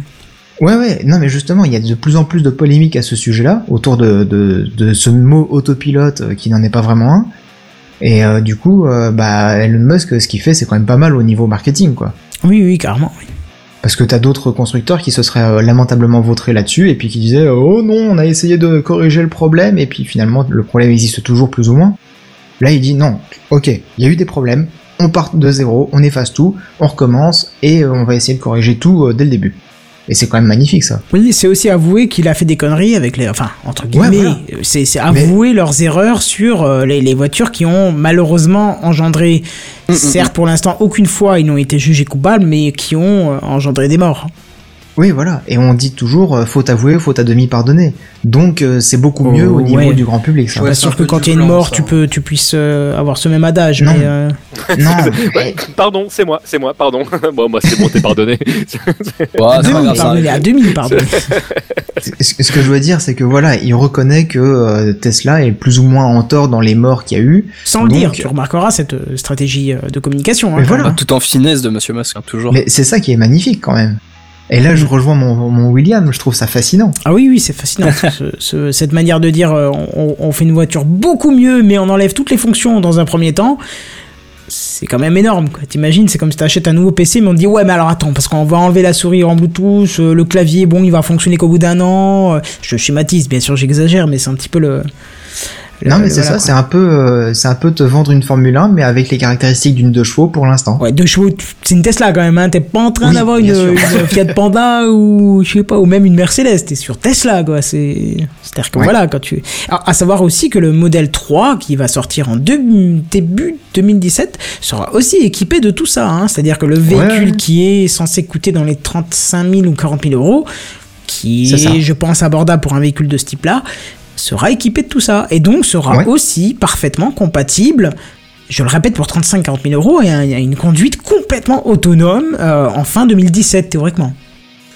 Ouais, ouais, non, mais justement, il y a de plus en plus de polémiques à ce sujet-là, autour de, de, de ce mot autopilote euh, qui n'en est pas vraiment un. Et euh, du coup, euh, bah, Elon Musk, ce qu'il fait, c'est quand même pas mal au niveau marketing, quoi. Oui, oui, carrément. oui. Parce que t'as d'autres constructeurs qui se seraient euh, lamentablement vautrés là-dessus, et puis qui disaient Oh non, on a essayé de corriger le problème, et puis finalement, le problème existe toujours plus ou moins. Là, il dit Non, ok, il y a eu des problèmes, on part de zéro, on efface tout, on recommence, et euh, on va essayer de corriger tout euh, dès le début. Et c'est quand même magnifique, ça. Oui, c'est aussi avouer qu'il a fait des conneries avec les. Enfin, entre guillemets, Ouais, voilà. c'est c'est avouer leurs erreurs sur euh, les, les voitures qui ont malheureusement engendré, Mm, certes pour l'instant, aucune fois ils n'ont été jugés coupables, mais qui ont euh, engendré des morts. Oui, voilà. Et on dit toujours, euh, faut avouer, faut à demi pardonner. Donc euh, c'est beaucoup mieux au niveau ouais. du grand public. Ça. Je suis Ouais, pas sûr que quand il y a une mort, ça. tu peux, tu puisses euh, avoir ce même adage. Non. Mais, euh, non, *laughs* Ouais, pardon, c'est moi, c'est moi, pardon. *laughs* bon, moi, c'est bon, t'es pardonné. *laughs* ça pardonnez, arrive. à demi, pardon. ce que je veux dire, c'est que voilà, il reconnaît que euh, Tesla est plus ou moins en tort dans les morts qu'il y a eu. Sans le dire, tu remarqueras cette euh, stratégie euh, de communication. hein, Mais voilà. tout en finesse de Monsieur Musk, hein, toujours. Mais c'est ça qui est magnifique quand même. Et là, je rejoins mon, mon William, je trouve ça fascinant. Ah oui, oui, c'est fascinant. *laughs* ce- ce- cette manière de dire euh, on, on fait une voiture beaucoup mieux, mais on enlève toutes les fonctions dans un premier temps. C'est quand même énorme, quoi. T'imagines, c'est comme si t'achètes un nouveau PC, mais on te dit ouais, mais alors attends, parce qu'on va enlever la souris en Bluetooth, euh, le clavier, bon, il va fonctionner qu'au bout d'un an. Euh, Je schématise, bien sûr, j'exagère, mais c'est un petit peu le. Non, mais c'est voilà, ça, c'est un peu, euh, c'est un peu te vendre une Formule 1, mais avec les caractéristiques d'une deux chevaux pour l'instant. Ouais, deux chevaux, c'est une Tesla quand même, hein. T'es pas en train Oui, d'avoir une, Fiat Panda ou, je sais pas, ou même une Mercedes. T'es sur Tesla, quoi. C'est, c'est-à-dire que Ouais. voilà, quand tu, à, à savoir aussi que le modèle 3, qui va sortir en deux- début 2017, sera aussi équipé de tout ça, hein. C'est-à-dire que le véhicule Ouais. qui est censé coûter dans les 35 000 ou 40 000 euros, qui est, je pense, abordable pour un véhicule de ce type-là, sera équipé de tout ça. Et donc sera Ouais. aussi parfaitement compatible je le répète, pour 35-40 000 euros, et un- il y a une conduite complètement autonome euh, en fin 2017, théoriquement.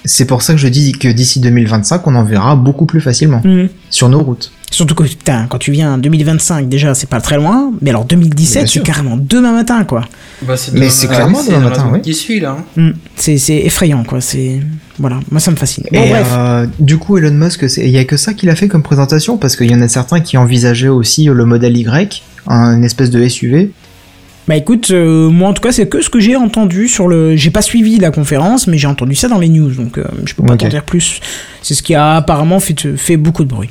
C'est pour ça que je dis que d'ici 2025, on en verra beaucoup plus facilement sur nos routes. Surtout que putain, quand tu viens en 2025 déjà, c'est pas très loin, mais alors 2017, Bien c'est carrément demain matin quoi. Bah, c'est Mais c'est clairement demain matin, oui. Qui suit là. hein. Hmm. C'est c'est effrayant quoi, c'est voilà, moi ça me fascine. Bon Et bref. euh, du coup, Elon Musk, c'est- il y a que ça qu'il a fait comme présentation parce qu'il y en a certains qui envisageaient aussi le modèle Y, un espèce de SUV. Bah écoute, euh, moi en tout cas c'est que ce que j'ai entendu sur le... J'ai pas suivi la conférence, mais j'ai entendu ça dans les news, donc euh, je peux pas Ok. t'en dire plus. C'est ce qui a apparemment fait, fait beaucoup de bruit.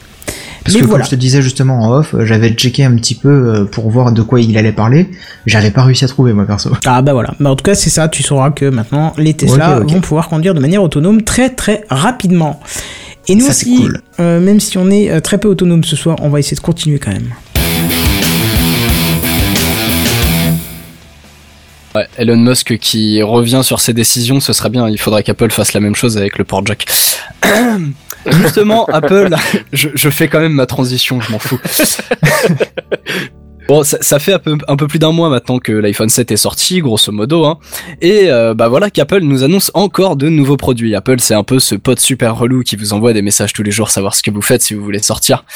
Parce mais que voilà. comme je te disais justement en off, euh, j'avais checké un petit peu euh, pour voir de quoi il allait parler. J'avais pas réussi à trouver moi perso. *laughs* Ah bah voilà, mais en tout cas c'est ça, tu sauras que maintenant les Tesla vont pouvoir conduire de manière autonome très très rapidement. Et nous Ça, aussi, cool. euh, même si on est très peu autonome ce soir, on va essayer de continuer quand même. Ouais, Elon Musk qui revient sur ses décisions, ce serait bien. Il faudrait qu'Apple fasse la même chose avec le port jack. *clears throat* Justement, *laughs* Apple, je, je fais quand même ma transition, je m'en fous. Bon, ça, ça fait un peu, un peu plus d'un mois maintenant que l'iPhone 7 est sorti, grosso modo, hein. Et euh, bah voilà qu'Apple nous annonce encore de nouveaux produits. Apple, c'est un peu ce pote super relou qui vous envoie des messages tous les jours, savoir ce que vous faites si vous voulez sortir.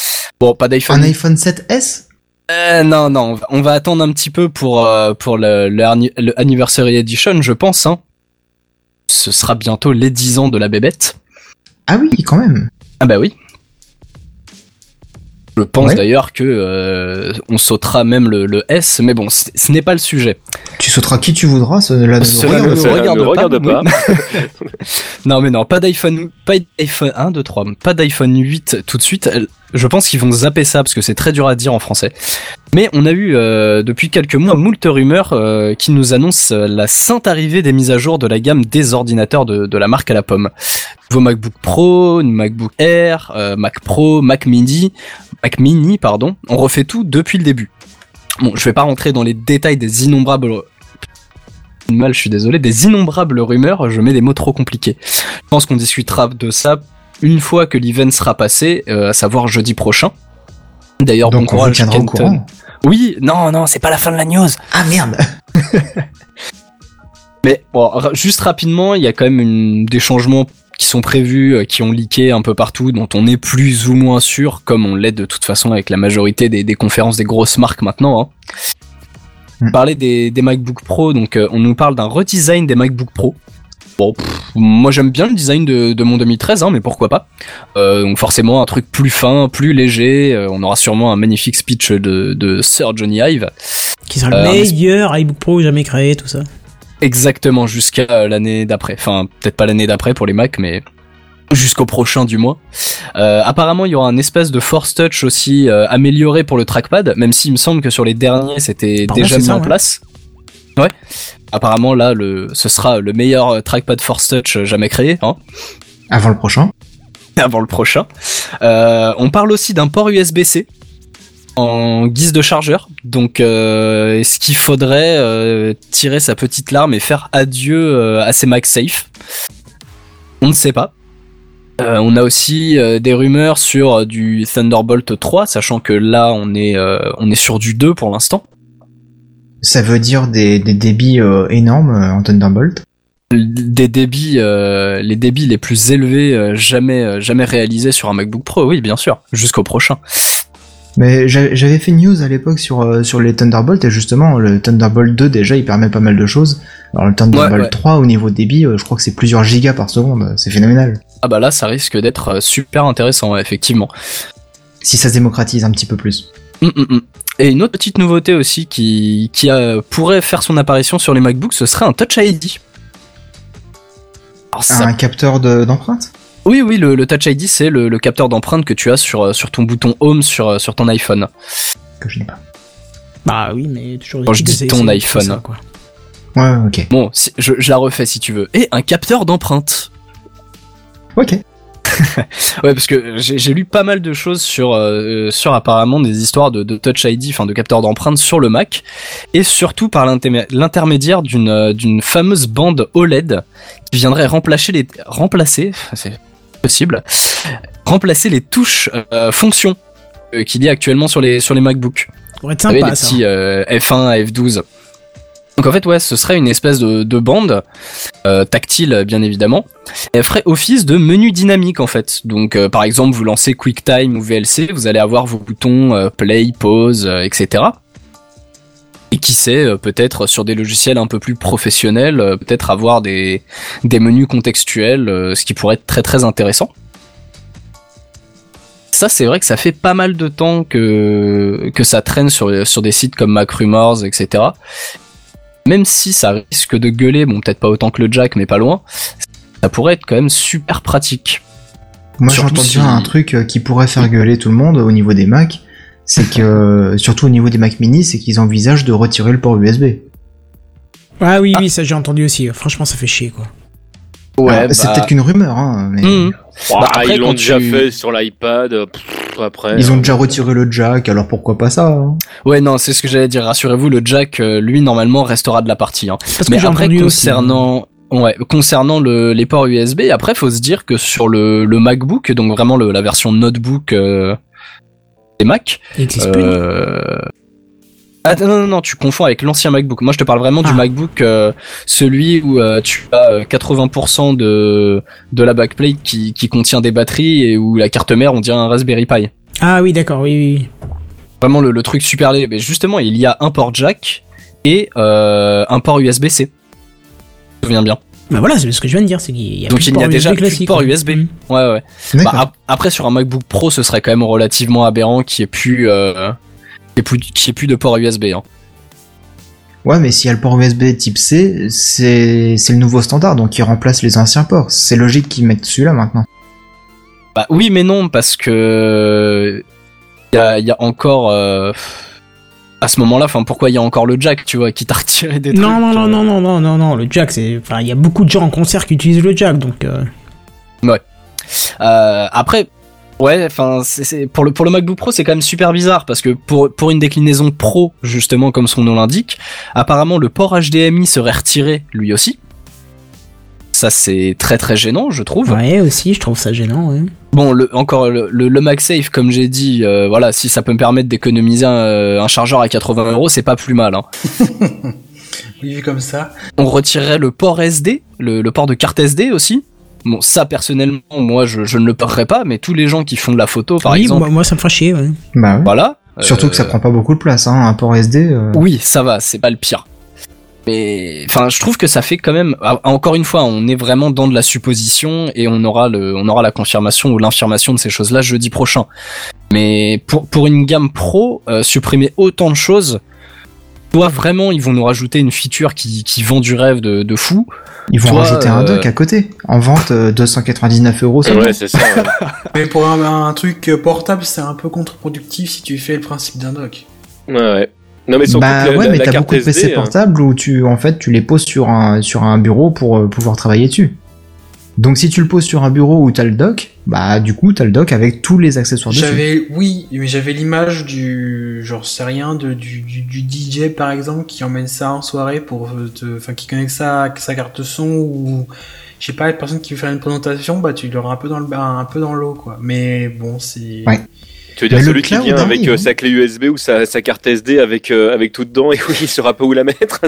Bon, pas d'iPhone Un iPhone 7S euh, non, non, on va- attendre un petit peu pour euh, pour le, le, le Anniversary Edition, je pense. Hein. Ce sera bientôt les 10 ans de la bébête. Ah oui, quand même. Ah bah oui. Je pense Ouais. d'ailleurs que euh, on sautera même le, le S, mais bon, ce n'est pas le sujet. Tu sauteras qui tu voudras, cela ne nous Cela regarde ne pas. ça regarde ne pas, regarde oui. pas. *laughs* Non mais non, pas d'iPhone, pas d'iPhone 1, 2, 3, pas d'iPhone 8 tout de suite. Je pense qu'ils vont zapper ça parce que c'est très dur à dire en français. Mais on a eu euh, depuis quelques mois moult rumeurs euh, qui nous annoncent euh, la sainte arrivée des mises à jour de la gamme des ordinateurs de, la marque à la pomme. Nouveau MacBook Pro, MacBook Air, euh, Mac Pro, Mac Mini, Mac Mini pardon. On refait tout depuis le début. Bon, je vais pas rentrer dans les détails des innombrables mal, je suis désolé, des innombrables rumeurs, je mets des mots trop compliqués. Je pense qu'on discutera de ça une fois que l'event sera passé, euh, à savoir jeudi prochain. D'ailleurs, bon Donc on vous courage, Kenton. courant. Oui, non, non, c'est pas la fin de la news. Ah merde *laughs* Mais bon, juste rapidement, il y a quand même une, des changements qui sont prévus, euh, qui ont leaké un peu partout, dont on est plus ou moins sûr, comme on l'est de toute façon avec la majorité des, des conférences des grosses marques maintenant. Hein. Hmm. Parler des, des MacBook Pro, donc euh, on nous parle d'un redesign des MacBook Pro. Bon, pff, moi j'aime bien le design de, de mon 2013, hein, mais pourquoi pas. Euh, donc forcément un truc plus fin, plus léger. euh, on aura sûrement un magnifique speech de, de Sir Johnny Ive. Qui sera le Euh, meilleur iBook Pro jamais créé, tout ça. Exactement, jusqu'à l'année d'après. Enfin, peut-être pas l'année d'après pour les Mac, mais jusqu'au prochain du mois. Euh, apparemment, il y aura un espèce de Force Touch aussi euh, amélioré pour le trackpad, même s'il me semble que sur les derniers, c'était déjà mis ça, en ouais. place. Ouais. Apparemment, là, le, ce sera le meilleur euh, trackpad Force Touch euh, jamais créé, hein, Avant le prochain. *laughs* avant le prochain. Euh, on parle aussi d'un port USB-C en guise de chargeur. Donc, euh, est-ce qu'il faudrait euh, tirer sa petite larme et faire adieu euh, à ces MagSafe On ne sait pas. Euh, on a aussi euh, des rumeurs sur euh, du Thunderbolt 3, sachant que là on est euh, on est sur du 2 pour l'instant. Ça veut dire des, des débits euh, énormes euh, en Thunderbolt. Des débits, euh, les débits les plus élevés jamais jamais réalisés sur un MacBook Pro, oui bien sûr, jusqu'au prochain. Mais j'a- j'avais fait une news à l'époque sur, sur les Thunderbolt et justement le Thunderbolt 2 déjà il permet pas mal de choses. Alors le Thunderbolt Ouais, ouais. 3 au niveau débit je crois que c'est plusieurs gigas par seconde, c'est phénoménal. Ah bah là ça risque d'être super intéressant effectivement. Si ça se démocratise un petit peu plus. Hum, hum, hum. Et une autre petite nouveauté aussi qui, qui euh, pourrait faire son apparition sur les MacBooks, ce serait un Touch ID. Alors, ça Un capteur de- d'empreinte? Oui, oui, le, le Touch ID, c'est le, le capteur d'empreinte que tu as sur, euh, sur ton bouton Home sur, euh, sur ton iPhone. que je n'ai pas. Bah oui, mais toujours. Quand je dis ton iPhone. ça, quoi. Ouais, ok. Bon, si- je, je la refais si tu veux. Et un capteur d'empreinte. Ok. *laughs* Ouais, parce que j'ai lu pas mal de choses sur, euh, sur apparemment des histoires de, de Touch ID, enfin de capteur d'empreinte sur le Mac, et surtout par l'intermé- l'intermédiaire d'une euh, d'une fameuse bande OLED qui viendrait remplacer les remplacer, *laughs* c'est possible, remplacer les touches euh, fonctions euh, qu'il y a actuellement sur les sur les MacBooks. Ça pourrait être Vous savez, sympa les petits euh, F1 à F12. Donc en fait, ouais, ce serait une espèce de, de bande euh, tactile, bien évidemment. Et elle ferait office de menu dynamique en fait. Donc euh, par exemple, vous lancez QuickTime ou VLC, vous allez avoir vos boutons euh, play, pause, etc. Et qui sait, peut-être sur des logiciels un peu plus professionnels, peut-être avoir des, des menus contextuels, ce qui pourrait être très très intéressant. Ça, c'est vrai que ça fait pas mal de temps que, que ça traîne sur, sur des sites comme MacRumors, etc. Même si ça risque de gueuler, bon, peut-être pas autant que le jack, mais pas loin, ça pourrait être quand même super pratique. Moi, j'entends si- dire un truc euh, qui pourrait faire gueuler tout le monde au niveau des Mac, c'est que, euh, surtout au niveau des Mac mini, c'est qu'ils envisagent de retirer le port USB. Ah oui, oui, ça j'ai entendu aussi. Franchement, ça fait chier, quoi. Alors, c'est peut-être qu'une rumeur, hein, mais. Bah, Bah, après, ils l'ont déjà tu- fait sur l'iPad. Euh, Après. ils ont euh, déjà retiré le jack, alors pourquoi pas ça hein Ouais, non, c'est ce que j'allais dire. Rassurez-vous, le jack, euh, lui, normalement, restera de la partie. Hein. Parce que Mais j'ai après, aussi. concernant, ouais, concernant le, les ports USB, après, faut se dire que sur le, le MacBook, donc vraiment le, la version notebook euh, des Mac, Il existe plus, euh... Ah non, non, non, tu confonds avec l'ancien MacBook. Moi, je te parle vraiment du Ah. MacBook, euh, celui où euh, tu as euh, 80% de, de la backplate qui, qui contient des batteries et où la carte mère, on dirait un Raspberry Pi. Ah oui, d'accord, oui, oui, oui. Vraiment le, le truc super laid. Mais justement, il y a un port jack et euh, un port USB-C. Je me souviens bien. Bah voilà, c'est ce que je viens de dire, c'est qu'il y a Donc plus il y a port déjà USB plus de port. USB. Mm. Ouais, ouais. Bah, ap- après, sur un MacBook Pro, ce serait quand même relativement aberrant qu'il n'y ait plus, euh, plus, qu'il y ait plus de port USB. Hein. Ouais, mais s'il y a le port USB type C, c'est le nouveau standard, donc il remplace les anciens ports. C'est logique qu'ils mettent celui-là maintenant. Bah oui, mais non, parce que il y a, il y a encore euh, à ce moment-là. Enfin, pourquoi il y a encore le jack, tu vois, qui t'a retiré des trucs Non, non, non, euh, non, non, non, non, non, le jack, c'est. Enfin, il y a beaucoup de gens en concert qui utilisent le jack, donc. euh, Euh, après, ouais, enfin, pour le pour le MacBook Pro, c'est quand même super bizarre parce que pour pour une déclinaison Pro, justement comme son nom l'indique, apparemment le port HDMI serait retiré lui aussi. Ça c'est très très gênant, je trouve. Ouais, aussi, je trouve ça gênant, ouais. Bon, le, encore le, le, le MagSafe, comme j'ai dit, euh, voilà, si ça peut me permettre d'économiser un, euh, un chargeur à 80 euros, c'est pas plus mal. Hein. *laughs* Oui, comme ça. On retirerait le port SD, le, le port de carte SD aussi. Bon, ça personnellement, moi, je, je ne le paierais pas, mais tous les gens qui font de la photo, par oui, exemple, moi, moi, ça me fera chier, ouais. Bah ouais. voilà. Surtout que ça euh, prend pas beaucoup de place, hein. Un port SD. euh, Oui, ça va, c'est pas le pire. Mais enfin, je trouve que ça fait quand même. ah, Encore une fois, on est vraiment dans de la supposition et on aura le, on aura la confirmation ou l'infirmation de ces choses-là jeudi prochain. Mais pour pour une gamme pro, euh, supprimer autant de choses, soit vraiment ils vont nous rajouter une feature qui qui vend du rêve de, de fou. Ils vont Toi, rajouter un euh, dock à côté. En vente, euh, 299 euros seulement. Ouais, c'est ça. ouais. *laughs* Mais pour un, un truc portable, c'est un peu contre-productif si tu fais le principe d'un dock. ouais, ouais. Non, mais Bah ouais, la- mais t'as beaucoup de PC hein. portables où tu, en fait, tu les poses sur un, sur un bureau pour euh, pouvoir travailler dessus. Donc si tu le poses sur un bureau où t'as le dock, bah du coup t'as le dock avec tous les accessoires dessus. J'avais, oui, mais j'avais l'image du, genre, c'est rien, de, du, du, du DJ par exemple qui emmène ça en soirée pour, euh, te, enfin, qui connecte ça à sa carte son ou, je sais pas, la personne qui veut faire une présentation, bah tu l'auras un peu dans le, un peu dans l'eau quoi. Mais bon, c'est. Ouais. Tu veux dire Mais celui qui vient avec arrive, euh, hein. sa clé USB ou sa, sa carte SD avec euh, avec tout dedans et où il saura pas où la mettre?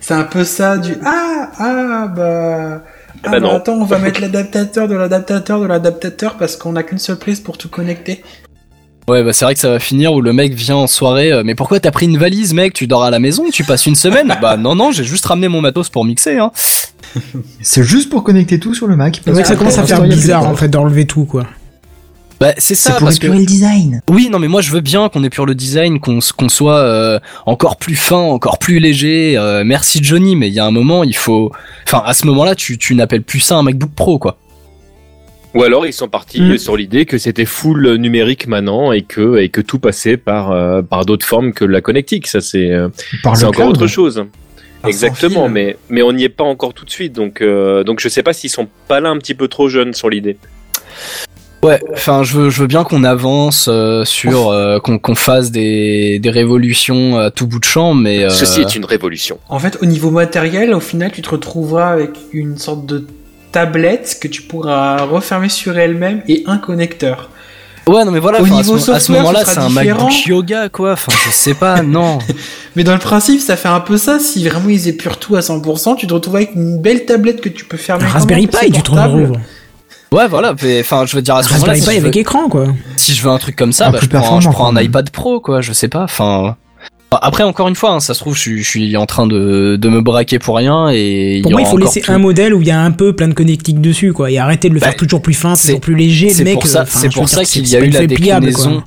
C'est un peu ça du ah ah bah ah bah bah, non. attends on va mettre l'adaptateur de l'adaptateur de l'adaptateur parce qu'on a qu'une seule prise pour tout connecter. Ouais, bah c'est vrai que ça va finir où le mec vient en soirée. euh, mais pourquoi t'as pris une valise, mec? Tu dors à la maison Tu passes une semaine? Bah non, non, j'ai juste ramené mon matos pour mixer. Hein. C'est juste pour connecter tout sur le Mac. C'est vrai que ça commence à faire bizarre, en fait, d'enlever tout, quoi. Bah c'est ça C'est pour parce que épurer le design. Oui, non, mais moi je veux bien qu'on épure le design, qu'on soit euh, encore plus fin, encore plus léger. euh, merci Johnny, mais il y a un moment, il faut. Enfin, à ce moment-là, tu, tu n'appelles plus ça un MacBook Pro, quoi. Ou alors ils sont partis Mm. sur l'idée que c'était full numérique maintenant et que et que tout passait par euh, par d'autres formes que la connectique. Ça c'est encore cloud. autre chose. Exactement, mais mais on n'y est pas encore tout de suite. Donc euh, donc je sais pas s'ils sont pas là un petit peu trop jeunes sur l'idée. Ouais, enfin, je veux, je veux bien qu'on avance euh, sur, euh, qu'on fasse des, des révolutions à tout bout de champ, mais. euh, Ceci est une révolution. En fait, au niveau matériel, au final, tu te retrouveras avec une sorte de tablette que tu pourras refermer sur elle-même et un connecteur. Ouais, non, mais voilà, Au à niveau ce, à ce software, moment-là, ce c'est un. MacBook Yoga, quoi. Enfin, je sais pas, non. *laughs* Mais dans le principe, ça fait un peu ça. Si vraiment ils épurent tout à 100%, tu te retrouves avec une belle tablette que tu peux fermer. Un Raspberry Pi, tu te portable. retrouves. Ouais, voilà, enfin, je veux dire, à ce moment-là, si veux, avec écran, quoi. si je veux un truc comme ça, bah, je prends, je prends un iPad Pro, quoi, je sais pas, enfin. Après, encore une fois, hein, ça se trouve, je suis, je suis en train de, de me braquer pour rien et Pour il moi, il faut laisser tout. un modèle où il y a un peu plein de connectiques dessus, quoi, et arrêter de le Bah, faire toujours plus fin, toujours plus léger, C'est le mec. pour ça, euh, enfin, c'est pour ça qu'il y a pas eu une la pliable, déclinaison.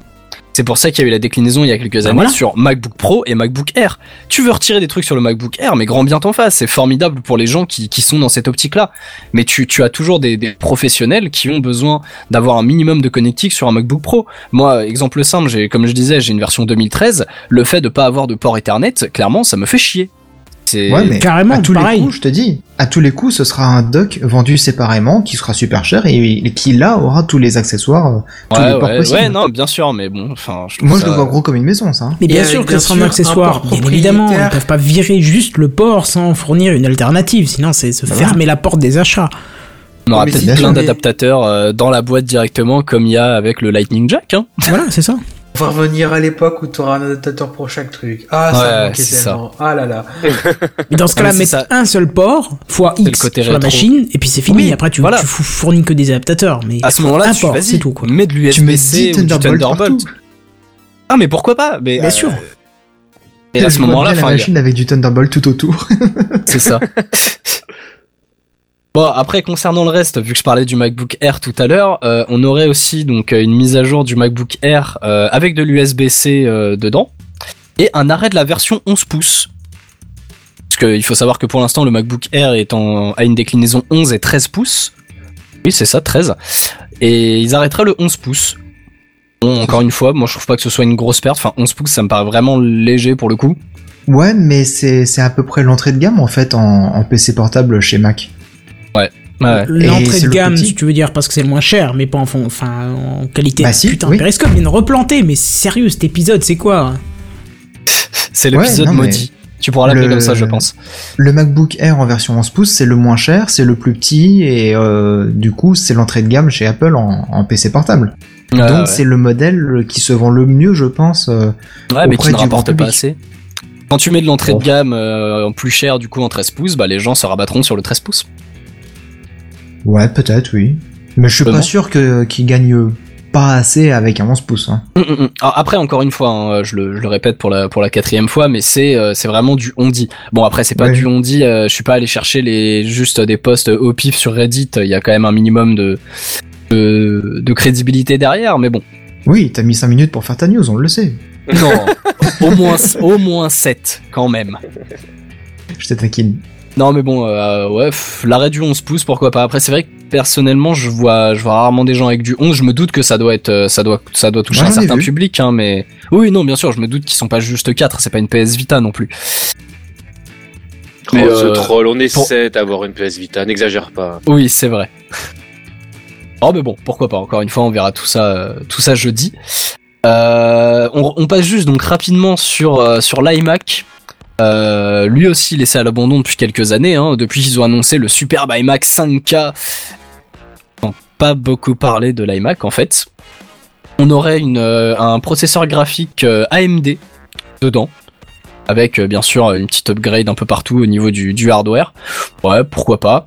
C'est pour ça qu'il y a eu la déclinaison il y a quelques années voilà. sur MacBook Pro et MacBook Air. Tu veux retirer des trucs sur le MacBook Air, mais grand bien t'en face. C'est formidable pour les gens qui, qui sont dans cette optique-là. Mais tu, tu as toujours des, des professionnels qui ont besoin d'avoir un minimum de connectique sur un MacBook Pro. Moi, exemple simple, j'ai, comme je disais, j'ai une version 2013. Le fait de pas avoir de port Ethernet, clairement, ça me fait chier. C'est, Ouais, mais Carrément, à tous pareil. les coups, je te dis, à tous les coups, ce sera un dock vendu séparément qui sera super cher et, et qui là aura tous les accessoires, euh, tous ouais, les ports ouais, possibles. ouais, non, bien sûr, mais bon, enfin, Moi, je le vois gros comme une maison, ça. hein. Mais bien sûr que ce sera un accessoire, un bien évidemment. Ils propriétaire. peuvent pas virer juste le port sans fournir une alternative, sinon c'est se Bah fermer la porte des achats. On aura peut-être plein d'adaptateurs euh, dans la boîte directement, comme il y a avec le Lightning Jack. Hein. voilà, c'est ça. On va revenir à l'époque où tu auras un adaptateur pour chaque truc. Ah, ça Ouais, me manquait c'est ça. tellement. Ah là là. Mais dans ce cas-là, mais c'est mettre ça. un seul port fois le X côté sur la machine, et puis c'est fini. Oui, Après, tu, voilà. tu fou- fournis que des adaptateurs. Mais À ce moment-là, tu c'est tout quoi. mets de Tu mets l'USB-C 10 ou du Thunderbolt. Ah, mais pourquoi pas mais, Bien euh, sûr. Et à ce moment-là, la machine avec du Thunderbolt tout autour. c'est ça. *laughs* Bon, après concernant le reste, vu que je parlais du MacBook Air tout à l'heure, euh, on aurait aussi donc euh, une mise à jour du MacBook Air euh, avec de l'USB-C euh, dedans et un arrêt de la version 11 pouces. Parce qu'il faut savoir que pour l'instant le MacBook Air est en, a une déclinaison 11 et 13 pouces. Oui, c'est ça, 13. Et ils arrêteraient le 11 pouces. Bon, encore une fois, moi je trouve pas que ce soit une grosse perte. Enfin, 11 pouces, ça me paraît vraiment léger pour le coup. ouais, mais c'est c'est à peu près l'entrée de gamme en fait en PC portable chez Mac. Ouais. L'entrée de le gamme, petit. si tu veux dire, parce que c'est le moins cher, mais pas en, fond, enfin, en qualité. Bah si, Putain, oui. Periscope vient de replanter, mais sérieux, cet épisode, c'est quoi C'est l'épisode maudit. Tu pourras l'appeler le- comme ça, je pense. Le MacBook Air en version 11 pouces, c'est le moins cher, c'est le plus petit et euh, du coup, c'est l'entrée de gamme chez Apple en, en PC portable. Donc ouais. c'est le modèle qui se vend le mieux, je pense. euh, Ouais, mais auprès qui ne rapporte pas public. assez. Quand tu mets de l'entrée de gamme euh, en plus cher, du coup, en 13 pouces, bah, les gens se rabattront sur le 13 pouces. Ouais, peut-être, oui. Mais je suis pas sûr que qu'ils gagnent pas assez avec un 11 pouces. Hein. Hum, hum, hum. Alors, après, encore une fois, hein, je, le, je le répète pour la, pour la quatrième fois, mais c'est euh, c'est vraiment du on-dit. Bon, après, c'est pas Ouais. du on-dit, euh, je suis pas allé chercher les juste des posts au pif sur Reddit, il y a quand même un minimum de, de, de crédibilité derrière, mais bon. Oui, t'as mis 5 minutes pour faire ta news, on le sait. Non, *laughs* au moins, au moins 7, quand même. Je te taquine. Non mais bon, euh, ouais, l'arrêt du 11 pouces, pourquoi pas. Après c'est vrai que personnellement, je vois, je vois rarement des gens avec du 11. Je me doute que ça doit être, euh, ça doit, ça doit toucher Ouais, un certain vu. public, hein, mais oui, non, bien sûr, je me doute qu'ils sont pas juste 4 C'est pas une PS Vita non plus. Mais, oh, ce euh, troll, on essaie d'avoir une PS Vita, n'exagère pas. Oui, c'est vrai. *laughs* Oh mais bon, pourquoi pas. Encore une fois, on verra tout ça, tout ça jeudi. Euh, on, on passe juste donc rapidement sur euh, sur l'iMac. Euh, lui aussi laissé à l'abandon depuis quelques années. Hein, depuis qu'ils ont annoncé le superbe iMac 5K. On pas beaucoup parlé de l'iMac en fait. On aurait euh, un processeur graphique euh, AMD dedans. Avec bien sûr une petite upgrade un peu partout au niveau du, hardware. Ouais, pourquoi pas.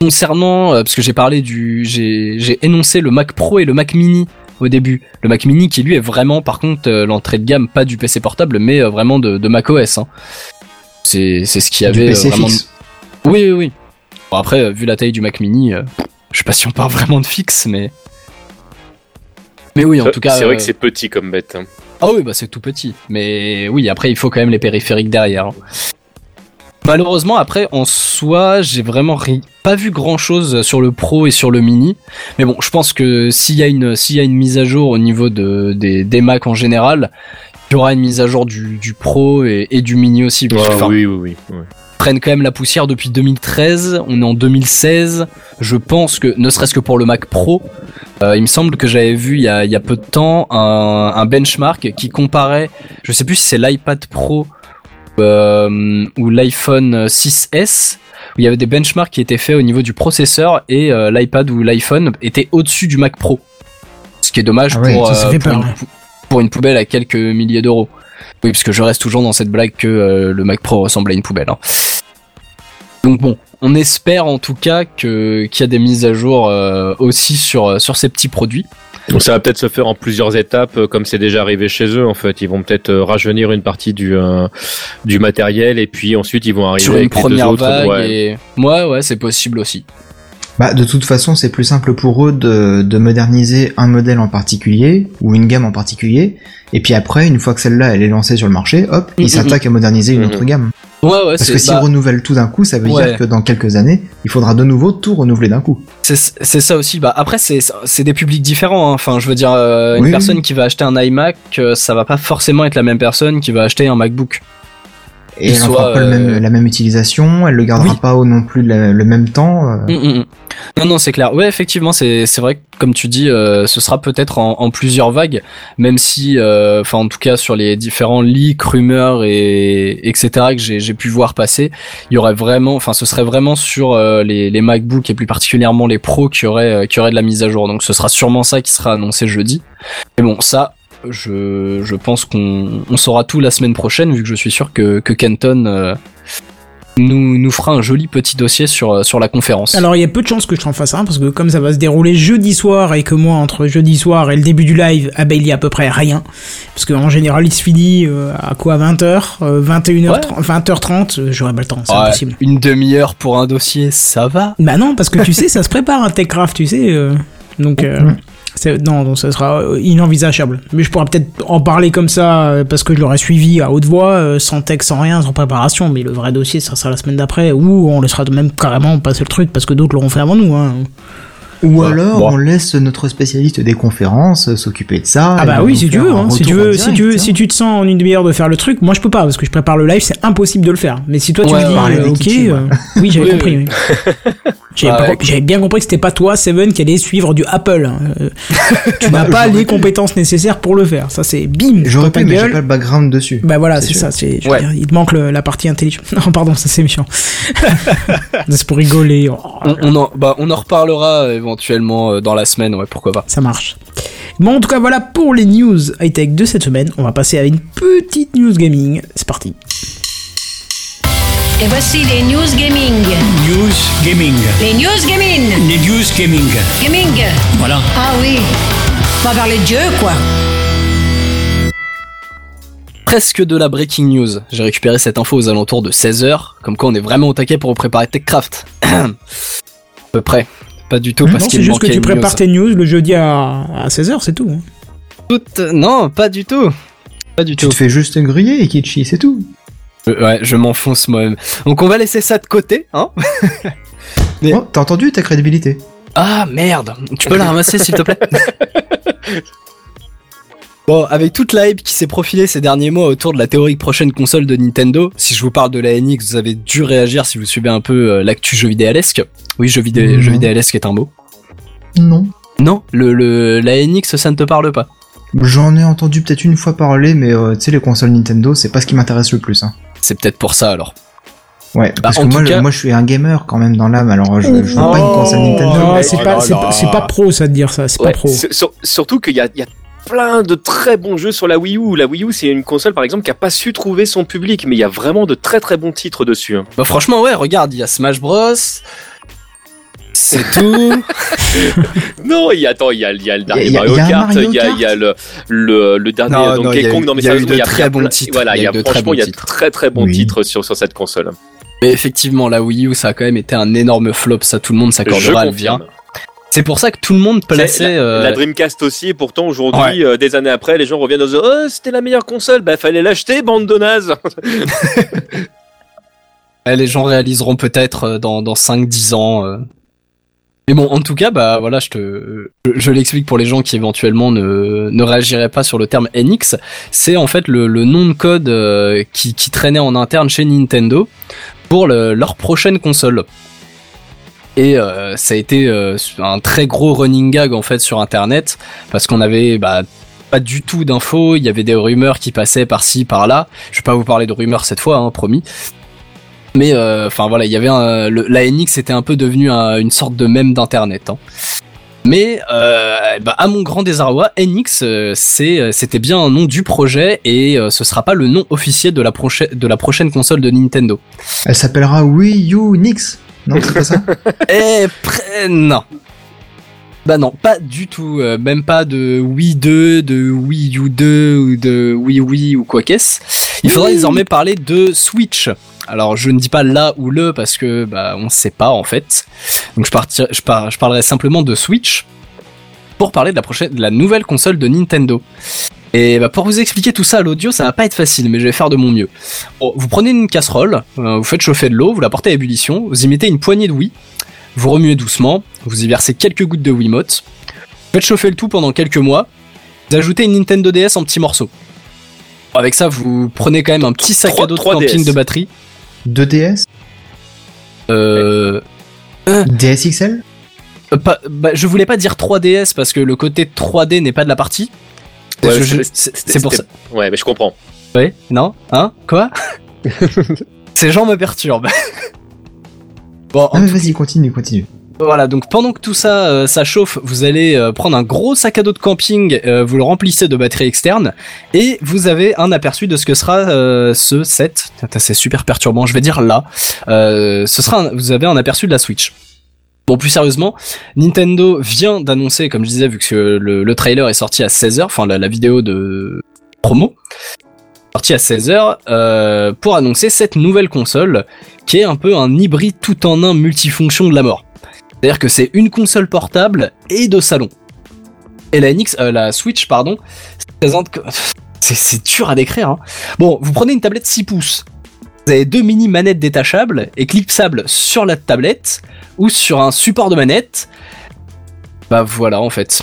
Concernant, parce que j'ai parlé du, j'ai énoncé le Mac Pro et le Mac Mini au début. Le Mac Mini qui lui est vraiment, par contre, euh, l'entrée de gamme pas du PC portable, mais euh, vraiment de, de Mac OS. Hein. C'est, c'est ce qu'il y Du avait euh, PC vraiment. fixe. Oui, oui, oui. Bon, après, vu la taille du Mac Mini, euh, je sais pas si on parle vraiment de fixe, mais. Mais oui, en tout cas. c'est vrai euh, que c'est petit comme bête. hein. ah oui, bah c'est tout petit. Mais oui, après, il faut quand même les périphériques derrière. hein. Malheureusement, après, en soi, j'ai vraiment ri- pas vu grand chose sur le Pro et sur le Mini. Mais bon, je pense que s'il y a une, s'il y a une mise à jour au niveau de, des, des Mac en général, il y aura une mise à jour du, du Pro et, et du Mini aussi. parce que, oui, oui, oui. ouais. prennent quand même la poussière depuis 2013. On est en 2016. Je pense que, ne serait-ce que pour le Mac Pro, euh, il me semble que j'avais vu il y a, il y a peu de temps un, un benchmark qui comparait, je sais plus si c'est l'iPad Pro euh, ou l'iPhone 6S, où il y avait des benchmarks qui étaient faits au niveau du processeur et euh, l'iPad ou l'iPhone était au-dessus du Mac Pro. Ce qui est dommage Ah ouais, pour, euh, pour, une, pour une poubelle à quelques milliers d'euros. Oui, parce que je reste toujours dans cette blague que le Mac Pro ressemble à une poubelle. hein. Donc bon, on espère en tout cas que qu'il y a des mises à jour euh, aussi sur sur ces petits produits. Donc ça va peut-être se faire en plusieurs étapes, euh, comme c'est déjà arrivé chez eux. En fait, ils vont peut-être euh, rajeunir une partie du euh, du matériel et puis ensuite ils vont arriver sur une avec les deux première autres. vague ouais. et ouais ouais c'est possible aussi. Bah, de toute façon, c'est plus simple pour eux de, de moderniser un modèle en particulier, ou une gamme en particulier, et puis après, une fois que celle-là, elle est lancée sur le marché, hop, ils s'attaquent à moderniser une autre gamme. Ouais ouais Parce que s'ils bah, renouvellent tout d'un coup, ça veut Ouais. dire que dans quelques années, il faudra de nouveau tout renouveler d'un coup. c'est ça aussi. Bah après c'est des publics différents. hein. Enfin je veux dire euh, une Oui, personne oui. qui va acheter un iMac, euh, ça va pas forcément être la même personne qui va acheter un MacBook. Et elle n'en fera pas le même- euh, la même utilisation, elle le gardera Oui. pas au non plus le, le même temps. euh. Mm, mm, mm. Non, non, c'est clair. Ouais, effectivement, c'est c'est vrai que comme tu dis, euh, ce sera peut-être en, en plusieurs vagues, même si, euh, enfin, en tout cas, sur les différents leaks, rumeurs et etc. que j'ai pu voir passer, il y aurait vraiment, enfin, ce serait vraiment sur euh, les, les MacBooks et plus particulièrement les Pros qui auraient qui auraient de la mise à jour. Donc, ce sera sûrement ça qui sera annoncé jeudi. Mais bon, ça. Je, je pense qu'on on saura tout la semaine prochaine vu que je suis sûr que, que Kenton euh, nous, nous fera un joli petit dossier sur, sur la conférence. Alors il y a peu de chances que je t'en fasse un parce que comme ça va se dérouler jeudi soir et que moi entre jeudi soir et le début du live, ah ben il y a à peu près rien parce qu'en général il se finit euh, à quoi 20h, 21h, 20h30, euh, j'aurai pas le temps, c'est Ouais, impossible. Une demi-heure pour un dossier, ça va? Bah non parce que tu *laughs* sais ça se prépare un Techcraft, tu sais euh, donc euh, c'est- non ça sera euh, inenvisageable. Mais je pourrais peut-être en parler comme ça euh, parce que je l'aurais suivi à haute voix euh, sans texte, sans rien, sans préparation, mais le vrai dossier ça sera la semaine d'après ou on laissera même carrément passer le truc parce que d'autres l'auront fait avant nous hein. Ou Ouais. alors, Bon. on laisse notre spécialiste des conférences euh, s'occuper de ça. Ah bah oui, si tu veux, hein, si tu veux, si tu veux, hein. si tu te sens en une demi-heure de faire le truc, moi je peux pas parce que je prépare le live, c'est impossible de le faire. Mais si toi tu Ouais, me dis, euh, ok, euh, oui j'avais *laughs* Oui, compris. oui. oui. J'avais Ouais, bien compris que c'était pas toi, Seven, qui allait suivre du Apple. hein. Euh, tu n'as pas les compétences nécessaires pour le faire. Ça c'est bim. J'aurais pu, mais j'ai pas le background dessus. Bah voilà, C'est ça. C'est, je veux Ouais. dire, il te manque le- la partie intelligente. *laughs* Non, pardon, ça c'est méchant. *laughs* c'est pour rigoler. Oh, On, on en, bah, on en reparlera euh, éventuellement euh, dans la semaine, ouais, pourquoi pas. Ça marche. Bon, en tout cas, voilà pour les news high-tech de cette semaine. On va passer à une petite news gaming. C'est parti. Et voici les news gaming. News Gaming. Les news gaming. Les News Gaming. Gaming. Voilà. Ah oui. On va parler de Dieu, quoi. Presque de la breaking news. J'ai récupéré cette info aux alentours de 16h, comme quoi on est vraiment au taquet pour préparer TechCraft. *clears throat* à peu près. Pas du tout parce qu'il c'est juste que tu prépares news. tes news le jeudi à, à 16h, c'est tout. hein. Non, pas du tout. Pas du Tu tout. te fais juste griller, Ikichi, c'est tout. Euh, ouais, je m'enfonce moi-même. Donc on va laisser ça de côté, hein Mais- *laughs* Oh, t'as entendu ta crédibilité? Ah merde Tu peux la ramasser s'il te plaît? *laughs* Bon, avec toute la hype qui s'est profilée ces derniers mois autour de la théorique prochaine console de Nintendo, si je vous parle de la NX, vous avez dû réagir si vous suivez un peu euh, l'actu jeu vidéalesque. Oui, jeu, vidé Non. jeu vidéalesque est un mot. Non. Non, le, le, la NX, ça ne te parle pas. J'en ai entendu peut-être une fois parler, mais euh, tu sais, les consoles Nintendo, c'est pas ce qui m'intéresse le plus. Hein. C'est peut-être pour ça alors. Ouais, parce en que moi, le- cas- moi, je suis un gamer quand même dans l'âme, alors je, je veux pas une console Nintendo. Non, mais- c'est oh pas, là c'est pas, pro ça de dire ça, c'est Ouais, pas pro. Surtout qu'il y a, il y a plein de très bons jeux sur la Wii U. La Wii U, c'est une console, par exemple, qui a pas su trouver son public, mais il y a vraiment de très très bons titres dessus. hein. Bah franchement, ouais, regarde, il y a Smash Bros. C'est tout. Non, il y a, attends, il y a, il y a le dernier Mario il y a un Kart, il y a, Kart il y a le, le, le dernier Non, non, il Donkey y a Kong. eu- Non, mais il y a eu sérieusement, de il y a très bons titres. Voilà, Il y y a franchement, il y a de titres. très très bons Oui. titres sur, sur cette console. Mais effectivement, la Wii U, ça a quand même été un énorme flop, ça tout le monde s'accordera à le dire. confirme. C'est pour ça que tout le monde plaçait... La, euh, la Dreamcast aussi, et pourtant aujourd'hui, euh, des années après, les gens reviennent en disant Oh, c'était la meilleure console, bah fallait l'acheter, bande de nazes *laughs* les gens réaliseront peut-être euh, dans, dans 5-10 ans. euh. Mais bon, en tout cas, bah voilà, je te, je, je l'explique pour les gens qui éventuellement ne, ne réagiraient pas sur le terme NX. C'est en fait le, le nom de code euh, qui, qui traînait en interne chez Nintendo pour le- leur prochaine console. Et euh, ça a été euh, un très gros running gag en fait sur Internet parce qu'on avait bah, pas du tout d'infos. Il y avait des rumeurs qui passaient par-ci par-là. Je vais pas vous parler de rumeurs cette fois, hein, promis. Mais euh, enfin voilà, il y avait la NX était un peu devenu un- une sorte de mème d'internet. Hein. Mais bah, à mon grand désarroi, NX, c'était bien un nom du projet et ce sera pas le nom officiel de la prochaine console de Nintendo. Elle s'appellera Wii U Nix. Non, c'est pas ça *laughs* Eh, non. Bah non, pas du tout. euh, même pas de Wii 2, de Wii U 2 ou de Wii Wii ou quoi qu'est-ce. Il faudra désormais parler de Switch. Alors je ne dis pas là ou le parce que bah on sait pas en fait. Donc je, partir, je, par- je parlerai simplement de Switch pour parler de la prochaine, de la nouvelle console de Nintendo. Et bah, pour vous expliquer tout ça à l'audio, ça va pas être facile, mais je vais faire de mon mieux. Bon, vous prenez une casserole, euh, vous faites chauffer de l'eau, vous la portez à ébullition, vous y mettez une poignée de Wii, vous remuez doucement, vous y versez quelques gouttes de Wiimote, faites chauffer le tout pendant quelques mois, vous ajoutez une Nintendo DS en petits morceaux. Avec ça, vous prenez quand même un petit sac à dos de trois camping DS. de batterie. 2DS Euh, DS XL euh, pas- bah, je voulais pas dire 3DS parce que le côté 3D n'est pas de la partie. Ouais, c'est pour ça. Ouais, mais je comprends. Ouais, non Hein Quoi *laughs* Ces gens me perturbent. *laughs* bon, en Ah vas-y, continue, continue. voilà, donc pendant que tout ça, euh, ça chauffe, vous allez euh, prendre un gros sac à dos de camping, euh, vous le remplissez de batteries externes, et vous avez un aperçu de ce que sera euh, ce set. C'est super perturbant, je vais dire là. Euh, ce sera, un- vous avez un aperçu de la Switch. Bon, plus sérieusement, Nintendo vient d'annoncer, comme je disais, vu que le, le trailer est sorti à 16h, enfin la, vidéo de promo, sorti à 16h, euh, pour annoncer cette nouvelle console, qui est un peu un hybride tout en un multifonction de la mort. C'est-à-dire que c'est une console portable et de salon. Et la NX, euh, la Switch, pardon, se présente *laughs* c'est dur à décrire. Hein. Bon, vous prenez une tablette 6 pouces. Vous avez deux mini manettes détachables et clipsables sur la tablette ou sur un support de manette. Bah voilà en fait.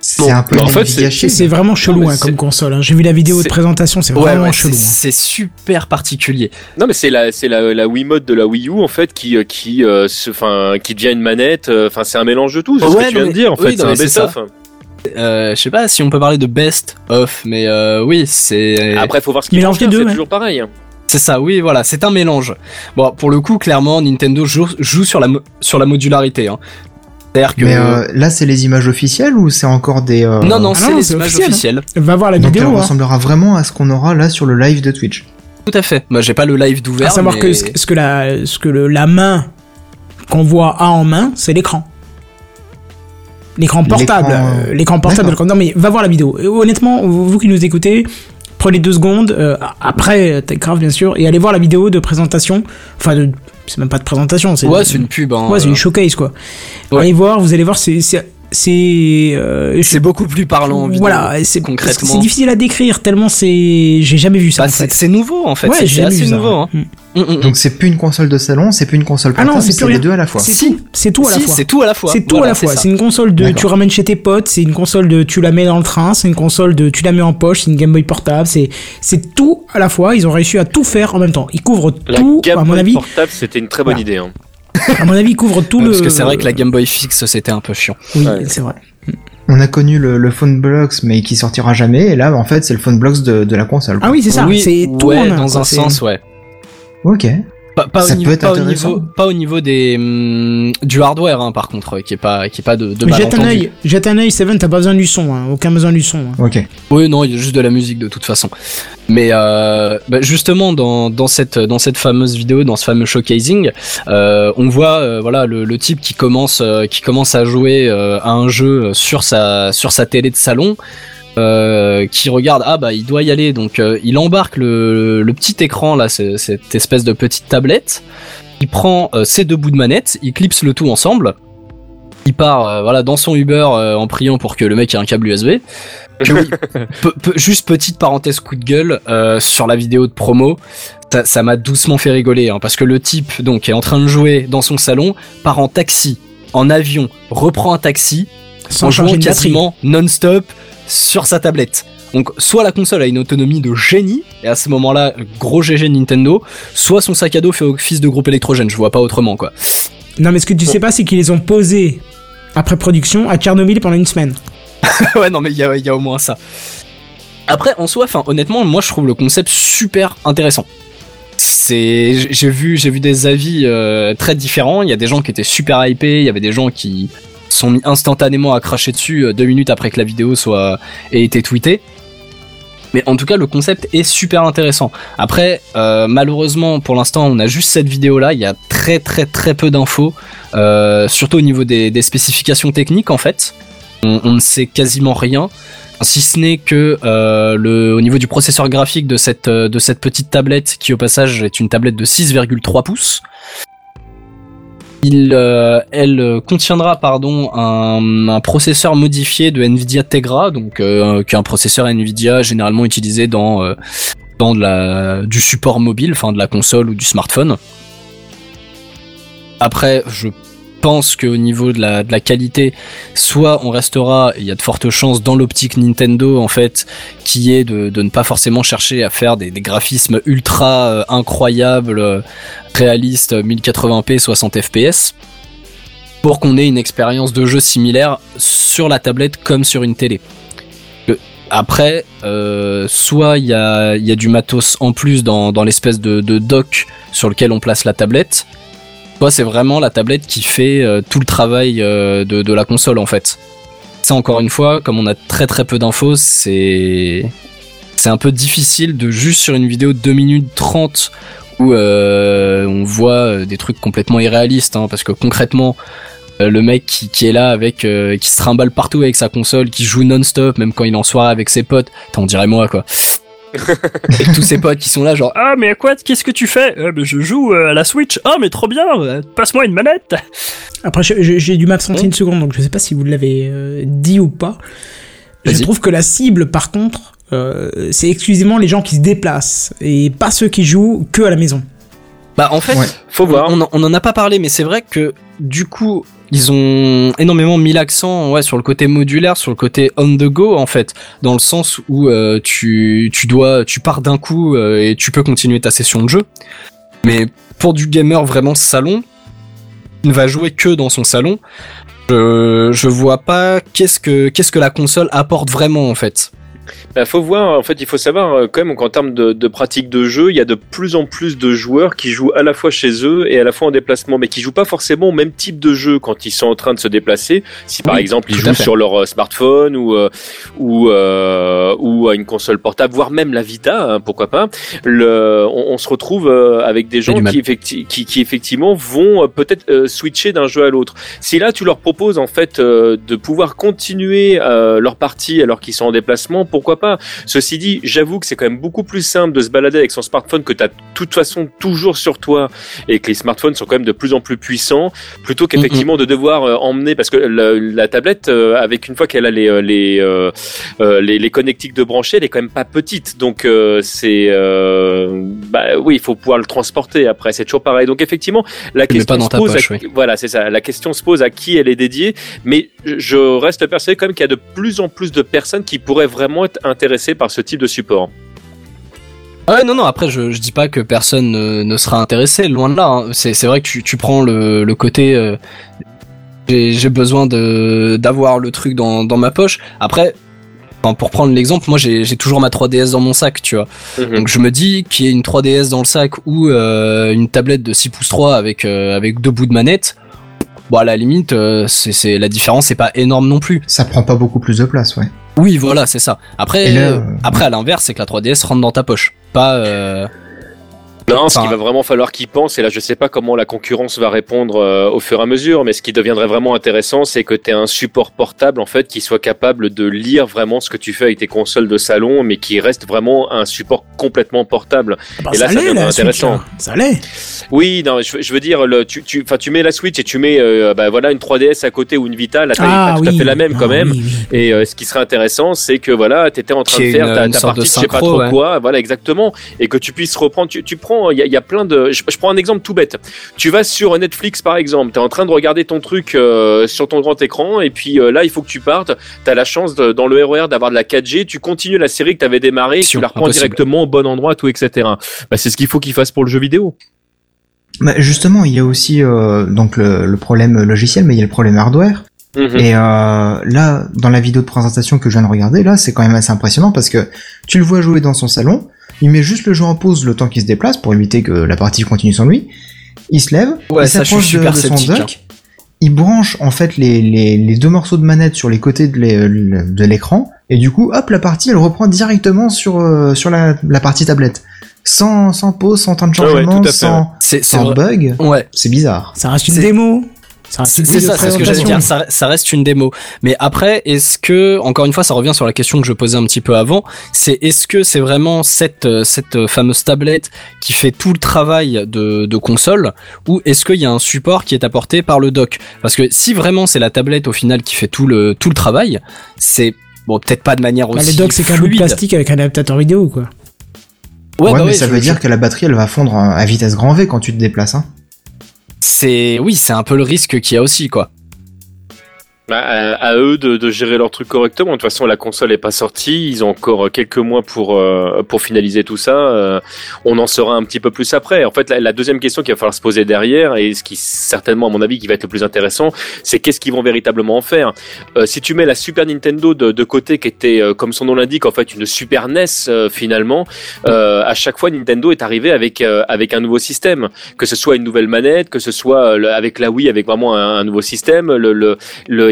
C'est un peu bah, en fait, c'est-. C'est vraiment chelou hein, comme console. hein. J'ai vu la vidéo de présentation, c'est vraiment ouais, chelou. c'est, c'est super particulier. Non, mais c'est la, c'est la, la Wiimote de la Wii U en fait qui, euh, qui, euh, se, enfin, qui devient une manette. euh, Enfin, c'est un mélange de tout. C'est ce que tu viens de dire en oui, fait. c'est un c'est best-of. Euh, je sais pas si on peut parler de best of, mais euh, oui, c'est. Après, faut voir ce qu'ils Mélange des deux, C'est ouais. toujours pareil. C'est ça, oui, voilà, c'est un mélange. Bon, pour le coup, clairement, Nintendo joue, joue sur la mo- sur la modularité. Hein. C'est-à-dire que Mais euh, là, c'est les images officielles ou c'est encore des... euh, non, non, Ah c'est les images officiel, hein. officielles. Va voir la Donc elle vidéo. hein. ressemblera vraiment à ce qu'on aura là sur le live de Twitch. Tout à fait. Moi, j'ai pas le live d'ouvert. À savoir mais... que ce, que la, ce que le- la main qu'on voit a en main, c'est l'écran. L'écran portable. L'écran, euh, portable. Non mais va voir la vidéo. Honnêtement, vous, vous qui nous écoutez, prenez deux secondes euh, après Techcraft bien sûr et allez voir la vidéo de présentation. Enfin, de- c'est même pas de présentation. C'est Ouais, c'est une pub. Hein, ouais, c'est une showcase quoi. Ouais. Allez voir, vous allez voir, c'est c'est c'est euh, C'est beaucoup plus parlant. en vidéo, voilà, c'est concrètement. C'est difficile à décrire tellement c'est j'ai jamais vu ça. Bah, en c'est fait. c'est nouveau en fait. Ouais, c'est assez vu ça. nouveau. Hein. Mm. Mm, mm. Donc c'est plus une console de salon, c'est plus une console Ah non, portable, c'est c'est plus les deux à la fois. C'est Si. tout, c'est tout à la Si, fois. c'est tout à la fois. C'est tout Voilà, à la fois. C'est une console de D'accord. tu ramènes chez tes potes, c'est une console de tu la mets dans le train, c'est une console de tu la mets en poche, c'est une Game Boy portable, c'est c'est tout à la fois. Ils ont réussi à tout faire en même temps. Ils couvrent La tout. Game à mon Boy avis, portable, c'était une très bonne Voilà. idée. hein. À mon avis, ils couvrent tout Ouais, le. Parce que c'est vrai que la Game Boy fixe, c'était un peu chiant. Oui, Ouais. c'est vrai. On a connu le, le Phone Blocks mais qui sortira jamais, et là en fait c'est le Phone Blocks de, de la console. quoi. Ah oui, c'est ça. oui, c'est tout ouais, dans un sens, ouais. Ok. Pas, pas au, niveau, pas, au niveau, pas au niveau des hum, du hardware, hein, par contre, qui est pas qui est pas de, de Mais jette un œil, jette un œil, Seven, t'as pas besoin du son, hein. aucun besoin du son. hein. Ok. Oui, non, il y a juste de la musique de toute façon. Mais euh, bah, justement, dans, dans cette dans cette fameuse vidéo, dans ce fameux showcasing, euh, on voit euh, voilà le, le type qui commence euh, qui commence à jouer euh, à un jeu sur sa sur sa télé de salon. Euh, qui regarde ah bah il doit y aller. Donc euh, il embarque le, le petit écran là cette espèce de petite tablette. Il prend euh, ses deux bouts de manette il clipse le tout ensemble. Il part euh, voilà dans son Uber euh, en priant pour que le mec ait un câble USB que *laughs* oui, Pe- pe- juste petite parenthèse coup de gueule euh, sur la vidéo de promo, ça- ça m'a doucement fait rigoler hein, parce que le type donc est en train de jouer dans son salon, part en taxi, en avion, reprend un taxi Sans en jouant quasiment non-stop sur sa tablette. Donc soit la console a une autonomie de génie et à ce moment-là gros GG Nintendo, soit son sac à dos fait office de groupe électrogène. Je vois pas autrement quoi. Non, mais ce que tu sais pas, c'est qu'ils les ont posés après production à Tchernobyl pendant une semaine. *laughs* ouais, non, mais il y a, il y a au moins ça. Après, en soi, enfin, honnêtement, moi, je trouve le concept super intéressant. C'est, j'ai vu, j'ai vu des avis euh, très différents. Il y a des gens qui étaient super hypés, il y avait des gens qui sont mis instantanément à cracher dessus euh, deux minutes après que la vidéo soit ait été tweetée. Mais en tout cas, le concept est super intéressant. Après, euh, malheureusement, pour l'instant, on a juste cette vidéo-là. Il y a très très très peu d'infos, euh, surtout au niveau des, spécifications techniques en fait. On, ne sait quasiment rien, si ce n'est que le, au niveau du processeur graphique de cette de cette petite tablette, qui au passage est une tablette de 6,3 pouces. Il, euh, elle euh, contiendra pardon un, un processeur modifié de Nvidia Tegra, donc euh, qui est un processeur Nvidia généralement utilisé dans dans la du support mobile, enfin de la console ou du smartphone. Après, je pense qu'au niveau de la, qualité, soit on restera, il y a de fortes chances dans l'optique Nintendo en fait, qui est de, ne pas forcément chercher à faire des, graphismes ultra euh, incroyables, euh, réalistes, 1080p, 60 fps, pour qu'on ait une expérience de jeu similaire sur la tablette comme sur une télé. Après, euh, soit il y a, du matos en plus dans, dans l'espèce de, de dock sur lequel on place la tablette, soit c'est vraiment la tablette qui fait euh, tout le travail euh, de, la console en fait. Ça encore une fois, comme on a très très peu d'infos, c'est c'est un peu difficile de juste sur une vidéo de 2 minutes 30 où euh, on voit des trucs complètement irréalistes hein, parce que concrètement le mec qui, est là avec qui se trimballe partout avec sa console, qui joue non-stop même quand il en soirée avec ses potes, t'en dirais moi quoi. *laughs* et tous ses potes qui sont là genre ah mais à quoi qu'est-ce que tu fais? Euh, mais je joue euh, à la Switch ah mais trop bien euh, passe-moi une manette Après, j'ai dû m'absenter une seconde, donc je sais pas si vous l'avez euh, dit ou pas. Je trouve que la cible, par contre, euh, c'est exclusivement les gens qui se déplacent et pas ceux qui jouent que à la maison. bah en fait Ouais. Faut voir. On, en- on en a pas parlé, mais c'est vrai que du coup, ils ont énormément mis l'accent sur le côté modulaire, sur le côté on the go en fait, dans le sens où euh, tu, tu pars d'un coup euh, et tu peux continuer ta session de jeu. Mais pour du gamer vraiment salon, il ne va jouer que dans son salon. Je, je vois pas qu'est-ce que qu'est-ce que la console apporte vraiment en fait. Bah, faut voir, en fait, il faut savoir euh, quand même qu'en termes de, de pratique de jeu, il y a de plus en plus de joueurs qui jouent à la fois chez eux et à la fois en déplacement, mais qui jouent pas forcément au même type de jeu quand ils sont en train de se déplacer. Si par Oui, exemple ils jouent sur leur euh, smartphone ou euh, ou euh, ou à une console portable, voire même la Vita, hein, pourquoi pas. Le, on, on se retrouve avec des gens qui, effecti- qui, qui effectivement vont peut-être euh, switcher d'un jeu à l'autre. Si là tu leur proposes en fait euh, de pouvoir continuer euh, leur partie alors qu'ils sont en déplacement, pourquoi pas Ceci dit, j'avoue que c'est quand même beaucoup plus simple de se balader avec son smartphone que tu as de toute façon toujours sur toi et que les smartphones sont quand même de plus en plus puissants plutôt qu'effectivement de devoir euh, emmener parce que la, la tablette euh, avec une fois qu'elle a les euh, les, euh, les les connectiques de brancher, elle est quand même pas petite. Donc euh, c'est euh, bah oui, il faut pouvoir le transporter après, c'est toujours pareil. Donc effectivement, la Mais question se pose poche, à, oui. voilà, c'est ça. La question se pose à qui elle est dédiée, mais je reste persuadé quand même qu'il y a de plus en plus de personnes qui pourraient vraiment être intéressées par ce type de support. Ah ouais, non, non, après, je, je dis pas que personne ne, ne sera intéressé, loin de là. hein. C'est, c'est vrai que tu, tu prends le, le côté. euh, j'ai, j'ai besoin de, d'avoir le truc dans, dans ma poche. Après, pour prendre l'exemple, moi j'ai, j'ai toujours ma 3DS dans mon sac, tu vois. Mhm. Donc je me dis qu'il y ait une 3DS dans le sac ou euh, une tablette de 6 pouces 3 avec, euh, avec deux bouts de manette. Bon, à la limite, euh, c'est, c'est, la différence c'est pas énorme non plus. Ça prend pas beaucoup plus de place, ouais. Oui, voilà, c'est ça. Après, là, euh, euh, après à l'inverse, c'est que la 3DS rentre dans ta poche. Pas. Non, ce qu'il va vraiment falloir qu'ils pensent, et là je sais pas comment la concurrence va répondre euh, au fur et à mesure, mais ce qui deviendrait vraiment intéressant, c'est que tu aies un support portable en fait qui soit capable de lire vraiment ce que tu fais avec tes consoles de salon, mais qui reste vraiment un support complètement portable. Bah, Et là, ça deviendrait la Switch, intéressant. là. Ça l'est. Oui, non, je, je veux dire, le, tu, tu, enfin, tu mets la Switch et tu mets, euh, bah, voilà, une 3DS à côté ou une Vita, la taille est pas tout à fait la même quand Ah, même. oui, oui. Et euh, ce qui serait intéressant, c'est que voilà, tu étais en train de faire une- ta, une ta partie, de je sais pas trop ouais. quoi, voilà exactement, et que tu puisses reprendre. Tu, tu prends, il y a, il y a plein de. Je, je prends un exemple tout bête. Tu vas sur Netflix par exemple, tu es en train de regarder ton truc euh, sur ton grand écran, et puis euh, là, il faut que tu partes. Tu as la chance de- dans le RER d'avoir de la 4G. Tu continues la série que tu avais démarrée, tu la reprends impossible. directement au bon endroit, tout etc. Bah, c'est ce qu'il faut qu'ils fassent pour le jeu vidéo. Bah, justement, il y a aussi euh, donc le, le problème logiciel, mais il y a le problème hardware. Mhm. Et euh, là, dans la vidéo de présentation que je viens de regarder, là, c'est quand même assez impressionnant parce que tu le vois jouer dans son salon, il met juste le jeu en pause le temps qu'il se déplace pour éviter que la partie continue sans lui. Il se lève, Ouais, il s'approche de, de son dock, il branche en fait les, les, les deux morceaux de manette sur les côtés de l'é- de l'écran, et du coup, hop, la partie, elle reprend directement sur, euh, sur la, la partie tablette. Sans, sans pause, sans temps de Ouais, ouais, changement, sans, sans bug. Ouais. C'est bizarre. Ça reste une démo. C'est ça, c'est ce que j'allais dire. Ça, ça reste une démo. Mais après, est-ce que, encore une fois, ça revient sur la question que je posais un petit peu avant, c'est est-ce que c'est vraiment cette euh, cette fameuse tablette qui fait tout le travail de, de console, ou est-ce qu'il y a un support qui est apporté par le dock? Parce que si vraiment c'est la tablette au final qui fait tout le tout le travail, c'est bon peut-être pas de manière Bah, aussi le dock, c'est qu'un bout de plastique avec un adaptateur vidéo, quoi. Ouais, Ouais, bah mais ouais, ça veut dire que la batterie, elle va fondre à à vitesse grand V quand tu te déplaces. Hein. C'est oui, c'est un peu le risque qu'il y a aussi quoi. Bah, à, à eux de, de gérer leur truc correctement. De toute façon, la console est pas sortie. Ils ont encore quelques mois pour euh, pour finaliser tout ça. Euh, on en saura un petit peu plus après. En fait, la, la deuxième question qu'il va falloir se poser derrière et ce qui certainement, à mon avis, qui va être le plus intéressant, c'est qu'est-ce qu'ils vont véritablement en faire? Euh, si tu mets la Super Nintendo de, de côté, qui était, euh, comme son nom l'indique, en fait, une Super NES euh, finalement, euh, à chaque fois, Nintendo est arrivé avec euh, avec un nouveau système, que ce soit une nouvelle manette, que ce soit euh, avec la Wii, avec vraiment un, un nouveau système. Le, le-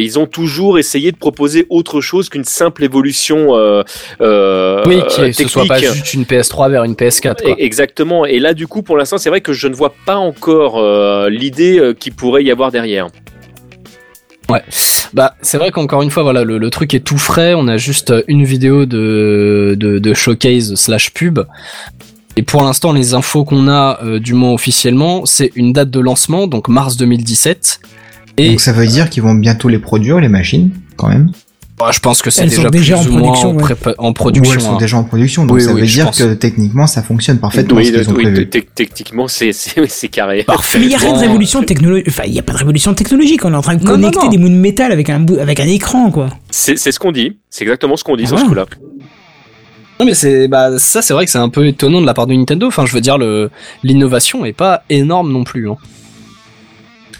ils ont toujours essayé de proposer autre chose qu'une simple évolution. Euh, euh, Oui, que ce technique. soit pas juste une PS3 vers une PS4 quoi. E- Exactement. Et là, du coup, pour l'instant, c'est vrai que je ne vois pas encore euh, l'idée euh, qui pourrait y avoir derrière. Bah, c'est vrai qu'encore une fois, voilà, le, le truc est tout frais. On a juste une vidéo de, de, de showcase slash pub. Et pour l'instant, les infos qu'on a, euh, du moins officiellement, c'est une date de lancement, donc mars 2017. Et Donc ça veut dire qu'ils vont bientôt les produire, les machines, quand même. bah, je pense que c'est Elles déjà, sont déjà plus en ou moins production, en, ouais. prépa- en Ou production. elles sont hein. déjà en production. Donc Oui, ça oui, veut dire pense. que techniquement, ça fonctionne parfaitement oui, ce qu'ils ont oui, prévu. te- te- techniquement, c'est carré. Parfait. Mais *laughs* il n'y a rien de révolution technologique. Enfin, il n'y a pas de révolution technologique. On est en train de Non, connecter non. des bouts de métal avec un bout, avec un écran, quoi. C'est ce qu'on dit. C'est exactement ce qu'on dit Ah, sur ce coup-là. Non mais c'est bah ça c'est vrai que c'est un peu étonnant de la part de Nintendo. Enfin je veux dire le l'innovation est pas énorme non plus. Hein.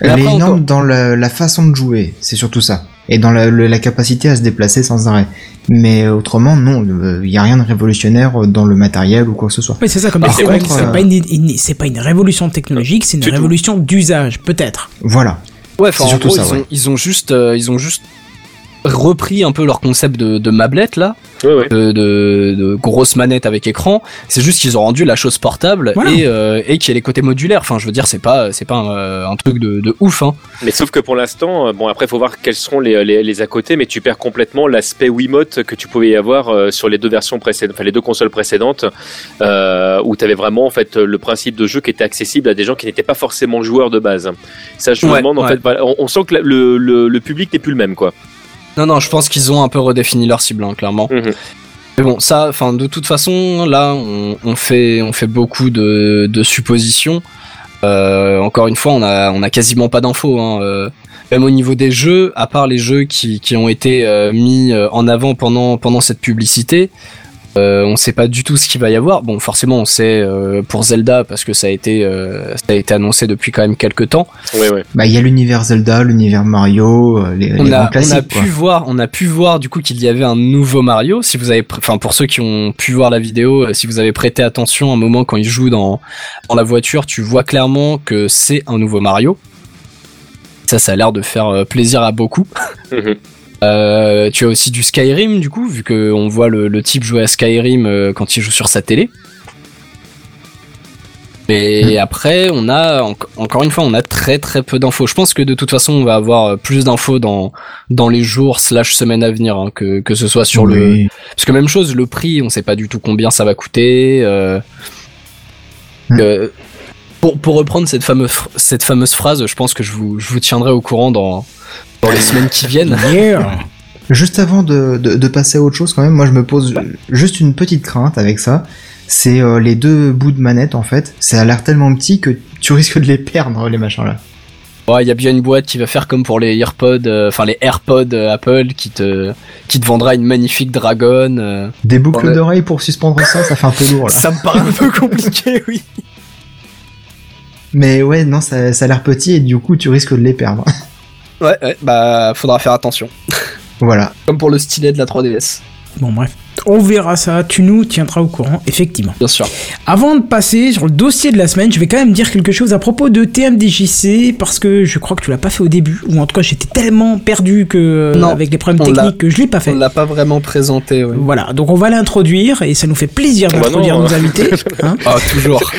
Mais Elle est énorme encore- dans la, la façon de jouer, c'est surtout ça. Et dans la, capacité à se déplacer sans arrêt. Mais autrement, non, il n'y a rien de révolutionnaire dans le matériel ou quoi que ce soit. Oui, c'est ça, comme Par c'est euh, pas une, une- c'est pas une révolution technologique, c'est une révolution d'usage, peut-être. Voilà. Ouais, en surtout gros, ça, ils, ouais. ont, ils ont juste, euh, ils ont juste repris un peu leur concept de, de mablette là, Ouais, ouais. de, de, de grosse manette avec écran. C'est juste qu'ils ont rendu la chose portable Voilà. et, euh, et qu'il y a les côtés modulaires. Enfin, je veux dire, c'est pas, c'est pas un, euh, un truc de, de ouf. Hein. Mais sauf que pour l'instant, euh, bon après faut voir quels seront les, les, les à côté, mais tu perds complètement l'aspect Wiimote que tu pouvais y avoir euh, sur les deux versions précédentes, enfin les deux consoles précédentes, euh, où tu avais vraiment en fait le principe de jeu qui était accessible à des gens qui n'étaient pas forcément joueurs de base. Ça je me Ouais, demande en ouais. fait, on, on sent que la- le, le, le public n'est plus le même quoi. Non, non, je pense qu'ils ont un peu redéfini leur cible, hein, clairement. Mhm. Mais bon, ça, enfin, de toute façon, là, on, on fait, on fait beaucoup de, de suppositions. Euh, encore une fois, on a, on a quasiment pas d'infos. Hein. euh. Même au niveau des jeux, à part les jeux qui, qui ont été euh, mis en avant pendant, pendant cette publicité, euh, on sait pas du tout ce qu'il va y avoir. Bon, forcément, on sait euh, pour Zelda parce que ça a été, euh, ça a été annoncé depuis quand même quelques temps. Ouais, ouais. Bah, il y a l'univers Zelda, l'univers Mario, euh, les, on les a, grands on classiques, a quoi. pu voir, on a pu voir du coup qu'il y avait un nouveau Mario. Si vous avez, enfin pour ceux qui ont pu voir la vidéo, si vous avez prêté attention un moment quand il joue dans dans la voiture, tu vois clairement que c'est un nouveau Mario. Ça, ça a l'air de faire plaisir à beaucoup. Euh, tu as aussi du Skyrim du coup, vu que on voit le, le type jouer à Skyrim euh, quand il joue sur sa télé. Et après, on a en- encore une fois, on a très très peu d'infos. Je pense que de toute façon, on va avoir euh, plus d'infos dans dans les jours slash semaines à venir, hein, que que ce soit sur le parce que même chose, le prix, on sait pas du tout combien ça va coûter. euh, Hmm. euh, pour, pour reprendre cette fameuse, cette fameuse phrase, je pense que je vous, je vous tiendrai au courant dans, dans les semaines qui viennent. Yeah. Juste avant de, de, de passer à autre chose, quand même, moi je me pose juste une petite crainte avec ça. C'est euh, les deux bouts de manette en fait. Ça a l'air tellement petit que tu risques de les perdre les machins là. Ouais, il y a bien une boîte qui va faire comme pour les AirPods, euh, enfin les AirPods euh, Apple, qui te, qui te vendra une magnifique dragonne. euh. Des boucles d'oreilles pour suspendre ça, ça fait un peu lourd là. *laughs* Ça me paraît un peu compliqué, *laughs* oui. Mais ouais, non, ça, ça a l'air petit et du coup tu risques de les perdre. Ouais, ouais, bah faudra faire attention. voilà. Comme pour le stylet de la 3DS. Bon, bref. On verra ça, tu nous tiendras au courant, effectivement. Bien sûr. Avant de passer sur le dossier de la semaine, je vais quand même dire quelque chose à propos de TMDJC parce que je crois que tu l'as pas fait au début, ou en tout cas j'étais tellement perdu que Non, avec les problèmes techniques que je l'ai pas fait. On l'a pas vraiment présenté. Ouais. Voilà, donc on va l'introduire et ça nous fait plaisir bah d'introduire non, nos invités. *laughs* hein. Ah toujours.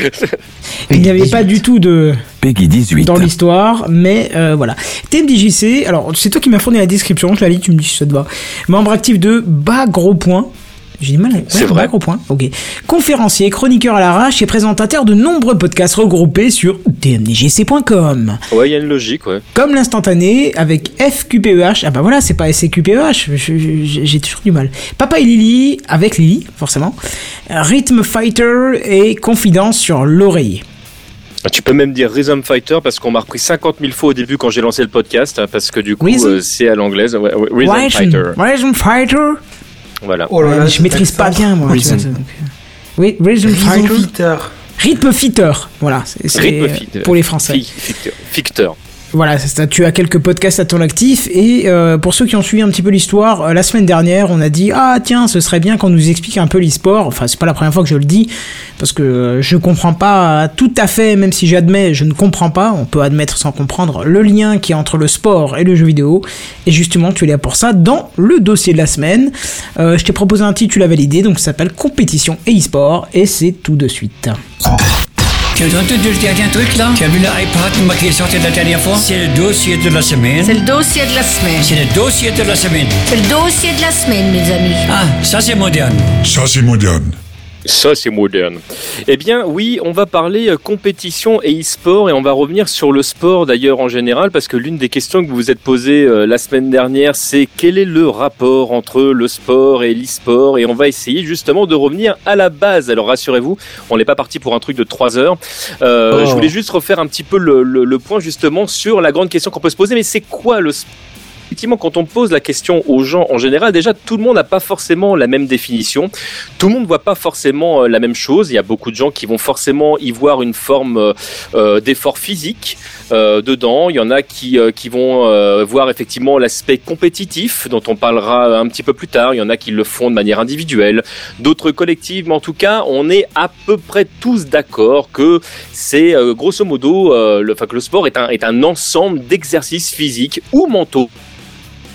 Il n'y avait pas du tout de Peggy 18. dans l'histoire, mais euh, voilà. TMDJC, alors c'est toi qui m'as fourni la description, je la lis, tu me dis si ça te va. Membre actif de Bas Gros Point. J'ai du mal à... ouais, C'est vrai. Gros Point, ok. Conférencier, chroniqueur à l'arrache et présentateur de nombreux podcasts regroupés sur tmdjc.com. Ouais, il y a une logique, ouais. Comme l'instantané avec FQPEH. Ah bah voilà, c'est pas SCQPEH, j'ai toujours du mal. Papa et Lily, avec Lily, forcément. Rhythm Fighter et Confidence sur l'oreiller. Ah, Tu peux même dire Rhythm Fighter parce qu'on m'a repris 50 000 fois au début quand j'ai lancé le podcast hein, parce que du coup euh, c'est à l'anglaise. Ouais, Rhythm- Fighter. Rhythm Fighter? Voilà. Oh là je maîtrise pas bien, moi. Rhythm. vois, donc. Oui, Rhythm Rhythm Fighter. Fighter. Rhythm Fighter. Voilà, c'est c'est, Rhythm Fighter. pour les Français. Fi- Ficteur. Voilà, ça. Tu as quelques podcasts à ton actif. Et euh, pour ceux qui ont suivi un petit peu l'histoire, euh, la semaine dernière, on a dit Ah, tiens, ce serait bien qu'on nous explique un peu l'e-sport. Enfin, c'est pas la première fois que je le dis, parce que euh, je comprends pas tout à fait, même si j'admets, je ne comprends pas. On peut admettre sans comprendre le lien qui est entre le sport et le jeu vidéo. Et justement, tu es là pour ça dans le dossier de la semaine. Euh, je t'ai proposé un titre, tu l'as validé, donc ça s'appelle Compétition et e-sport. Et c'est tout de suite. Tu as entendu le dernier truc là Tu as vu l'iPad moi, qui est sorti la dernière fois? C'est le dossier de la semaine. C'est le dossier de la semaine. C'est le dossier de la semaine. C'est le dossier de la semaine, mes amis. Ah, ça c'est moderne. Ça, c'est moderne. Ça, c'est moderne. Eh bien, oui, on va parler euh, compétition et e-sport et on va revenir sur le sport d'ailleurs en général parce que l'une des questions que vous vous êtes posées euh, la semaine dernière, c'est quel est le rapport entre le sport et l'e-sport? Et on va essayer justement de revenir à la base. Alors rassurez-vous, on n'est pas parti pour un truc de 3 heures. Euh, Oh. Je voulais juste refaire un petit peu le, le- le point justement sur la grande question qu'on peut se poser, mais c'est quoi le sport? Effectivement, quand on pose la question aux gens en général, déjà tout le monde n'a pas forcément la même définition. Tout le monde ne voit pas forcément euh, la même chose. Il y a beaucoup de gens qui vont forcément y voir une forme euh, euh, d'effort physique dedans. Il y en a qui, qui vont voir effectivement l'aspect compétitif dont on parlera un petit peu plus tard. Il y en a qui le font de manière individuelle, d'autres collectives. Mais en tout cas, on est à peu près tous d'accord que c'est grosso modo, que le sport est un, est un ensemble d'exercices physiques ou mentaux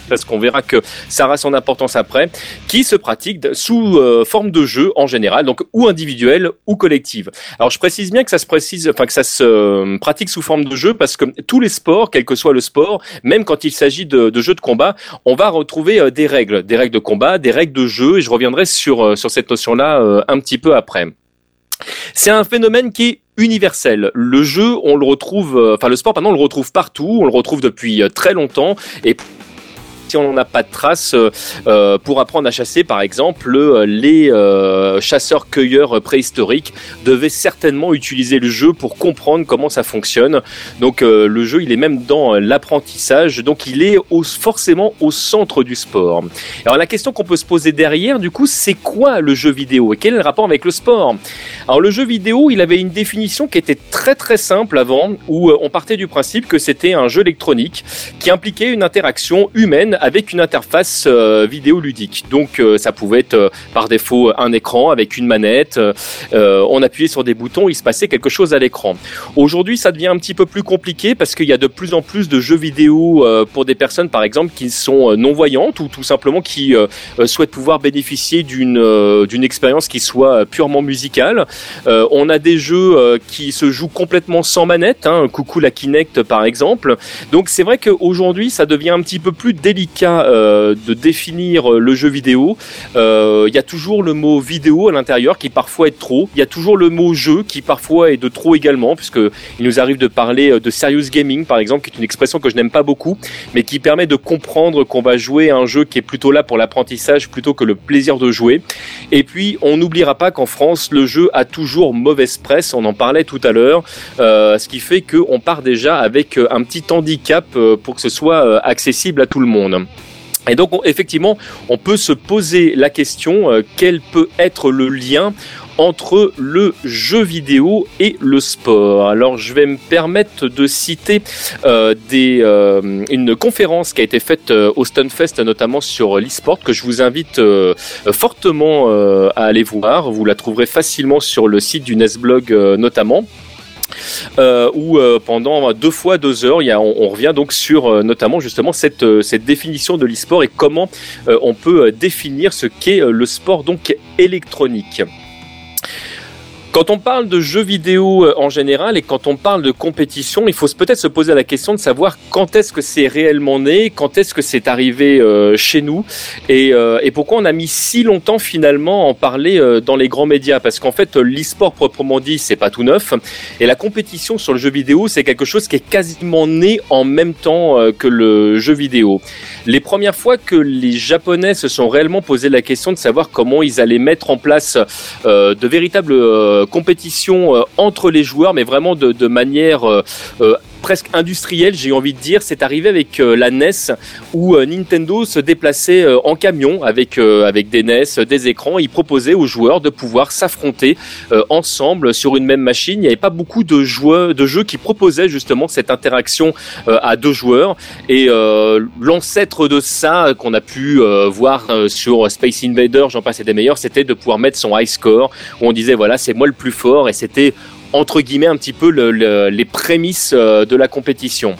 parce qu'on verra que ça aura son importance après, qui se pratique sous euh, forme de jeu en général, donc ou individuelle ou collective. Alors je précise bien que ça se précise, enfin que ça se euh, pratique sous forme de jeu parce que tous les sports, quel que soit le sport, même quand il s'agit de, de jeux de combat, on va retrouver euh, des règles, des règles de combat, des règles de jeu, et je reviendrai sur sur cette notion-là un petit peu après. C'est un phénomène qui est universel. Le jeu, on le retrouve, enfin le sport, pardon, on le retrouve partout, on le retrouve depuis très longtemps, et si on n'en a pas de traces, euh, euh, pour apprendre à chasser, par exemple, euh, les chasseurs-cueilleurs préhistoriques devaient certainement utiliser le jeu pour comprendre comment ça fonctionne. Donc le jeu, il est même dans l'apprentissage, donc il est forcément au centre du sport. Alors la question qu'on peut se poser derrière, du coup, c'est quoi le jeu vidéo et quel est le rapport avec le sport? Alors le jeu vidéo, il avait une définition qui était très très simple avant, où on partait du principe que c'était un jeu électronique qui impliquait une interaction humaine avec une interface euh, vidéoludique. Donc euh, ça pouvait être euh, par défaut un écran avec une manette, on appuyait sur des boutons, il se passait quelque chose à l'écran. Aujourd'hui ça devient un petit peu plus compliqué parce qu'il y a de plus en plus de jeux vidéo pour des personnes par exemple qui sont non-voyantes ou tout simplement qui souhaitent pouvoir bénéficier d'une d'une expérience qui soit purement musicale. On a des jeux qui se jouent complètement sans manette, hein, coucou la Kinect par exemple. Donc c'est vrai qu'aujourd'hui ça devient un petit peu plus délicat euh, de définir euh, le jeu vidéo. Euh, Il y a toujours le mot vidéo à l'intérieur qui parfois est trop. Il y a toujours le mot jeu qui parfois est de trop également, puisque il nous arrive de parler de serious gaming par exemple, qui est une expression que je n'aime pas beaucoup, mais qui permet de comprendre qu'on va jouer à un jeu qui est plutôt là pour l'apprentissage plutôt que le plaisir de jouer. Et puis on n'oubliera pas qu'en France le jeu a toujours mauvaise presse. On en parlait tout à l'heure, ce qui fait qu'on part déjà avec un petit handicap pour que ce soit accessible à tout le monde. Et donc on- effectivement, on peut se poser la question euh, quel peut être le lien entre le jeu vidéo et le sport. Alors je vais me permettre de citer euh, euh, une conférence qui a été faite euh, au Stunfest notamment sur l'e-sport que je vous invite euh, fortement euh, à aller voir. Vous la trouverez facilement sur le site du Nesblog euh, notamment. Euh, où euh, pendant deux fois deux heures, on, revient donc sur euh, notamment justement cette, cette définition de l'e-sport et comment on peut définir ce qu'est le sport donc électronique. Quand on parle de jeux vidéo euh, en général et quand on parle de compétition, il faut peut-être se poser la question de savoir quand est-ce que c'est réellement né, quand est-ce que c'est arrivé euh, chez nous et, euh, et pourquoi on a mis si longtemps finalement à en parler dans les grands médias. Parce qu'en fait, l'e-sport proprement dit, c'est pas tout neuf et la compétition sur le jeu vidéo, c'est quelque chose qui est quasiment né en même temps que le jeu vidéo. Les premières fois que les Japonais se sont réellement posé la question de savoir comment ils allaient mettre en place de véritables compétitions euh, entre les joueurs, mais vraiment de, de manière euh, euh, presque industrielle, j'ai envie de dire. C'est arrivé avec euh, la NES où euh, Nintendo se déplaçait euh, en camion avec des NES, des écrans. Il proposait aux joueurs de pouvoir s'affronter ensemble sur une même machine. Il n'y avait pas beaucoup de jeux qui proposaient justement cette interaction à deux joueurs. Et l'ancêtre de ça qu'on a pu voir sur Space Invader, j'en passe des meilleurs, c'était de pouvoir mettre son high score où on disait voilà c'est moi le plus fort et c'était entre guillemets un petit peu le- le- les prémices euh, de la compétition.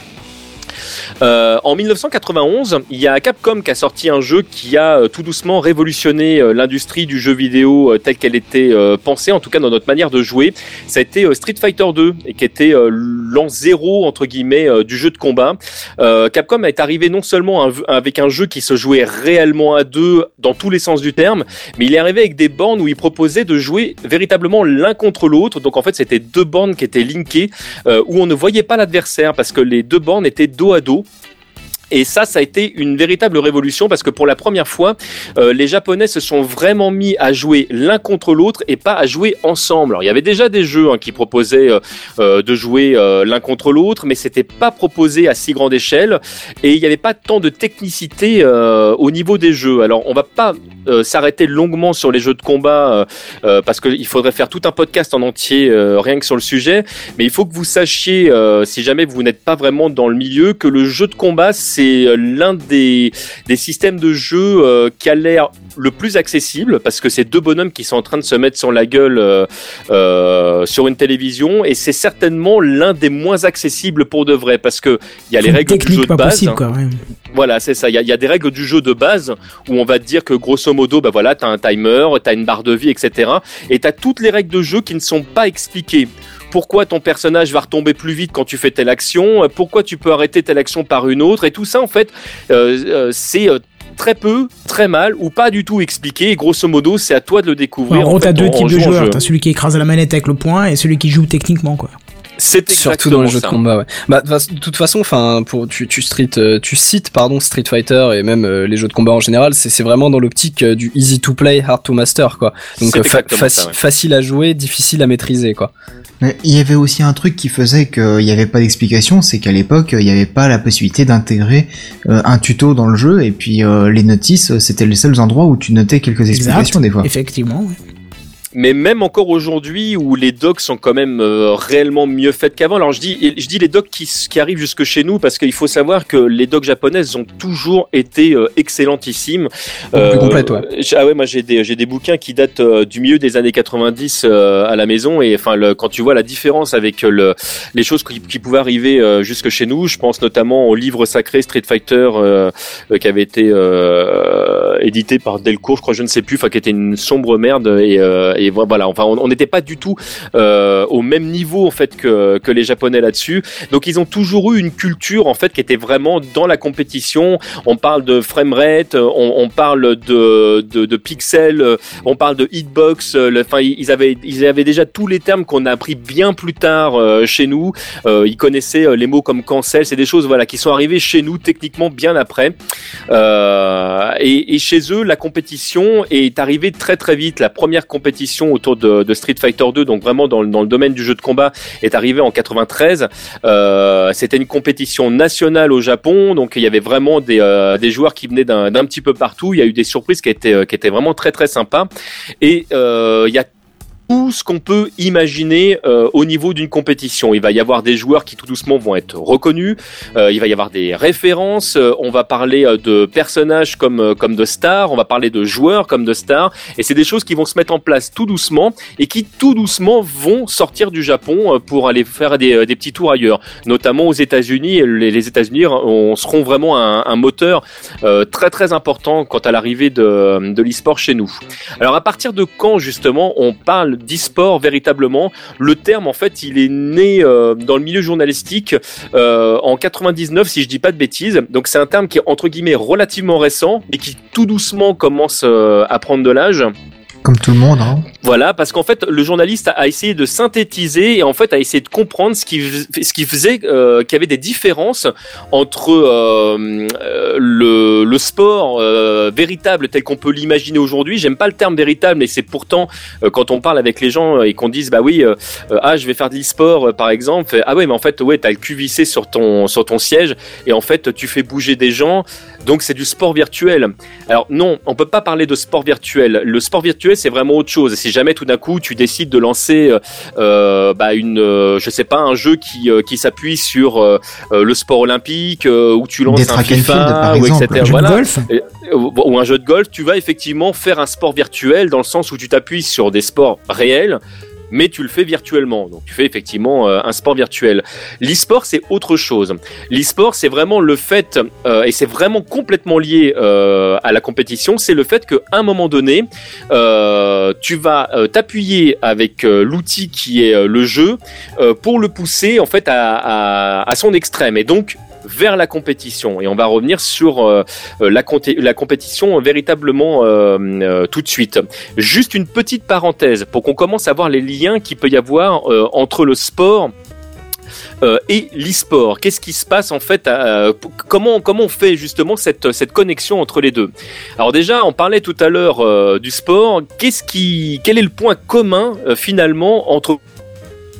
Euh, en 1991, il y a Capcom qui a sorti un jeu qui a euh, tout doucement révolutionné euh, l'industrie du jeu vidéo telle qu'elle était pensée, en tout cas dans notre manière de jouer. Ça a été Street Fighter 2 et qui était l'an zéro entre guillemets du jeu de combat. Euh, Capcom est arrivé non seulement avec un jeu qui se jouait réellement à deux dans tous les sens du terme, mais il est arrivé avec des bornes où il proposait de jouer véritablement l'un contre l'autre. Donc en fait, c'était deux bornes qui étaient linkées où on ne voyait pas l'adversaire parce que les deux bornes étaient dos à dos. Sul. Et ça, ça a été une véritable révolution parce que pour la première fois, euh, les Japonais se sont vraiment mis à jouer l'un contre l'autre et pas à jouer ensemble. Alors, il y avait déjà des jeux hein, qui proposaient euh, euh, de jouer euh, l'un contre l'autre, mais c'était pas proposé à si grande échelle et il n'y avait pas tant de technicité euh, au niveau des jeux. Alors, on va pas euh, s'arrêter longuement sur les jeux de combat parce qu'il faudrait faire tout un podcast en entier rien que sur le sujet, mais il faut que vous sachiez, si jamais vous n'êtes pas vraiment dans le milieu, que le jeu de combat euh, l'un des, des systèmes de jeu euh, qui a l'air le plus accessible parce que c'est deux bonhommes qui sont en train de se mettre sur la gueule euh, sur une télévision et c'est certainement l'un des moins accessibles pour de vrai parce que il y a les règles du jeu de base. possible, quoi. ouais. Voilà, c'est ça. Il y, a, il y a des règles du jeu de base où on va te dire que grosso modo, bah voilà, t'as un timer, t'as une barre de vie, etc. Et t'as toutes les règles de jeu qui ne sont pas expliquées. Pourquoi ton personnage va retomber plus vite quand tu fais telle action? Euh, Pourquoi tu peux arrêter telle action par une autre? Et tout ça, en fait, euh, euh, c'est très peu, très mal ou pas du tout expliqué. Et grosso modo, c'est à toi de le découvrir. en gros, t'as deux types de joueurs. T'as celui qui écrase la manette avec le poing et celui qui joue techniquement, quoi. C'est Surtout dans les jeux ça. de combat, ouais. Bah, de toute façon, enfin, pour tu, tu street, euh, tu cites pardon Street Fighter et même euh, les jeux de combat en général, c'est c'est vraiment dans l'optique euh, du easy to play, hard to master, quoi. Donc C'est euh, fa- exactement faci- ça, ouais. facile à jouer, difficile à maîtriser, quoi. Mais il y avait aussi un truc qui faisait qu'il n'y avait pas d'explication, c'est qu'à l'époque, il n'y avait pas la possibilité d'intégrer euh, un tuto dans le jeu, et puis euh, les notices, c'était les seuls endroits où tu notais quelques explications des fois. Effectivement. ouais. Mais même encore aujourd'hui, où les docs sont quand même euh, réellement mieux faites qu'avant. Alors je dis, je dis les docs qui, qui arrivent jusque chez nous parce qu'il faut savoir que les docs japonaises ont toujours été euh, excellentissimes. Plus complètes, ouais. Ah ouais, moi j'ai des j'ai des bouquins qui datent euh, du milieu des années 90 euh, à la maison et enfin le, quand tu vois la différence avec euh, le les choses qui, qui pouvaient arriver euh, jusque chez nous, je pense notamment au livre sacré Street Fighter euh, euh, qui avait été euh, édité par Delcourt, je crois, je ne sais plus, enfin qui était une sombre merde et, euh, et voilà, enfin on n'était pas du tout euh, au même niveau en fait que que les Japonais là-dessus. Donc ils ont toujours eu une culture en fait qui était vraiment dans la compétition. On parle de framerate, on, on parle de, de de pixels, on parle de hitbox. Enfin ils avaient ils avaient déjà tous les termes qu'on a appris bien plus tard euh, chez nous. Euh, ils connaissaient euh, les mots comme cancel, c'est des choses voilà qui sont arrivées chez nous techniquement bien après. Euh, et, et chez eux, la compétition est arrivée très très vite. La première compétition autour de, Street Fighter 2, donc vraiment dans, dans le domaine du jeu de combat, est arrivée en 93. Euh, C'était une compétition nationale au Japon, donc il y avait vraiment des, euh, des joueurs qui venaient d'un d'un petit peu partout. Il y a eu des surprises qui étaient, euh, qui étaient vraiment très très sympas. Et euh, il y a tout ce qu'on peut imaginer euh, au niveau d'une compétition. Il va y avoir des joueurs qui tout doucement vont être reconnus, euh, il va y avoir des références, euh, on va parler euh, de personnages comme, euh, comme de stars, on va parler de joueurs comme de stars, et c'est des choses qui vont se mettre en place tout doucement et qui tout doucement vont sortir du Japon euh, pour aller faire des, des petits tours ailleurs, notamment aux États-Unis. Les, États-Unis on, seront vraiment un, un moteur très très important quant à l'arrivée de, de l'e-sport chez nous. Alors à partir de quand justement on parle d'e-sport véritablement Le terme en fait il est né euh, dans le milieu journalistique euh, en 99 si je dis pas de bêtises. Donc c'est un terme qui est entre guillemets relativement récent et qui tout doucement commence euh, à prendre de l'âge. Tout le monde, hein. Voilà, parce qu'en fait, le journaliste a essayé de synthétiser et en fait a essayé de comprendre ce qui, ce qui faisait euh, qu'il y avait des différences entre euh, euh, le, le sport euh, véritable tel qu'on peut l'imaginer aujourd'hui. J'aime pas le terme véritable, mais c'est pourtant euh, quand on parle avec les gens et qu'on dise bah oui, euh, ah je vais faire de l'e-sport par exemple, ah ouais mais en fait ouais t'as le cul vissé sur ton sur ton siège et en fait tu fais bouger des gens, donc c'est du sport virtuel. Alors non, on peut pas parler de sport virtuel. Le sport virtuel, c'est vraiment autre chose. Si jamais tout d'un coup tu décides de lancer, euh, euh, bah, une, euh, je sais pas, un jeu qui euh, qui s'appuie sur euh, le sport olympique, euh, où tu lances Des un field, FIFA, par ou exemple. etc. Un jeu de Voilà. golf Et- ou ou un jeu de golf, tu vas effectivement faire un sport virtuel dans le sens où tu t'appuies sur des sports réels. Mais tu le fais virtuellement, donc tu fais effectivement euh, un sport virtuel. L'e-sport, c'est autre chose. L'e-sport, c'est vraiment le fait, euh, et c'est vraiment complètement lié euh, à la compétition, c'est le fait qu'à un moment donné, tu vas t'appuyer avec l'outil qui est le jeu pour le pousser en fait à, à, à son extrême, et donc vers la compétition. Et on va revenir sur euh, euh, la, la compétition véritablement euh, tout de suite. Juste une petite parenthèse pour qu'on commence à voir les liens qu'il peut y avoir entre le sport et l'e-sport. Qu'est-ce qui se passe en fait Comment comment on fait justement cette cette connexion entre les deux? Alors déjà, on parlait tout à l'heure du sport. Qu'est-ce qui quel est le point commun finalement entre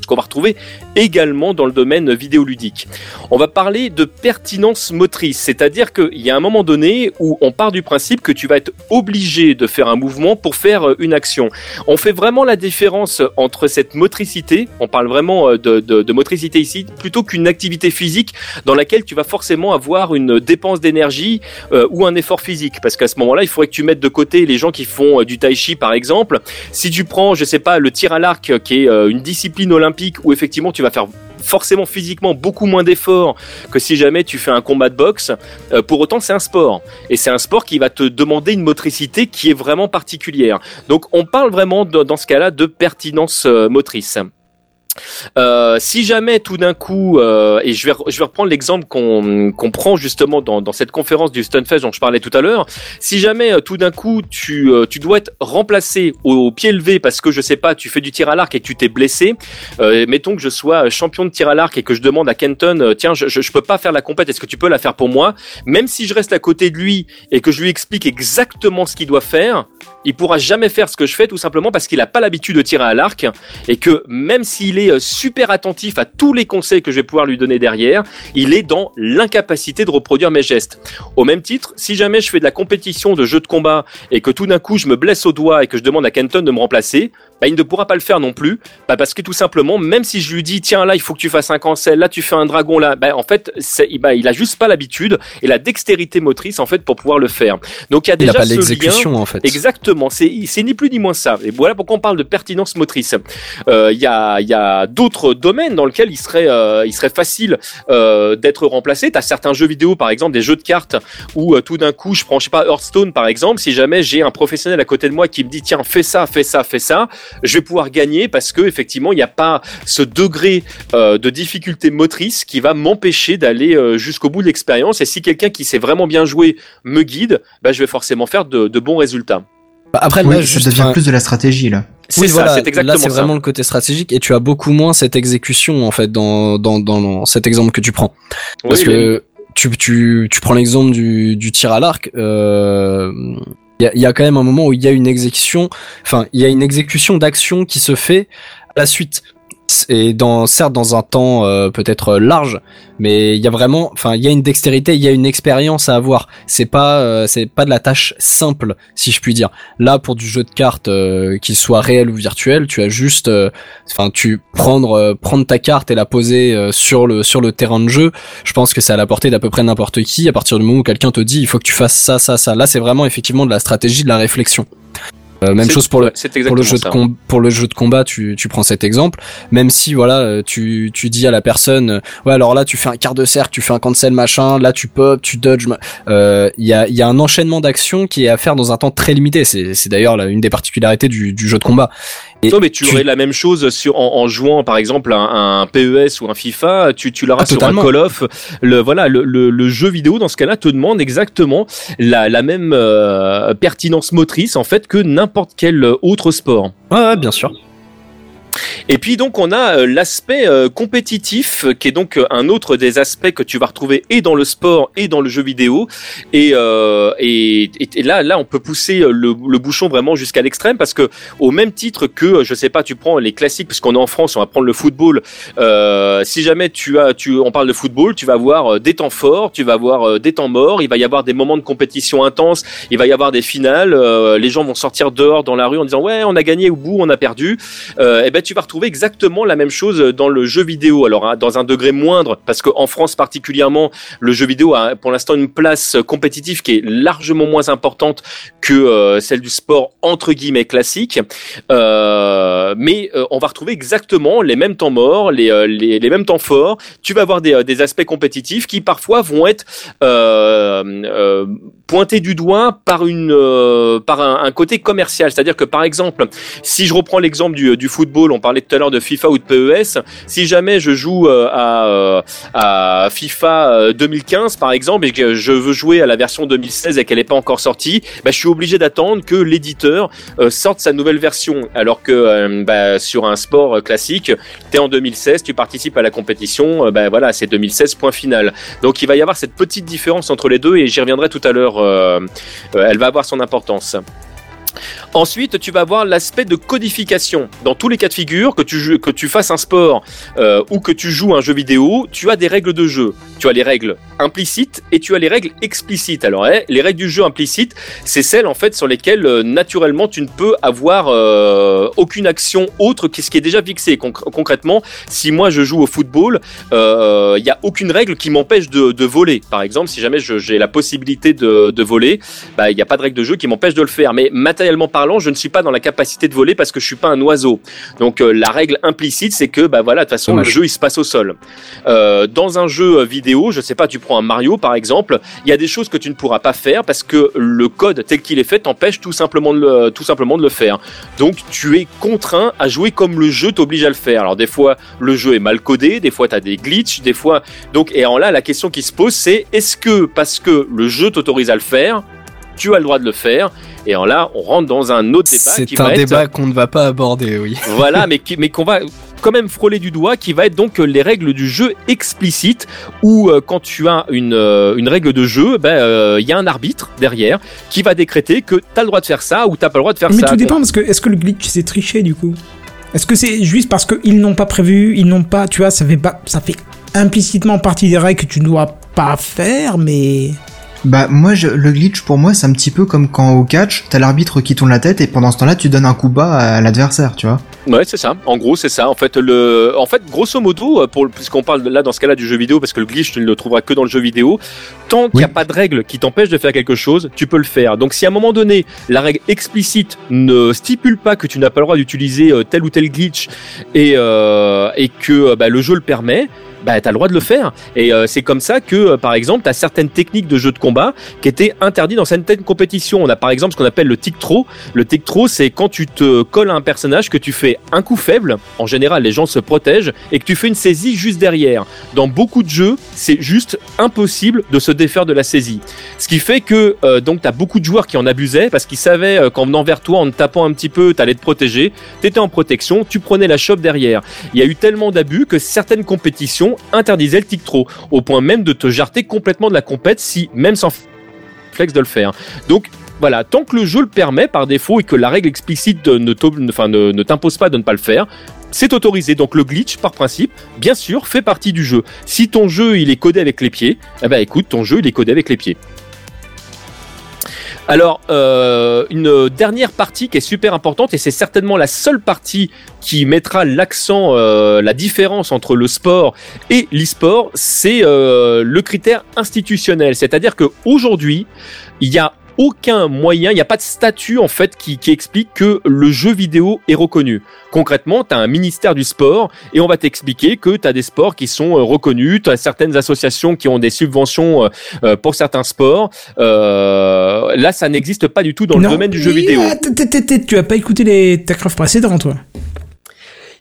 qu'on va retrouver également dans le domaine vidéoludique. On va parler de pertinence motrice, c'est-à-dire qu'il y a un moment donné où on part du principe que tu vas être obligé de faire un mouvement pour faire euh, une action. On fait vraiment la différence entre cette motricité, on parle vraiment euh, de, de- motricité ici, plutôt qu'une activité physique dans laquelle tu vas forcément avoir une dépense d'énergie euh, ou un effort physique. Parce qu'à ce moment-là, il faudrait que tu mettes de côté les gens qui font du tai chi par exemple. Si tu prends, je sais pas, le tir à l'arc qui est une discipline olympique où effectivement tu vas faire forcément physiquement beaucoup moins d'efforts que si jamais tu fais un combat de boxe. Euh, pour autant, c'est un sport. Et c'est un sport qui va te demander une motricité qui est vraiment particulière. Donc on parle vraiment dans ce cas-là de pertinence euh, motrice. Euh, si jamais tout d'un coup, euh, et je vais, reprendre l'exemple qu'on prend justement dans, cette conférence du Stunfest dont je parlais tout à l'heure, si jamais euh, tout d'un coup tu, dois être remplacé au, pied levé parce que je sais pas, tu fais du tir à l'arc et tu t'es blessé, mettons que je sois champion de tir à l'arc et que je demande à Kenton, tiens, je, je, je peux pas faire la compète, est-ce que tu peux la faire pour moi? Même si je reste à côté de lui et que je lui explique exactement ce qu'il doit faire, il pourra jamais faire ce que je fais tout simplement parce qu'il a pas l'habitude de tirer à l'arc et que même s'il est euh, super attentif à tous les conseils que je vais pouvoir lui donner derrière, il est dans l'incapacité de reproduire mes gestes. Au même titre, si jamais je fais de la compétition de jeu de combat et que tout d'un coup je me blesse au doigt et que je demande à Kenton de me remplacer, bah, il ne pourra pas le faire non plus, bah, parce que tout simplement, même si je lui dis tiens là il faut que tu fasses un cancel, là tu fais un dragon là, bah, en fait bah, il a juste pas l'habitude et la dextérité motrice en fait pour pouvoir le faire. Donc il y a Il déjà a pas l'exécution en fait. Exactement, c'est c'est ni plus ni moins ça. Et voilà pourquoi on parle de pertinence motrice. Euh, Il y a il y a d'autres domaines dans lesquels il serait euh, il serait facile euh, d'être remplacé. T'as certains jeux vidéo par exemple des jeux de cartes où euh, tout d'un coup je prends je sais pas Hearthstone par exemple. Si jamais j'ai un professionnel à côté de moi qui me dit tiens fais ça fais ça fais ça, je vais pouvoir gagner parce que effectivement il n'y a pas ce degré euh, de difficulté motrice qui va m'empêcher d'aller euh, jusqu'au bout de l'expérience. Et si quelqu'un qui sait vraiment bien jouer me guide, bah, je vais forcément faire de, de bons résultats. Bah, Après, Oui, là, ça devient plus de la stratégie là. C'est oui, ça, voilà, c'est exactement là c'est vraiment le côté stratégique et tu as beaucoup moins cette exécution en fait dans dans dans cet exemple que tu prends parce Oui, que tu tu tu prends l'exemple du du tir à l'arc euh il y a, quand même un moment où il y a une exécution enfin il y a une exécution d'action qui se fait à la suite et dans certes dans un temps euh, peut-être large mais il y a vraiment enfin il y a une dextérité il y a une expérience à avoir. C'est pas euh, c'est pas de la tâche simple si je puis dire. Là pour du jeu de cartes euh, qu'il soit réel ou virtuel tu as juste enfin tu prendre prendre ta carte et la poser sur le sur le terrain de jeu. Je pense que c'est à la portée d'à peu près n'importe qui. À partir du moment où quelqu'un te dit il faut que tu fasses ça ça ça. Là c'est vraiment effectivement de la stratégie de la réflexion euh, même chose pour le, pour le jeu de com pour le jeu de combat, tu, tu prends cet exemple. Même si voilà, euh, tu, tu dis à la personne, euh, ouais alors là tu fais un quart de cercle, tu fais un cancel machin, là tu pop, tu dodge. Il y a il y a un enchaînement d'actions qui est à faire dans un temps très limité. C'est c'est d'ailleurs une des particularités du, du jeu de combat. Et non, mais tu, aurais la même chose sur en, en jouant par exemple un, un, PES ou un FIFA, tu, tu l'auras ah, sur un Call of. Le voilà, le, le, le jeu vidéo dans ce cas-là te demande exactement la, la même pertinence motrice en fait que n'importe quel euh, autre sport. Ouais, bien sûr. Et puis donc on a euh, l'aspect euh, compétitif qui est donc euh, un autre des aspects que tu vas retrouver et dans le sport et dans le jeu vidéo. Et, et, et, là, là on peut pousser le, le bouchon vraiment jusqu'à l'extrême parce que au même titre que je sais pas, tu prends les classiques parce qu'on est en France, on va prendre le football. si jamais tu as, tu, on parle de football, tu vas avoir des temps forts, tu vas avoir des temps morts, il va y avoir des moments de compétition intense, il va y avoir des finales, les gens vont sortir dehors dans la rue en disant ouais on a gagné au bout, on a perdu. et eh ben tu vas retrouver exactement la même chose dans le jeu vidéo. Alors hein, dans un degré moindre, parce qu'en France particulièrement, le jeu vidéo a pour l'instant une place compétitive qui est largement moins importante que euh, celle du sport entre guillemets classique. Euh, mais euh, on va retrouver exactement les mêmes temps morts, les, les, mêmes temps forts. Tu vas avoir des, aspects compétitifs qui parfois vont être pointés du doigt par une par un, un, côté commercial. C'est-à-dire que par exemple, si je reprends l'exemple du, du football, on parlait tout à l'heure de FIFA ou de PES. Si jamais je joue euh, à, euh, à FIFA 2015 euh, par exemple et que je veux jouer à la version 2016 et qu'elle n'est pas encore sortie, bah, je suis obligé d'attendre que l'éditeur sorte sa nouvelle version. Alors que bah, sur un sport classique, tu es en 2016, tu participes à la compétition, bah, voilà, c'est 2016 point final. Donc il va y avoir cette petite différence entre les deux et j'y reviendrai tout à l'heure. elle va avoir son importance. Ensuite, tu vas avoir l'aspect de codification. Dans tous les cas de figure, que tu, que tu fasses un sport euh, ou que tu joues un jeu vidéo, tu as des règles de jeu. Tu as les règles implicites et tu as les règles explicites. Alors, eh, les règles du jeu implicites, c'est celles en fait sur lesquelles euh, naturellement tu ne peux avoir euh, aucune action autre que ce qui est déjà fixé. concrètement, si moi je joue au football, il n'y a aucune règle qui m'empêche de, voler. Par exemple, si jamais j'ai la possibilité de, de voler, bah, il n'y a pas de règle de jeu qui m'empêche de le faire. Mais matériellement parlant, je ne suis pas dans la capacité de voler parce que je suis pas un oiseau. Donc euh, la règle implicite, c'est que bah voilà, de toute façon le jeu il se passe au sol. Euh, dans un jeu euh, vidéo, je sais pas, tu prends un Mario par exemple, il y a des choses que tu ne pourras pas faire parce que le code tel qu'il est fait t'empêche tout simplement de le, tout simplement de le faire. Donc tu es contraint à jouer comme le jeu t'oblige à le faire. Alors des fois le jeu est mal codé, des fois tu as des glitches, des fois donc et en là la question qui se pose c'est est-ce que parce que le jeu t'autorise à le faire, tu as le droit de le faire. Et en là, on rentre dans un autre débat. C'est un débat qu'on ne va pas aborder, oui. *laughs* Voilà, mais, mais qu'on va quand même frôler du doigt, qui va être donc les règles du jeu explicites, où euh, quand tu as une, euh, une règle de jeu, il ben, euh, y a un arbitre derrière qui va décréter que tu as le droit de faire ça ou tu pas le droit de faire ça. Mais tout dépend, parce que est-ce que le glitch c'est triché du coup? Est-ce que c'est juste parce qu'ils n'ont pas prévu, ils n'ont pas, tu vois, ça fait, pas, ça fait implicitement partie des règles que tu ne dois pas faire, mais... Bah moi je, le glitch pour moi c'est un petit peu comme quand au catch t'as l'arbitre qui tourne la tête et pendant ce temps-là tu donnes un coup bas à l'adversaire tu vois. Ouais c'est ça. En gros c'est ça. En fait le, en fait grosso modo pour puisqu'on parle là dans ce cas-là du jeu vidéo parce que le glitch tu ne le trouveras que dans le jeu vidéo. Tant qu'il n'y a pas de règle qui t'empêche de faire quelque chose, tu peux le faire. Donc si à un moment donné la règle explicite ne stipule pas que tu n'as pas le droit d'utiliser euh, tel ou tel glitch et euh, et que bah, le jeu le permet bah t'as le droit de le faire. Et euh, c'est comme ça que, euh, par exemple, t'as certaines techniques de jeu de combat qui étaient interdites dans certaines compétitions. On a par exemple ce qu'on appelle le tic throw. Le tic throw, c'est quand tu te colles à un personnage que tu fais un coup faible. En général, les gens se protègent et que tu fais une saisie juste derrière. Dans beaucoup de jeux, c'est juste impossible de se défaire de la saisie. Ce qui fait que euh, donc t'as beaucoup de joueurs qui en abusaient parce qu'ils savaient qu'en venant vers toi, en te tapant un petit peu, t'allais te protéger. T'étais en protection, tu prenais la chope derrière. Il y a eu tellement d'abus que certaines compétitions interdisait le tic trop, au point même de te jarter complètement de la compète si, même sans flex de le faire. Donc, voilà, tant que le jeu le permet par défaut et que la règle explicite ne t'impose pas de ne pas le faire, c'est autorisé. Donc le glitch, par principe, bien sûr, fait partie du jeu. Si ton jeu il est codé avec les pieds, eh ben écoute, ton jeu il est codé avec les pieds. Alors, euh, une dernière partie qui est super importante, et c'est certainement la seule partie qui mettra l'accent, euh, la différence entre le sport et l'e-sport, c'est euh, le critère institutionnel. C'est-à-dire que aujourd'hui, il y a aucun moyen, il n'y a pas de statut en fait qui, qui, explique que le jeu vidéo est reconnu. Concrètement, tu as un ministère du sport et on va t'expliquer que tu as des sports qui sont euh, reconnus, tu as certaines associations qui ont des subventions euh, euh, pour certains sports. Euh, là, ça n'existe pas du tout dans Non, le domaine du jeu vidéo. ah, Tu as pas écouté les Techcraft précédents, toi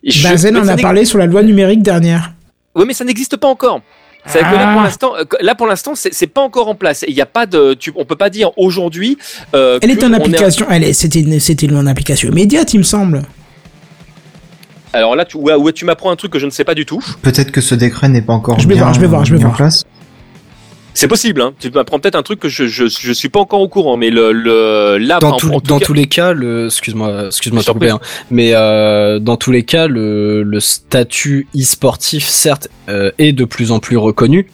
mais en a parlé sur la loi numérique dernière. Oui, mais ça n'existe pas encore. C'est que là Ah. pour l'instant, euh, là pour l'instant, c'est pas encore en place. Il n'y a pas de, tu, on peut pas dire aujourd'hui. Euh, Elle est en on application. Elle est, c'était, une- c'était une en application immédiate, il me semble. Alors là, tu, ouais, ouais, tu m'apprends un truc que je ne sais pas du tout. Peut-être que ce décret n'est pas encore Je vais bien voir, je vais voir, je vais mis en voir. place. C'est possible. Hein. Tu m'apprends peut-être un truc que je, je je suis pas encore au courant, mais le, le là dans, tout- cas- tous les cas, le, excuse-moi, excuse-moi, de couper, hein, mais euh, dans tous les cas, le, le statut e-sportif, certes, euh, est de plus en plus reconnu,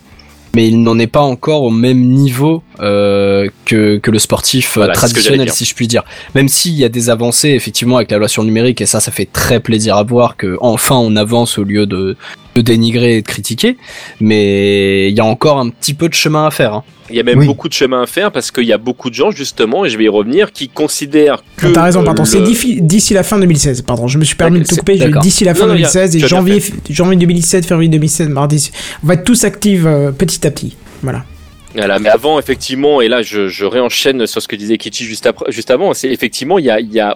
mais il n'en est pas encore au même niveau euh, que, que le sportif euh, Voilà, traditionnel, si je puis dire. Même s'il y a des avancées, effectivement, avec la loi sur le numérique, et ça, ça fait très plaisir à voir que enfin on avance au lieu de, de dénigrer et de critiquer, mais il y a encore un petit peu de chemin à faire. Hein. Il y a même Oui. beaucoup de chemin à faire parce qu'il y a beaucoup de gens justement, et je vais y revenir, qui considèrent que. T'as raison, pardon. C'est le- d'ici, d'ici la fin 2016. Pardon, je me suis permis de te couper. D'ici la fin Non, non, y a- 2016 et janvier, janvier 2017, février 2016, mardi. On va être tous actifs euh, petit à petit. Voilà. Mais avant, effectivement, et là, je, réenchaîne sur ce que disait Kichi juste avant. C'est effectivement,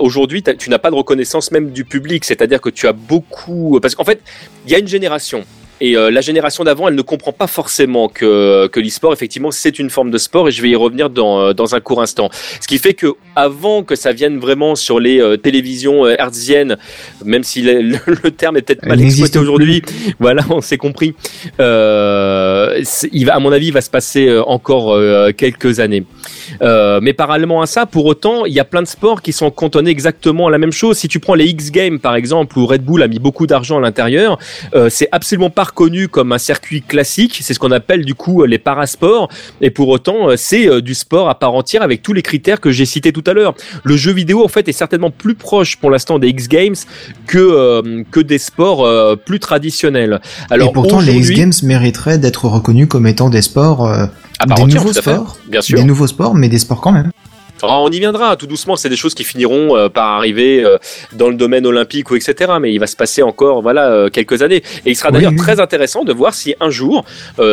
aujourd'hui, tu n'as pas de reconnaissance même du public, c'est-à-dire que tu as beaucoup, parce qu'en fait, il y a une génération. Et euh, la génération d'avant, elle ne comprend pas forcément que, que l'e-sport, effectivement, c'est une forme de sport, et je vais y revenir dans, euh, dans un court instant. Ce qui fait que avant que ça vienne vraiment sur les euh, télévisions euh, hertziennes, même si le, le *laughs* terme est peut-être mal exploité aujourd'hui, voilà, on s'est compris. Euh, il va, à mon avis, il va se passer euh, encore euh, quelques années. Euh, mais parallèlement à ça, pour autant, il y a plein de sports qui sont cantonnés exactement à la même chose. Si tu prends les X Games par exemple, où Red Bull a mis beaucoup d'argent à l'intérieur, euh, c'est absolument pas reconnu comme un circuit classique. C'est ce qu'on appelle du coup les parasports. Et pour autant, euh, c'est euh, du sport à part entière avec tous les critères que j'ai cités tout à l'heure. Le jeu vidéo en fait est certainement plus proche pour l'instant des X Games que euh, que des sports euh, plus traditionnels. Alors et pourtant, les X Games mériteraient d'être reconnus comme étant des sports, euh, à part des entière, nouveaux sports, bien sûr. des nouveaux sports, mais des sports quand même. Alors, on y viendra tout doucement. C'est des choses qui finiront euh, par arriver euh, dans le domaine olympique ou etc. Mais il va se passer encore voilà euh, quelques années. Et il sera d'ailleurs oui. très intéressant de voir si un jour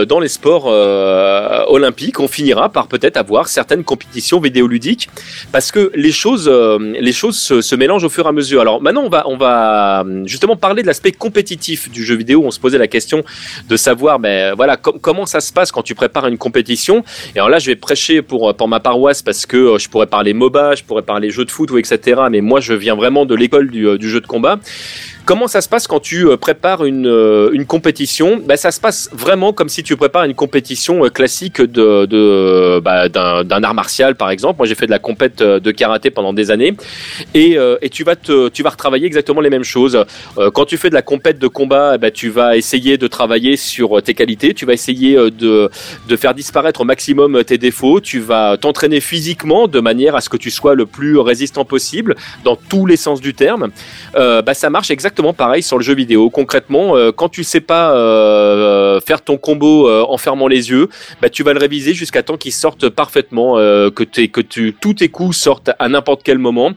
dans les sports olympiques on finira par peut-être avoir certaines compétitions vidéoludiques parce que les choses les choses se, se mélangent au fur et à mesure. Alors maintenant on va on va justement parler de l'aspect compétitif du jeu vidéo. On se posait la question de savoir ben voilà com- comment ça se passe quand tu prépares une compétition. Et alors là, je vais prêcher pour, pour ma paroisse parce que je pourrais parler MOBA, je pourrais parler jeux de foot ou etc. Mais moi, je viens vraiment de l'école du, euh, du jeu de combat. Comment ça se passe quand tu euh, prépares une, euh, une compétition? Ben, Ça se passe vraiment comme si tu prépares une compétition euh, classique de, de, bah, d'un, art martial, par exemple. Moi, j'ai fait de la compète de karaté pendant des années. Et, et tu, vas te, tu vas retravailler exactement les mêmes choses. Quand tu fais de la compète de combat, ben, tu vas essayer de travailler sur tes qualités. Tu vas essayer de, de faire disparaître au maximum tes défauts. Tu vas t'entraîner physiquement de manière à ce que tu sois le plus résistant possible dans tous les sens du terme. Euh, bah, ça marche exactement pareil sur le jeu vidéo. Concrètement, euh, quand tu sais pas euh, faire ton combo euh, en fermant les yeux, bah, tu vas le réviser jusqu'à temps qu'il sorte parfaitement, euh, que, tous tes coups sortent à n'importe quel moment,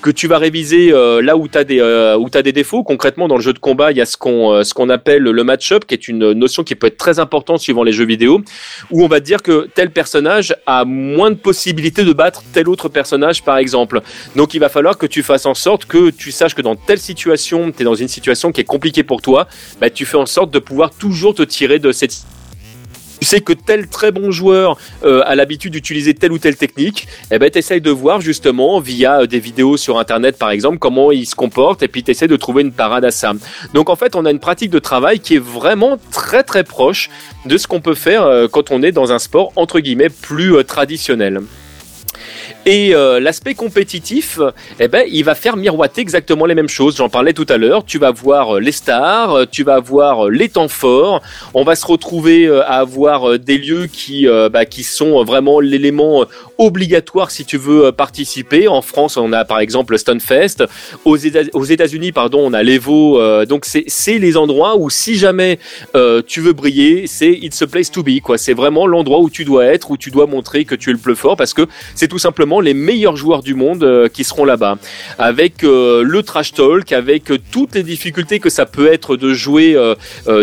que tu vas réviser euh, là où tu as des euh, où t'as des défauts. Concrètement, dans le jeu de combat, il y a ce qu'on euh, ce qu'on appelle le match-up, qui est une notion qui peut être très importante suivant les jeux vidéo, où on va dire que tel personnage a moins de possibilités de battre tel autre personnage, par exemple. Donc, il va falloir que tu fasses en sorte que tu saches que dans telle situation, dans une situation qui est compliquée pour toi, bah, tu fais en sorte de pouvoir toujours te tirer de cette tu sais que tel très bon joueur euh, a l'habitude d'utiliser telle ou telle technique, eh ben t'essayes de voir justement via euh, des vidéos sur internet par exemple comment il se comporte et puis t'essayes de trouver une parade à ça. Donc en fait on a une pratique de travail qui est vraiment très très proche de ce qu'on peut faire euh, quand on est dans un sport entre guillemets plus traditionnel. Et euh, l'aspect compétitif, eh ben, il va faire miroiter exactement les mêmes choses. J'en parlais tout à l'heure. Tu vas voir euh, les stars, euh, tu vas voir les temps forts. On va se retrouver à avoir des lieux qui, bah, qui sont vraiment l'élément obligatoire si tu veux participer. En France, on a par exemple le Stunfest. Aux Éta- aux États-Unis, pardon, on a l'Evo. donc c'est les endroits où si jamais tu veux briller, c'est it's a place to be. C'est vraiment l'endroit où tu dois être, où tu dois montrer que tu es le plus fort, parce que c'est tout simplement les meilleurs joueurs du monde euh, qui seront là-bas. Avec euh, le trash talk, avec euh, toutes les difficultés que ça peut être de jouer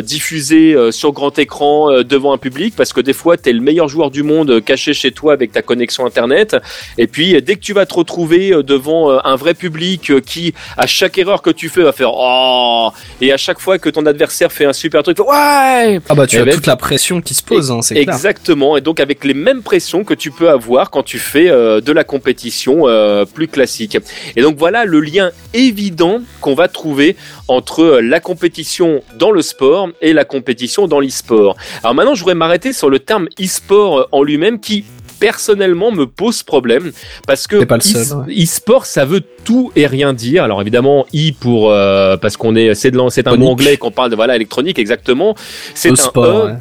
diffusé sur grand écran devant un public, parce que des fois tu es le meilleur joueur du monde caché chez toi avec ta connexion internet, et puis dès que tu vas te retrouver devant un vrai public qui, à chaque erreur que tu fais, va faire oh, et à chaque fois que ton adversaire fait un super truc, ouais. Ah bah tu as toute la pression qui se pose, hein, c'est clair. Exactement, et donc avec les mêmes pressions que tu peux avoir quand tu fais euh, de la compétition euh, plus classique. Et donc voilà le lien évident qu'on va trouver entre euh, la compétition dans le sport et la compétition dans l'e-sport. Alors maintenant, je voudrais m'arrêter sur le terme e-sport euh, en lui-même qui personnellement me pose problème parce que e- e-sport ça veut tout et rien dire. Alors évidemment e pour euh, parce qu'on est c'est de c'est un mot anglais qu'on parle de voilà électronique exactement. C'est un sport, E ouais.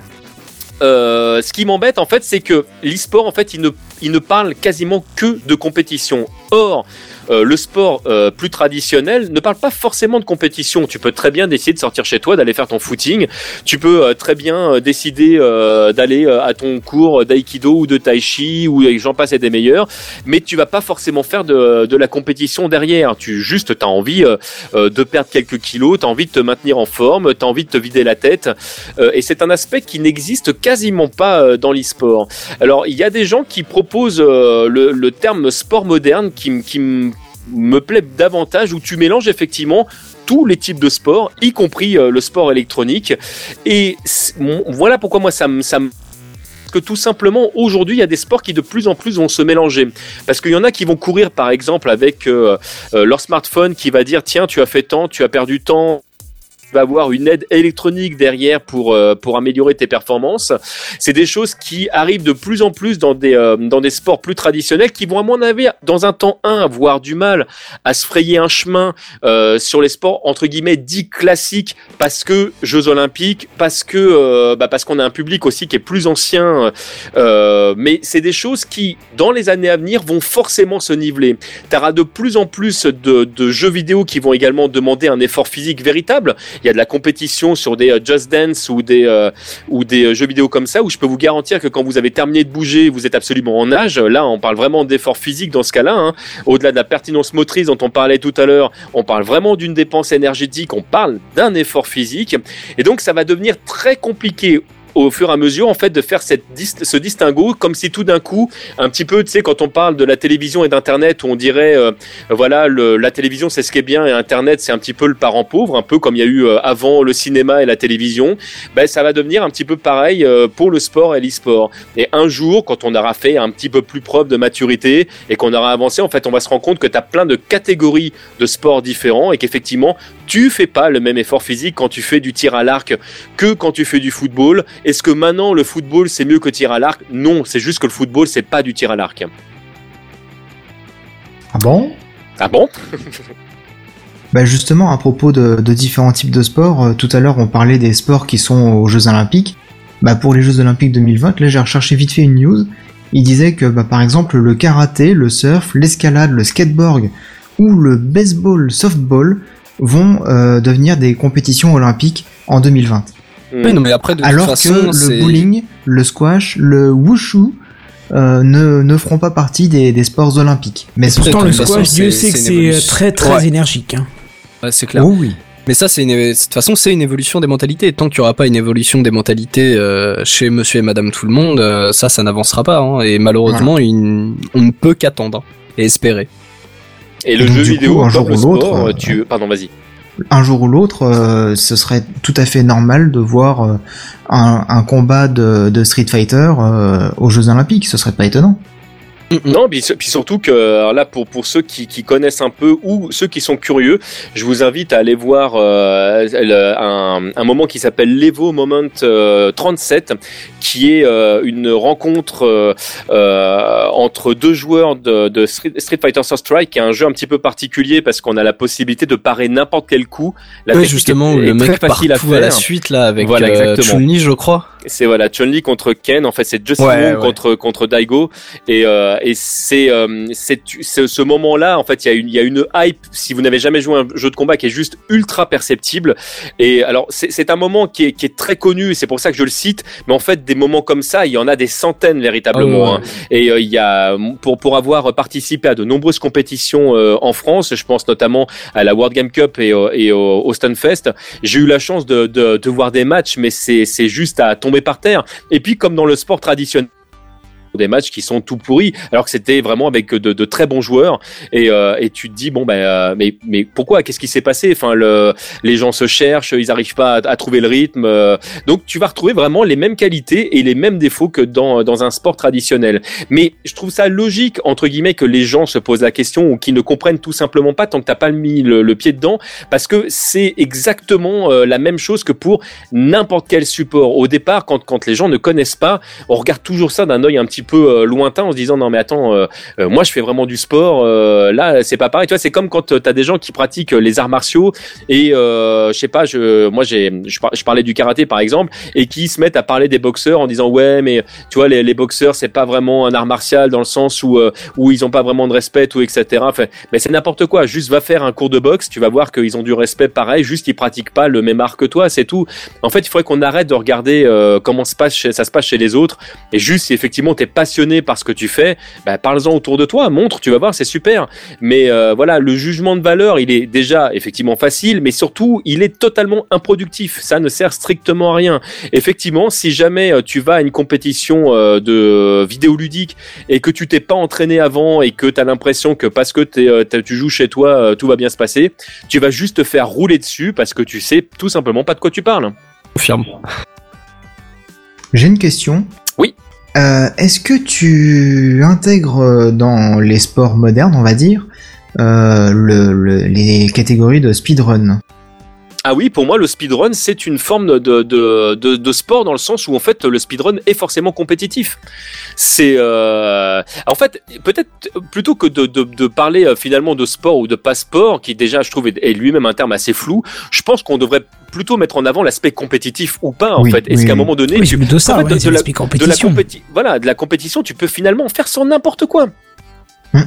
Euh, ce qui m'embête en fait, c'est que l'e-sport en fait, il ne, il ne parle quasiment que de compétition. Or, euh, le sport euh, plus traditionnel ne parle pas forcément de compétition. Tu peux très bien décider de sortir chez toi, d'aller faire ton footing. Tu peux euh, très bien euh, décider d'aller à ton cours d'aïkido ou de tai chi ou j'en passe et des meilleurs. Mais tu vas pas forcément faire de, de la compétition derrière. Tu juste t'as envie de perdre quelques kilos, t'as envie de te maintenir en forme, t'as envie de te vider la tête. Et c'est un aspect qui n'existe quasiment pas dans l'e-sport. Alors, il y a des gens qui proposent le, le terme sport moderne qui, qui me plaît davantage, où tu mélanges effectivement tous les types de sports, y compris euh, le sport électronique. Et voilà pourquoi moi ça me... Ça me que tout simplement aujourd'hui il y a des sports qui de plus en plus vont se mélanger parce qu'il y en a qui vont courir par exemple avec euh, euh, leur smartphone qui va dire tiens tu as fait tant tu as perdu tant tu vas avoir une aide électronique derrière pour euh, pour améliorer tes performances. C'est des choses qui arrivent de plus en plus dans des euh, dans des sports plus traditionnels qui vont à mon avis dans un temps un avoir du mal à se frayer un chemin euh, sur les sports entre guillemets dits classiques parce que Jeux Olympiques, parce que euh, bah, parce qu'on a un public aussi qui est plus ancien. euh, mais c'est des choses qui dans les années à venir vont forcément se niveler. Tu auras de plus en plus de, de jeux vidéo qui vont également demander un effort physique véritable. Il y a de la compétition sur des euh, Just Dance ou des, euh, ou des euh, jeux vidéo comme ça où je peux vous garantir que quand vous avez terminé de bouger, vous êtes absolument en âge. Là, on parle vraiment d'effort physique dans ce cas-là. hein. Au-delà de la pertinence motrice dont on parlait tout à l'heure, on parle vraiment d'une dépense énergétique, on parle d'un effort physique. Et donc, ça va devenir très compliqué au fur et à mesure en fait de faire ce distinguo comme si tout d'un coup un petit peu tu sais quand on parle de la télévision et d'internet où on dirait euh, voilà la télévision c'est ce qui est bien et internet c'est un petit peu le parent pauvre un peu comme il y a eu euh, avant le cinéma et la télévision ben ça va devenir un petit peu pareil euh, pour le sport et l'e-sport. Et un jour quand on aura fait un petit peu plus preuve de maturité et qu'on aura avancé en fait on va se rendre compte que tu as plein de catégories de sports différents et qu'effectivement tu fais pas le même effort physique quand tu fais du tir à l'arc que quand tu fais du football est-ce que maintenant le football c'est mieux que tir à l'arc? Non c'est juste que le football c'est pas du tir à l'arc Ah bon? Ah bon? *laughs* Bah justement, à propos de, de différents types de sports, euh, tout à l'heure on parlait des sports qui sont aux Jeux Olympiques. Bah pour les Jeux Olympiques 2020, là j'ai recherché vite fait une news. Il disait que bah, par exemple le karaté, le surf, l'escalade, le skateboard ou le baseball, softball vont euh, devenir des compétitions olympiques en 2020. Oui, non, mais après, de Alors toute façon, que le bowling, le squash, le wushu euh, ne, ne feront pas partie des, des sports olympiques. Mais ce Pourtant, le squash, Dieu sait que c'est euh, très très Ouais. énergique. hein. Ouais, c'est clair. Oh oui. Mais ça, c'est une, de toute façon, c'est une évolution des mentalités. Tant qu'il n'y aura pas une évolution des mentalités euh, chez Monsieur et Madame tout le monde, euh, ça, ça n'avancera pas. hein. Et malheureusement, il- on ne peut qu'attendre et espérer. et le Donc, jeu vidéo coup, un jour le ou l'autre, sport euh, tu pardon vas-y un jour ou l'autre, euh, ce serait tout à fait normal de voir euh, un, combat de, de Street Fighter euh, aux Jeux Olympiques. Ce serait pas étonnant. Non, puis, puis surtout que là, pour pour ceux qui, qui connaissent un peu ou ceux qui sont curieux, je vous invite à aller voir euh, le- un, un moment qui s'appelle l'Evo Moment euh, 37, qui est euh, une rencontre euh, euh, entre deux joueurs de, de Street, Street Fighter Sur Strike, qui est un jeu un petit peu particulier parce qu'on a la possibilité de parer n'importe quel coup. La Ouais, justement, est- où est le mec très facile à tout à la faire. suite là avec Voilà, euh. Chun-Li, je crois. C'est voilà Chun-Li contre Ken. En fait, c'est Justin Ouais, contre contre Daigo. Et euh, et c'est euh, c'est ce moment-là. En fait, il y a une il y a une hype. Si vous n'avez jamais joué à un jeu de combat, qui est juste ultra perceptible. Et alors, c'est un moment qui est qui est très connu. et C'est pour ça que je le cite. Mais en fait, des moments comme ça, il y en a des centaines véritablement. Ouais. hein. Et euh, il y a pour pour avoir participé à de nombreuses compétitions euh, en France, je pense notamment à la World Game Cup et, au- et au, au Stunfest, j'ai eu la chance de, de, de voir des matchs, mais c'est juste à tomber par terre. Et puis comme dans le sport traditionnel des matchs qui sont tout pourris alors que c'était vraiment avec de, très bons joueurs. Et, euh, et tu te dis bon ben euh, mais mais pourquoi? Qu'est-ce qui s'est passé? Enfin le les gens se cherchent ils arrivent pas à, trouver le rythme euh, donc tu vas retrouver vraiment les mêmes qualités et les mêmes défauts que dans dans un sport traditionnel. Mais je trouve ça logique entre guillemets que les gens se posent la question ou qui ne comprennent tout simplement pas tant que t'as pas mis le, pied dedans parce que c'est exactement la même chose que pour n'importe quel support. Au départ quand quand les gens ne connaissent pas on regarde toujours ça d'un œil un petit peu euh, lointain en se disant non mais attends euh, euh, moi je fais vraiment du sport là c'est pas pareil. Tu vois c'est comme quand tu as des gens qui pratiquent les arts martiaux et je sais pas je moi j'ai je, par- je parlais du karaté par exemple et qui se mettent à parler des boxeurs en disant ouais mais tu vois les, boxeurs c'est pas vraiment un art martial dans le sens où où ils ont pas vraiment de respect ou etc mais c'est n'importe quoi. Juste va faire un cours de boxe tu vas voir qu'ils ont du respect pareil juste ils pratiquent pas le même art que toi c'est tout. En fait il faudrait qu'on arrête de regarder euh, comment se passe ça se passe chez les autres. Et juste si effectivement t'es passionné par ce que tu fais bah, parle-en autour de toi montre tu vas voir c'est super mais euh, voilà le jugement de valeur il est déjà effectivement facile mais surtout il est totalement improductif ça ne sert strictement à rien effectivement si jamais euh, tu vas à une compétition euh, de vidéoludique et que tu t'es pas entraîné avant et que tu as l'impression que parce que tu joues chez toi tout va bien se passer tu vas juste te faire rouler dessus parce que tu sais tout simplement pas de quoi tu parles Confirme. J'ai une question. Oui. Euh, Est-ce que tu intègres dans les sports modernes, on va dire, euh, le, le- les catégories de speedrun? Ah oui, pour moi, le speedrun, c'est une forme de, de, de, de sport dans le sens où, en fait, le speedrun est forcément compétitif. C'est... Euh... En fait, peut-être plutôt que de, de, de parler euh, finalement de sport ou de pas-sport, qui déjà, je trouve, est, est lui-même un terme assez flou, je pense qu'on devrait plutôt mettre en avant l'aspect compétitif ou pas, en Oui, fait. Est-ce oui, qu'à un moment donné... Oui, tu- plutôt ça, en fait, ouais, de- de la- de compétition. compéti- voilà, de la compétition, tu peux finalement faire sans n'importe quoi. Hmm.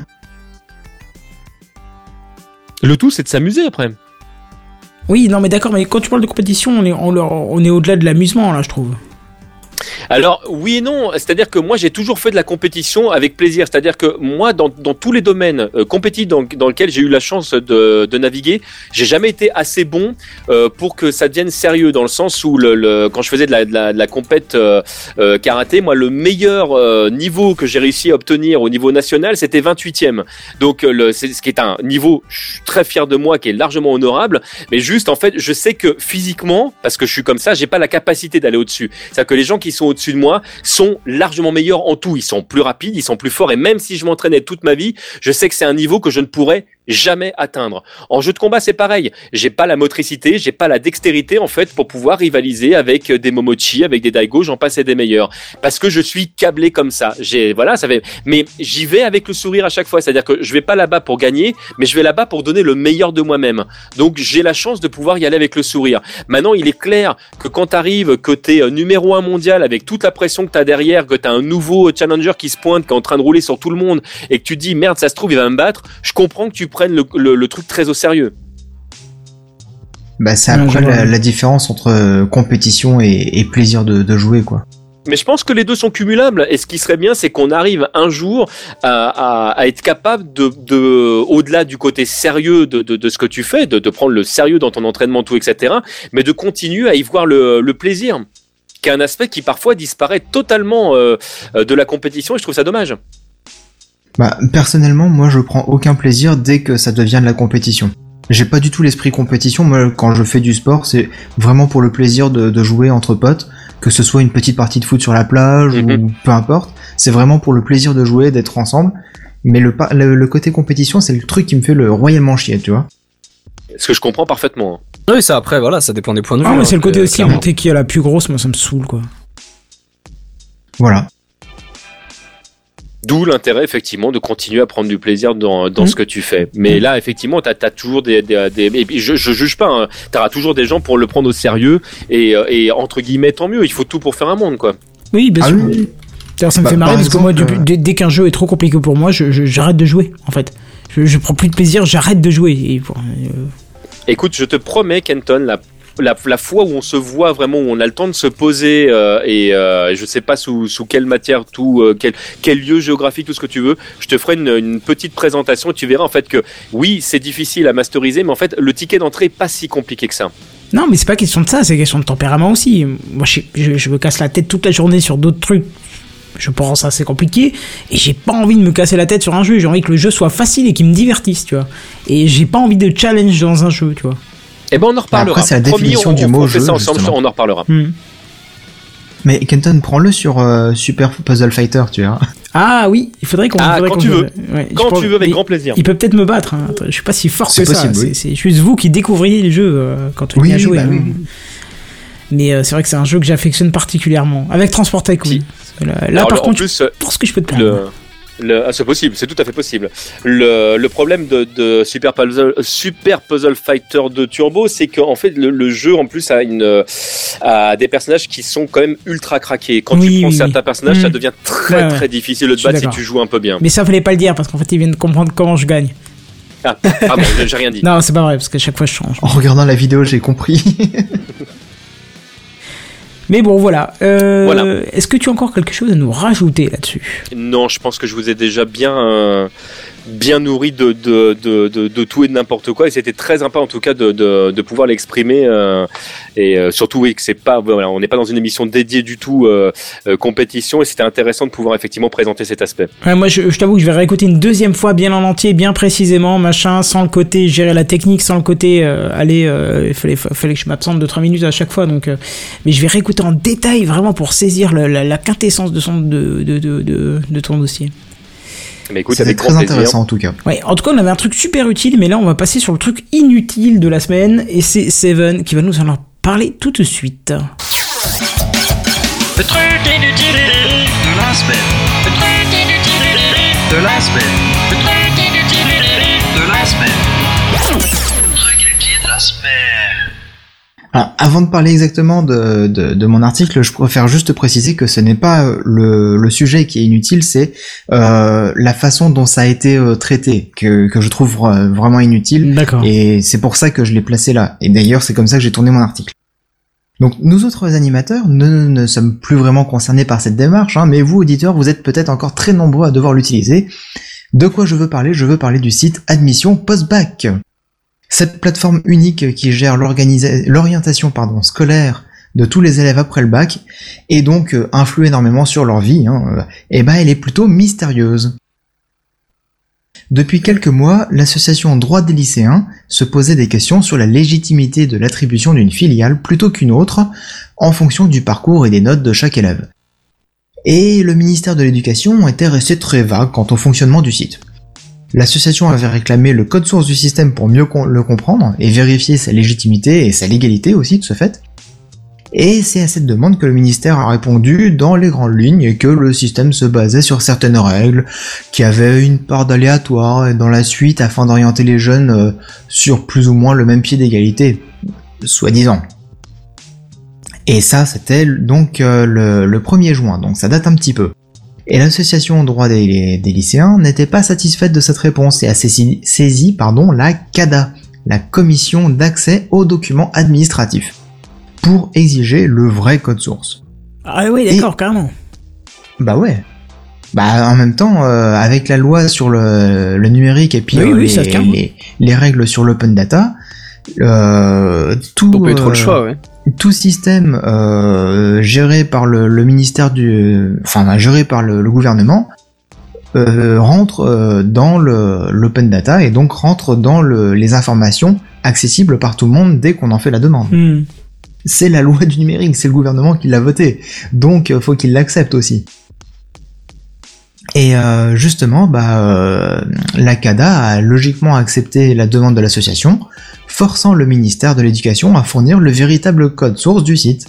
Le tout, c'est de s'amuser après. Oui, non, mais d'accord, mais quand tu parles de compétition, on est, on, est au-delà de l'amusement, là, je trouve. Alors oui et non, c'est-à-dire que moi j'ai toujours fait de la compétition avec plaisir, c'est-à-dire que moi dans, dans tous les domaines euh, compétitifs dans, dans lesquels j'ai eu la chance de, de naviguer, j'ai jamais été assez bon euh, pour que ça devienne sérieux dans le sens où le, quand je faisais de la, de la, compète euh, karaté, moi le meilleur niveau que j'ai réussi à obtenir au niveau national c'était 28e. Donc c'est ce qui est un niveau, très fier de moi, qui est largement honorable, mais juste en fait je sais que physiquement, parce que je suis comme ça, j'ai pas la capacité d'aller au-dessus. C'est-à-dire que les gens qui sont au-dessus de moi sont largement meilleurs en tout. Ils sont plus rapides, ils sont plus forts. Et même si je m'entraînais toute ma vie, je sais que c'est un niveau que je ne pourrais jamais atteindre. En jeu de combat, c'est pareil. J'ai pas la motricité, j'ai pas la dextérité en fait pour pouvoir rivaliser avec des Momochi, avec des Daigo, j'en passe et des meilleurs. Parce que je suis câblé comme ça. J'ai voilà, ça fait. Mais j'y vais avec le sourire à chaque fois. C'est-à-dire que je vais pas là-bas pour gagner, mais je vais là-bas pour donner le meilleur de moi-même. Donc j'ai la chance de pouvoir y aller avec le sourire. Maintenant, il est clair que quand tu arrives, que tu es numéro un mondial avec toute la pression que tu as derrière, que tu as un nouveau challenger qui se pointe, qui est en train de rouler sur tout le monde, et que tu dis merde, ça se trouve, il va me battre, je comprends que tu prennes le, le- le truc très au sérieux. Bah, c'est après la, la différence entre euh, compétition et, et plaisir de, de jouer, quoi. Mais je pense que les deux sont cumulables. Et ce qui serait bien, c'est qu'on arrive un jour à, à- à être capable de, de au-delà du côté sérieux de, de, de ce que tu fais, de, de prendre le sérieux dans ton entraînement, tout, etc., mais de continuer à y voir le, le plaisir, qui est un aspect qui parfois disparaît totalement euh, euh, de la compétition. Et je trouve ça dommage. Bah, personnellement, moi, je prends aucun plaisir dès que ça devient de la compétition. J'ai pas du tout l'esprit compétition. Moi, quand je fais du sport, c'est vraiment pour le plaisir de, de jouer entre potes. que ce soit une petite partie de foot sur la plage Mhm. ou peu importe. C'est vraiment pour le plaisir de jouer, d'être ensemble. Mais le, le, le côté compétition, c'est le truc qui me fait le royalement chier, tu vois. Ce que je comprends parfaitement. hein. Oui, ça après, voilà, ça dépend des points de vue. Ah, mais hein, c'est le côté euh, aussi monter qui est la plus grosse, moi ça me saoule quoi. Voilà. D'où l'intérêt effectivement de continuer à prendre du plaisir dans, dans Mm. ce que tu fais. Mais là effectivement, t'as as toujours des, des, des- et je, je juge pas. Hein, T'auras toujours des gens pour le prendre au sérieux et, euh, et entre guillemets tant mieux. Il faut tout pour faire un monde quoi. Oui, bien Ah sûr. oui. D'ailleurs, ça me Bah, fait marrer par parce que moi, exemple, depuis- dès, dès qu'un jeu est trop compliqué pour moi, je- je- j'arrête de jouer en fait. Je, je prends plus de plaisir, j'arrête de jouer. Et, euh, Écoute, je te promets, Kenton, la, la, fois où on se voit vraiment, où on a le temps de se poser euh, et euh, je sais pas sous, sous quelle matière, tout, euh, quel, quel lieu géographique, tout ce que tu veux, je te ferai une, petite présentation et tu verras en fait que oui, c'est difficile à masteriser, mais en fait, le ticket d'entrée est pas si compliqué que ça. Non, mais c'est pas question de ça, c'est question de tempérament aussi. Moi, je, je, je me casse la tête toute la journée sur d'autres trucs. Je pense assez compliqué et j'ai pas envie de me casser la tête sur un jeu. J'ai envie que le jeu soit facile et qu'il me divertisse, tu vois. Et j'ai pas envie de challenge dans un jeu, tu vois. Eh ben, on en reparlera. Après, c'est la Promis, définition on, du on mot jeu, ça ensemble, on en reparlera. Hmm. Mais Kenton, prends-le sur euh, Super Puzzle Fighter, tu vois. Ah oui, il faudrait qu'on. Ah, faudrait quand tu joue. veux. Ouais, Quand pense- tu veux, avec mais grand plaisir. Il peut peut-être me battre. Hein. Attends, Je suis pas si fort C'est que ça. possible, oui. C'est juste vous qui découvriez les jeux euh, quand on Oui, y a joué. bah hein. oui. Mais euh, c'est vrai que c'est un jeu que j'affectionne particulièrement. Avec Transport Tycoon. Si. Là, là, Alors, par contre, plus, je pense que je peux te prendre. Le, le, ah, c'est possible, c'est tout à fait possible. Le, le problème de, de Super Puzzle, Super Puzzle Fighter de Turbo, c'est qu'en fait le, le jeu en plus a une a des personnages qui sont quand même ultra craqués. Quand Oui, tu prends oui, certains oui. personnages, ça devient très très difficile de te battre si tu joues un peu bien. Mais ça fallait pas le dire parce qu'en fait ils viennent de comprendre comment je gagne. Ah, pardon, j'ai- j'ai rien dit. Non, c'est pas vrai parce qu'à chaque fois je change. En regardant la vidéo, j'ai compris. *laughs* Mais bon, voilà. Euh, Voilà. Est-ce que tu as encore quelque chose à nous rajouter là-dessus? Non, je pense que je vous ai déjà bien euh, bien nourri de, de, de, de, tout et de n'importe quoi et c'était très sympa en tout cas de, de, pouvoir l'exprimer euh, et euh, surtout oui que c'est pas on n'est pas dans une émission dédiée du tout euh, euh, compétition et c'était intéressant de pouvoir effectivement présenter cet aspect. Moi, je, t'avoue que je vais réécouter une deuxième fois, bien en entier, bien précisément, machin, sans le côté gérer la technique, sans le côté aller. Il fallait, fallait que je m'absente de 3 minutes à chaque fois, donc. mais je vais réécouter en détail, vraiment pour saisir la, la quintessence de, son, de, de, de, de ton dossier. Mais écoute avec très grand plaisir. intéressant en tout cas. Ouais, en tout cas, on avait un truc super utile, mais là, on va passer sur le truc inutile de la semaine, et c'est Seven qui va nous en parler tout de suite. Le truc inutile de la semaine. Le truc inutile de la semaine. Alors, avant de parler exactement de, de, de mon article, je préfère juste préciser que ce n'est pas euh, le, le sujet qui est inutile, c'est euh, la façon dont ça a été euh, traité que, que je trouve vraiment inutile. D'accord. Et c'est pour ça que je l'ai placé là. Et d'ailleurs, c'est comme ça que j'ai tourné mon article. Donc, nous autres animateurs ne, ne sommes plus vraiment concernés par cette démarche, hein, mais vous, auditeurs, vous êtes peut-être encore très nombreux à devoir l'utiliser. De quoi je veux parler? Je veux parler du site Admission Postbac. Cette plateforme unique qui gère l'orientation scolaire de tous les élèves après le bac, et donc euh, influe énormément sur leur vie, hein, euh, eh ben elle est plutôt mystérieuse. Depuis quelques mois, l'association Droit des lycéens se posait des questions sur la légitimité de l'attribution d'une filiale plutôt qu'une autre, en fonction du parcours et des notes de chaque élève. Et le ministère de l'Éducation était resté très vague quant au fonctionnement du site. L'association avait réclamé le code source du système pour mieux le comprendre et vérifier sa légitimité et sa légalité aussi de ce fait. Et c'est à cette demande que le ministère a répondu dans les grandes lignes que le système se basait sur certaines règles, qu'il y avait une part d'aléatoire dans la suite afin d'orienter les jeunes euh, sur plus ou moins le même pied d'égalité, soi-disant. Et ça, c'était donc euh, le, le 1er juin, donc ça date un petit peu. Et l'association droit des, des lycéens n'était pas satisfaite de cette réponse et a saisi, saisi pardon, la CADA, la commission d'accès aux documents administratifs, pour exiger le vrai code source. Ah oui, d'accord, carrément. Bah ouais. Bah en même temps, euh, avec la loi sur le, le numérique et puis Oui, euh, oui, les règles sur l'open data, euh, tout, On peut trop le euh, choix, ouais. Tout système euh, géré par le, le ministère du, enfin géré par le, le gouvernement euh, rentre euh, dans le l'open data et donc rentre dans le, les informations accessibles par tout le monde dès qu'on en fait la demande. Hmm. c'est la loi du numérique, c'est le gouvernement qui l'a voté, donc euh, faut qu'il l'accepte aussi. Et euh, justement, bah, euh, la CADA a logiquement accepté la demande de l'association, forçant le ministère de l'Éducation à fournir le véritable code source du site.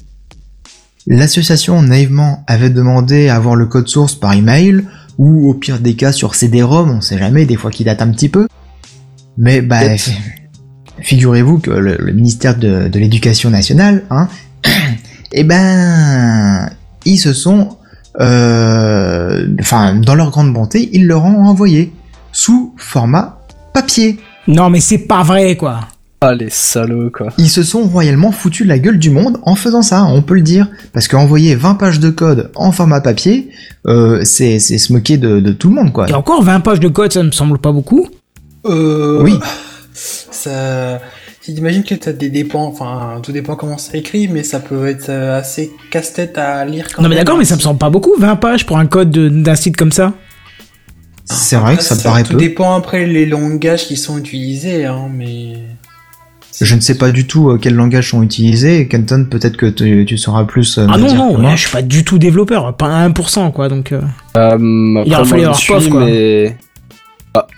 L'association naïvement avait demandé à avoir le code source par email, ou au pire des cas sur CD-ROM, on sait jamais, des fois qui date un petit peu. Mais bah, figurez-vous que le, le ministère de, de l'Éducation nationale, hein, *clears throat* eh ben, ils se sont, enfin, dans leur grande bonté, ils leur ont envoyé sous format papier. Non, mais c'est pas vrai, quoi. Ah les salauds quoi. Ils se sont royalement foutus la gueule du monde en faisant ça, on peut le dire. Parce qu'envoyer 20 pages de code en format papier, euh, c'est c'est se moquer de, de tout le monde, quoi. Et encore 20 pages de code, ça me semble pas beaucoup. Euh, Oui. Ça. J'imagine que t'as des dépens, enfin, tout dépend comment c'est écrit, mais ça peut être euh, assez casse-tête à lire quand Non, mais d'accord, mais ça me semble pas beaucoup, 20 pages pour un code de- d'un site comme ça. C'est vrai que ça me Ça, paraît tout peu. dépend après les langages qui sont utilisés, hein, mais. Je ne sais pas du tout euh, quels langages sont utilisés. Kenton, peut-être que tu, tu sauras plus. euh, Ah non, non, ouais, je suis pas du tout développeur, pas à 1%, quoi, donc... euh, Euh, Il aurait après, fallu avoir suis, POF, quoi. mais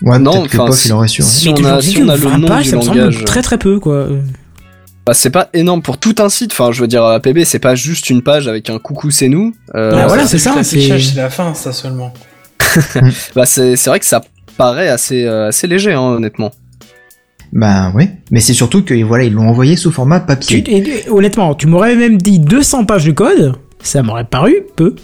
Ouais, non, que enfin, POF, il aurait su. ouais. si mais on a, si on a 20 le nom pages, du ça me semble très très peu, quoi. bah, c'est pas énorme pour tout un site. Enfin, je veux dire, APB, c'est pas juste une page avec un coucou, c'est nous. Euh, Bah, voilà, c'est ça, c'est- c'est la fin, ça seulement. *laughs* bah, c'est c'est vrai que ça paraît assez euh, assez léger, hein, honnêtement. Bah ouais, mais c'est surtout que voilà, ils l'ont envoyé sous format Tu- papier. et- et honnêtement, tu m'aurais même dit 200 pages de code, ça m'aurait paru peu.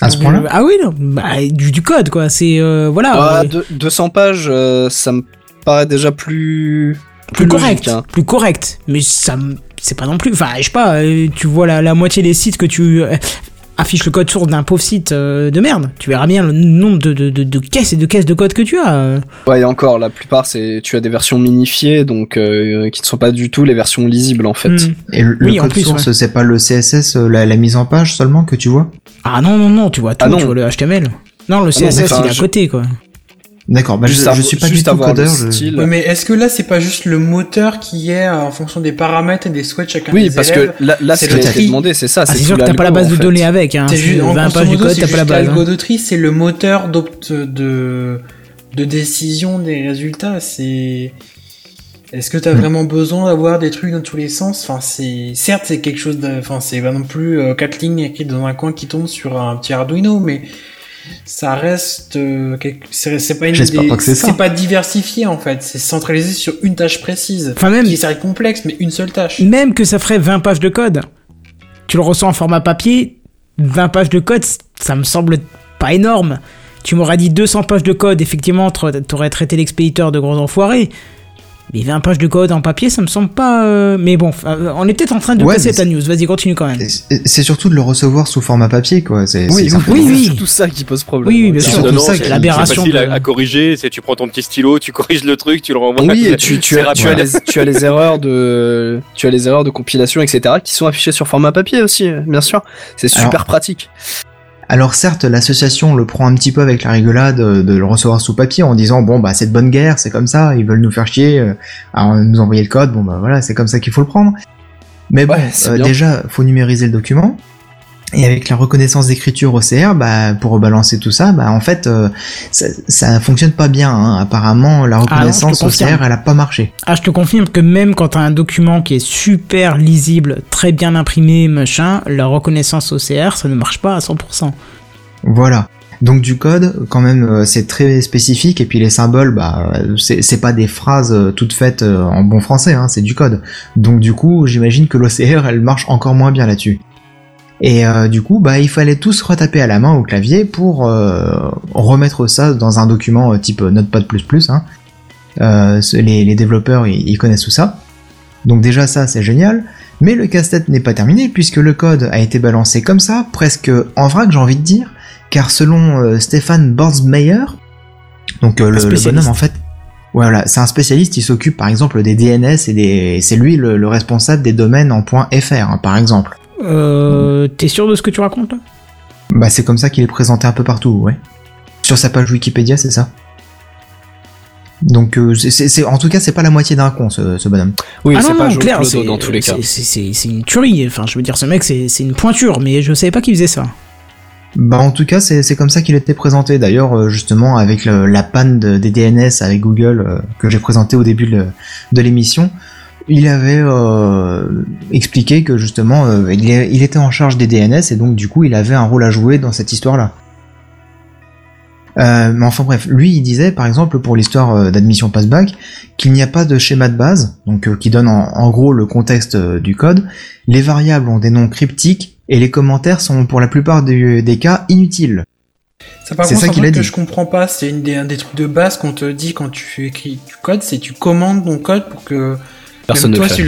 À ce point-là. Euh, Ah oui, non, bah, du, du code, quoi, c'est... euh, voilà, Ah, euh, deux- 200 pages, euh, ça me paraît déjà plus plus correct, logique, hein. plus correct, mais ça me- c'est pas non plus... Enfin, je sais pas, euh, tu vois la, la moitié des sites que tu... euh, affiches le code source d'un pauvre site euh, de merde, tu verras bien le nombre de, de, de, de caisses et de caisses de code que tu as. Ouais, et encore, la plupart, c'est tu as des versions minifiées, donc euh, qui ne sont pas du tout les versions lisibles en fait. Hmm. Et le, Oui, le en code plus, source, ouais. c'est pas le CSS, la, la mise en page seulement que tu vois? Ah non, non, non, tu vois tout, Ah non. tu vois le HTML. Non, le Ah non, CSS, il est à côté, quoi. D'accord, bah Juste je, suis pas du juste tout avoir le codeur. je- style. Oui, mais est-ce que là, c'est pas juste le moteur qui est euh, en fonction des paramètres et des souhaits de chacun Oui, des parce élèves? que là, là c'est le tri. demandé, c'est ça. Ah, c'est tout sûr que t'as pas la base de données avec, hein. C'est C'est juste, en 20 grosso pages de modo, code, c'est t'as pas la base. hein. l'algodoterie, c'est le moteur de, de décision des résultats. C'est est-ce que t'as Hmm. vraiment besoin d'avoir des trucs dans tous les sens? Enfin, c'est certes c'est quelque chose de, enfin c'est pas non plus euh, quatre lignes écrites dans un coin qui tombent sur un petit Arduino, mais ça reste euh, quelque- c'est pas une J'espère des- pas que c'est ça. pas diversifié en fait, c'est centralisé sur une tâche précise. Enfin, même, Qui serait complexe, mais une seule tâche. même que ça ferait 20 pages de code, tu le reçois en format papier, 20 pages de code, ça me semble pas énorme. Tu m'aurais dit 200 pages de code, effectivement, t'a- t'aurais traité l'expéditeur de gros enfoiré. Mais 20 pages de code en papier, ça me semble pas... euh, Mais bon, euh, on est peut-être en train de Ouais, mais ta news. Vas-y, continue quand même. C'est surtout de le recevoir sous format papier, quoi. C'est, Oui, c'est oui, Oui. C'est tout ça qui pose problème. Oui, oui, bien C'est non, ça c'est qui- c'est l'aberration facile de- à, à corriger. C'est tu prends ton petit stylo, tu corriges le truc, tu le renvoies. Oui, et C'est- *laughs* tu, tu, c'est as, tu, as les, tu as les erreurs de, tu as les erreurs de compilation, etc., qui sont affichées sur format papier aussi, bien sûr. C'est super Alors- pratique. Alors certes, l'association le prend un petit peu avec la rigolade euh, de le recevoir sous papier en disant bon bah c'est de bonne guerre, c'est comme ça, ils veulent nous faire chier, euh, alors nous envoyer le code, bon bah voilà, c'est comme ça qu'il faut le prendre. Mais bon, Ouais, euh, déjà faut numériser le document. Et avec la reconnaissance d'écriture OCR, bah, pour rebalancer tout ça, bah, en fait, euh, ça, ça fonctionne pas bien. hein. Apparemment, la Ah non, reconnaissance. OCR, elle a pas marché. Ah, je te confirme que même quand t'as un document qui est super lisible, très bien imprimé, machin, la reconnaissance OCR, ça ne marche pas à 100%. Voilà. Donc du code, quand même, euh, c'est très spécifique. Et puis les symboles, bah, c'est pas des phrases euh, toutes faites en bon français, hein, c'est du code. Donc du coup, j'imagine que l'OCR, elle marche encore moins bien là-dessus. Et euh, du coup, bah, il fallait tous retaper à la main au clavier pour euh, remettre ça dans un document euh, type Notepad++. Hein. Euh, les, les développeurs, ils, ils connaissent tout ça. Donc déjà ça, c'est génial. Mais le casse-tête n'est pas terminé puisque le code a été balancé comme ça, presque en vrac, j'ai envie de dire car selon euh, Stéphane Borsmeyer, donc euh, le, bonhomme en fait, voilà, c'est un spécialiste, il s'occupe par exemple des DNS et des, c'est lui le, le responsable des domaines en .fr hein, par exemple. Euh, T'es sûr de ce que tu racontes là Bah c'est comme ça qu'il est présenté un peu partout, ouais. Sur sa page Wikipédia, c'est ça. Donc euh, c'est- en tout cas c'est pas la moitié d'un con ce, ce bonhomme. Oui, ah c'est non, pas non, clair, c'est dans tous les cas. c'est- une tuerie. Enfin, je veux dire, ce mec, c'est une pointure, mais je savais pas qu'il faisait ça. Bah en tout cas c'est comme ça qu'il était présenté. D'ailleurs euh, justement avec le- la panne de- des DNS avec Google euh, que j'ai présenté au début de, de l'émission, il avait euh, expliqué que justement euh, il, était en charge des DNS et donc du coup il avait un rôle à jouer dans cette histoire-là. Euh, mais enfin bref, lui il disait par exemple pour l'histoire d'admission pass-back qu'il n'y a pas de schéma de base, donc qui donne en, en gros le contexte du code. Les variables ont des noms cryptiques et les commentaires sont pour la plupart des, des cas inutiles. Ça, par C'est contre, ça qu'il a truc que dit. je comprends pas. C'est une des, un des trucs de base qu'on te dit quand tu écris du code, c'est tu commandes ton code pour que Personne même ne toi le fait.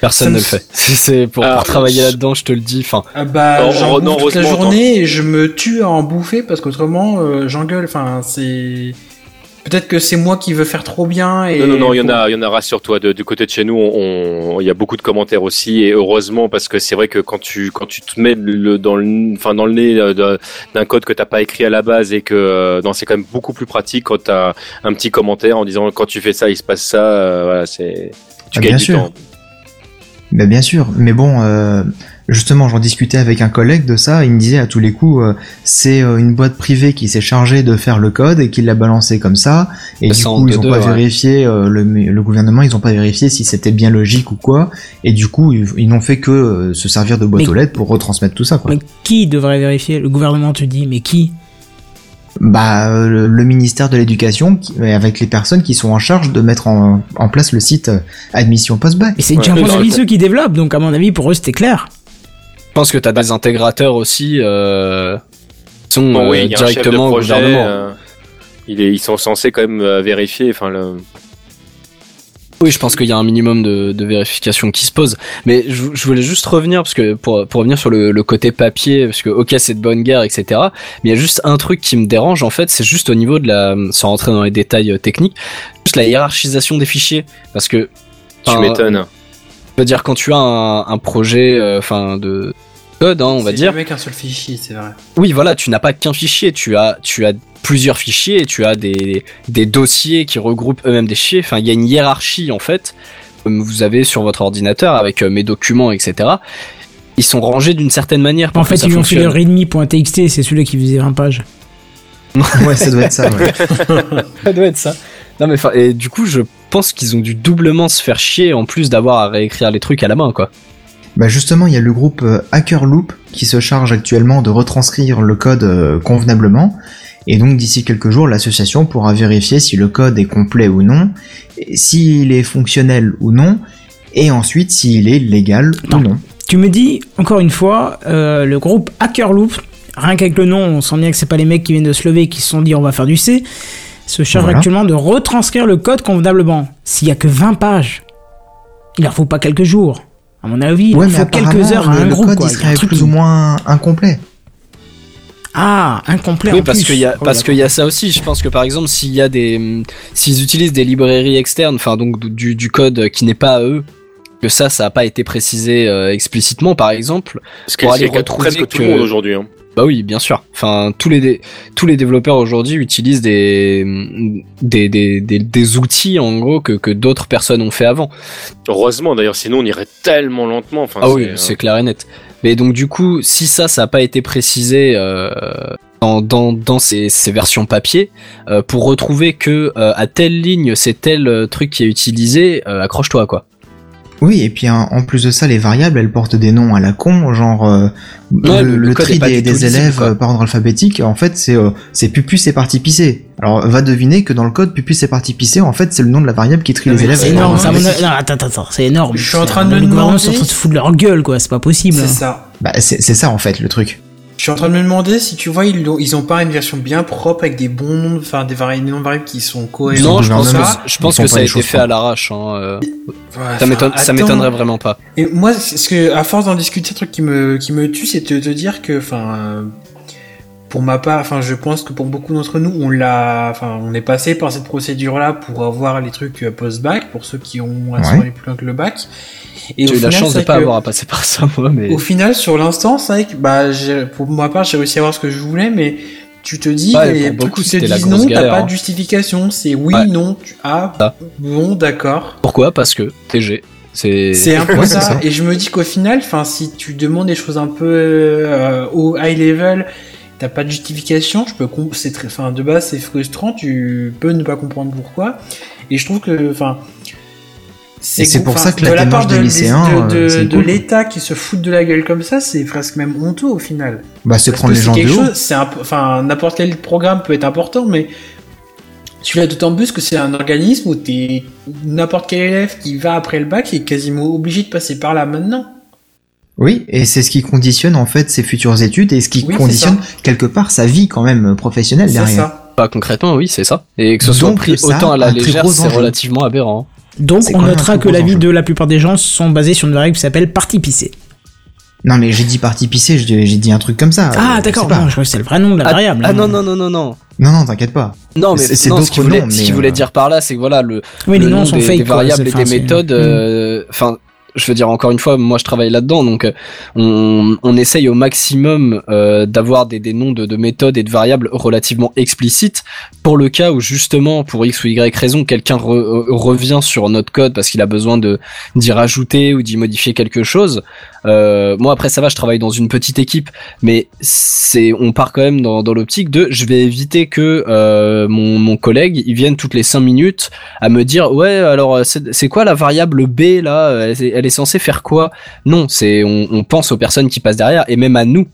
Personne me- ne le fait. C'est- pour, Ah, pour travailler là-dedans, je te le dis. Enfin, Ah bah j'en bouffe toute la journée et je me tue à en bouffer parce qu'autrement euh, j'engueule. Enfin c'est peut-être que c'est moi qui veux faire trop bien et Non, non, non, il y en a, il y en a, rassure-toi. De, du côté de chez nous, on, on- il y a beaucoup de commentaires aussi, et heureusement parce que c'est vrai que quand tu, quand tu te mets le, dans le, enfin, dans le nez euh, d'un- code que t'as pas écrit à la base et que, euh, non, c'est quand même beaucoup plus pratique quand t'as un petit commentaire en disant quand tu fais ça, il se passe ça, euh, voilà, c'est, tu Ah, gagnes bien du sûr. temps. Mais bien sûr, mais bon, euh, justement, j'en discutais avec un collègue de ça, il me disait à tous les coups, euh, c'est euh, une boîte privée qui s'est chargée de faire le code et qui l'a balancé comme ça, et du coup, ils ont deux, pas ouais. vérifié, euh, le, le gouvernement, ils ont pas vérifié si c'était bien logique ou quoi, et du coup, ils, ils n'ont fait que euh, se servir de boîte Mais- aux lettres pour retransmettre tout ça, quoi. Mais qui devrait vérifier? Le gouvernement te dit, mais qui? Bah, euh, le, le ministère de l'Éducation, avec les personnes qui sont en charge de mettre en, en place le site Admission Post-Bac. Et c'est Ouais, déjà mon dans avis le- ceux qui développent, donc à mon avis, pour eux, c'était clair. Pense que t'as des intégrateurs aussi, euh, qui sont Bon, euh, oui, directement au gouvernement. euh, il est, ils sont censés quand même vérifier, enfin, le, Oui, je pense qu'il y a un minimum de, de vérification qui se pose. Mais je, je voulais juste revenir, parce que pour, pour revenir sur le, le côté papier, parce que ok c'est de bonne guerre, etc. Mais il y a juste un truc qui me dérange en fait, c'est juste au niveau de la, sans rentrer dans les détails techniques, juste la hiérarchisation des fichiers. Parce que tu m'étonnes. je veux dire quand tu as un, un projet, euh, enfin de code, hein, on va dire. jamais qu'un seul fichier, c'est vrai. Oui, voilà, tu n'as pas qu'un fichier, tu as, tu as plusieurs fichiers, tu as des, des dossiers qui regroupent eux-mêmes des fichiers. Enfin, il y a une hiérarchie en fait, comme vous avez sur votre ordinateur avec euh, mes documents, etc. Ils sont rangés d'une certaine manière. Pour En que fait, ça ils ont fait le readme.txt, c'est celui qui faisait 20 pages. *laughs* ouais, ça doit être ça, ouais. *laughs* Ça doit être ça. Non mais et du coup, je pense qu'ils ont dû doublement se faire chier en plus d'avoir à réécrire les trucs à la main, quoi. Bah justement, il y a le groupe euh, Hackerloop qui se charge actuellement de retranscrire le code euh, convenablement. Et donc d'ici quelques jours, l'association pourra vérifier si le code est complet ou non, s'il est fonctionnel ou non, et ensuite s'il est légal ou non. Tu me dis, encore une fois, euh, le groupe Hackerloop, rien qu'avec le nom, on sent bien que c'est pas les mecs qui viennent de se lever et qui se sont dit on va faire du C, se charge Voilà. actuellement de retranscrire le code convenablement. S'il y a que 20 pages, il leur faut pas quelques jours. À mon avis, il ouais, faut quelques heures à le, un le groupe. code quoi. il serait truc plus qui- ou moins incomplet. Ah, incomplet Oui, en parce qu'il y a, Oh, parce qu'il y a ça aussi. Je pense que par exemple, s'il y a des, s'ils utilisent des librairies externes, enfin donc du, du code qui n'est pas à eux, que ça, ça n'a pas été précisé euh, explicitement, par exemple. Parce pour aller retrouver presque tout que- le monde aujourd'hui. Hein. Bah oui, bien sûr. Enfin, tous les dé- tous les développeurs aujourd'hui utilisent des des, des des des outils en gros que que d'autres personnes ont fait avant. Heureusement, d'ailleurs, sinon on irait tellement lentement. Enfin, Ah oui, euh, c'est clair et net. Mais donc du coup, si ça, ça n'a pas été précisé euh, dans, dans, dans ces, ces versions papier, euh, pour retrouver que euh, à telle ligne c'est tel euh, truc qui est utilisé, euh, accroche-toi quoi. Oui, et puis hein, en plus de ça, les variables, elles portent des noms à la con, genre euh, Ouais, le, le tri est des, élèves quoi. euh, par ordre alphabétique. En fait, c'est euh, c'est pupus et partie pissée. Alors, va deviner que dans le code pupus et partie pissée, en fait, c'est le nom de la variable qui trie les élèves. C'est énorme, ça, mon non, attends, attends, attends, c'est énorme. Je suis en train de me Le gouvernement sont en train de se foutre de leur gueule, quoi, c'est pas possible. C'est hein. ça. Bah, c'est c'est ça en fait le truc. Je suis en train de me demander si tu vois ils ont, ils ont pas une version bien propre avec des bons noms, enfin des, vari- des noms de variables qui sont cohérents. non, le je pense que, je pense que ça a été fait à l'arrache. Hein, euh. Ouais, Ça m'étonnerait vraiment pas. Et moi, ce que, à force d'en discuter, un truc qui me, qui me tue, c'est de te dire que, enfin, euh, pour ma part, enfin, je pense que pour beaucoup d'entre nous, on l'a, enfin, on est passé par cette procédure-là pour avoir les trucs euh, post-bac, pour ceux qui ont à Ouais. plus loin que le bac. Et J'ai eu la chance de pas avoir à passer par ça *laughs* moi, mais Au final, sur l'instant, c'est vrai que, bah, pour ma part, j'ai réussi à avoir ce que je voulais, mais tu te dis, Ouais, beaucoup, trucs qui te grosse non, t'as pas hein. de justification. C'est oui, Ouais. non, tu... ah, Ah. bon, d'accord. Pourquoi? Parce que TG. C'est un *laughs* peu ça. Et je me dis qu'au final, enfin, si tu demandes des choses un peu euh, au high level, t'as pas de justification. Je peux, c'est très, enfin, de base, c'est frustrant. Tu peux ne pas comprendre pourquoi. Et je trouve que, enfin. C'est pour ça que la de la part démarche de, des lycéens, de, euh, de- c'est de cool. l'État qui se fout de la gueule comme ça, c'est presque même honteux au final. Bah, c'est prendre les c'est gens de quelque haut. chose, c'est un peu- enfin, n'importe quel programme peut être important, mais celui-là d'autant plus que c'est un organisme où t'es, n'importe quel élève qui va après le bac est quasiment obligé de passer par là maintenant. Oui, et c'est ce qui conditionne en fait ses futures études et ce qui Oui, c'est conditionne quelque part sa vie quand même professionnelle C'est derrière. ça. pas concrètement, oui, c'est ça. Et que ce soit pris ça autant à la légère, c'est relativement aberrant. Donc on notera que l'avis de la plupart des gens sont basés sur une règle qui s'appelle partie pissée. Non mais j'ai dit parti pisser, j'ai dit un truc comme ça. Ah euh, d'accord, je crois que c'est le vrai nom de la Ah, variable. ah hein. non, non, non, non, non. Non non, t'inquiète pas. Non, mais C'est- ce d'autres qu'il voulait, noms, ce mais, qu'il voulait euh, dire par là, c'est que voilà, le, Oui, les le noms nom sont des, fake. des quoi, variables et des méthodes. Mm. euh, Enfin, je veux dire encore une fois, moi je travaille là-dedans, donc euh, on, on essaye au maximum euh, d'avoir des, des noms de, de méthodes et de variables relativement explicites pour le cas où justement pour x ou y raison quelqu'un euh, revient sur notre code parce qu'il a besoin d'y rajouter ou d'y modifier quelque chose. Euh, moi après ça va, je travaille dans une petite équipe, mais c'est on part quand même dans, dans l'optique de je vais éviter que euh, mon, mon collègue il vienne toutes les cinq minutes à me dire ouais alors euh, c'est quoi la variable b là? Elle, est- censée faire quoi? Non c'est on pense aux personnes qui passent derrière et même à nous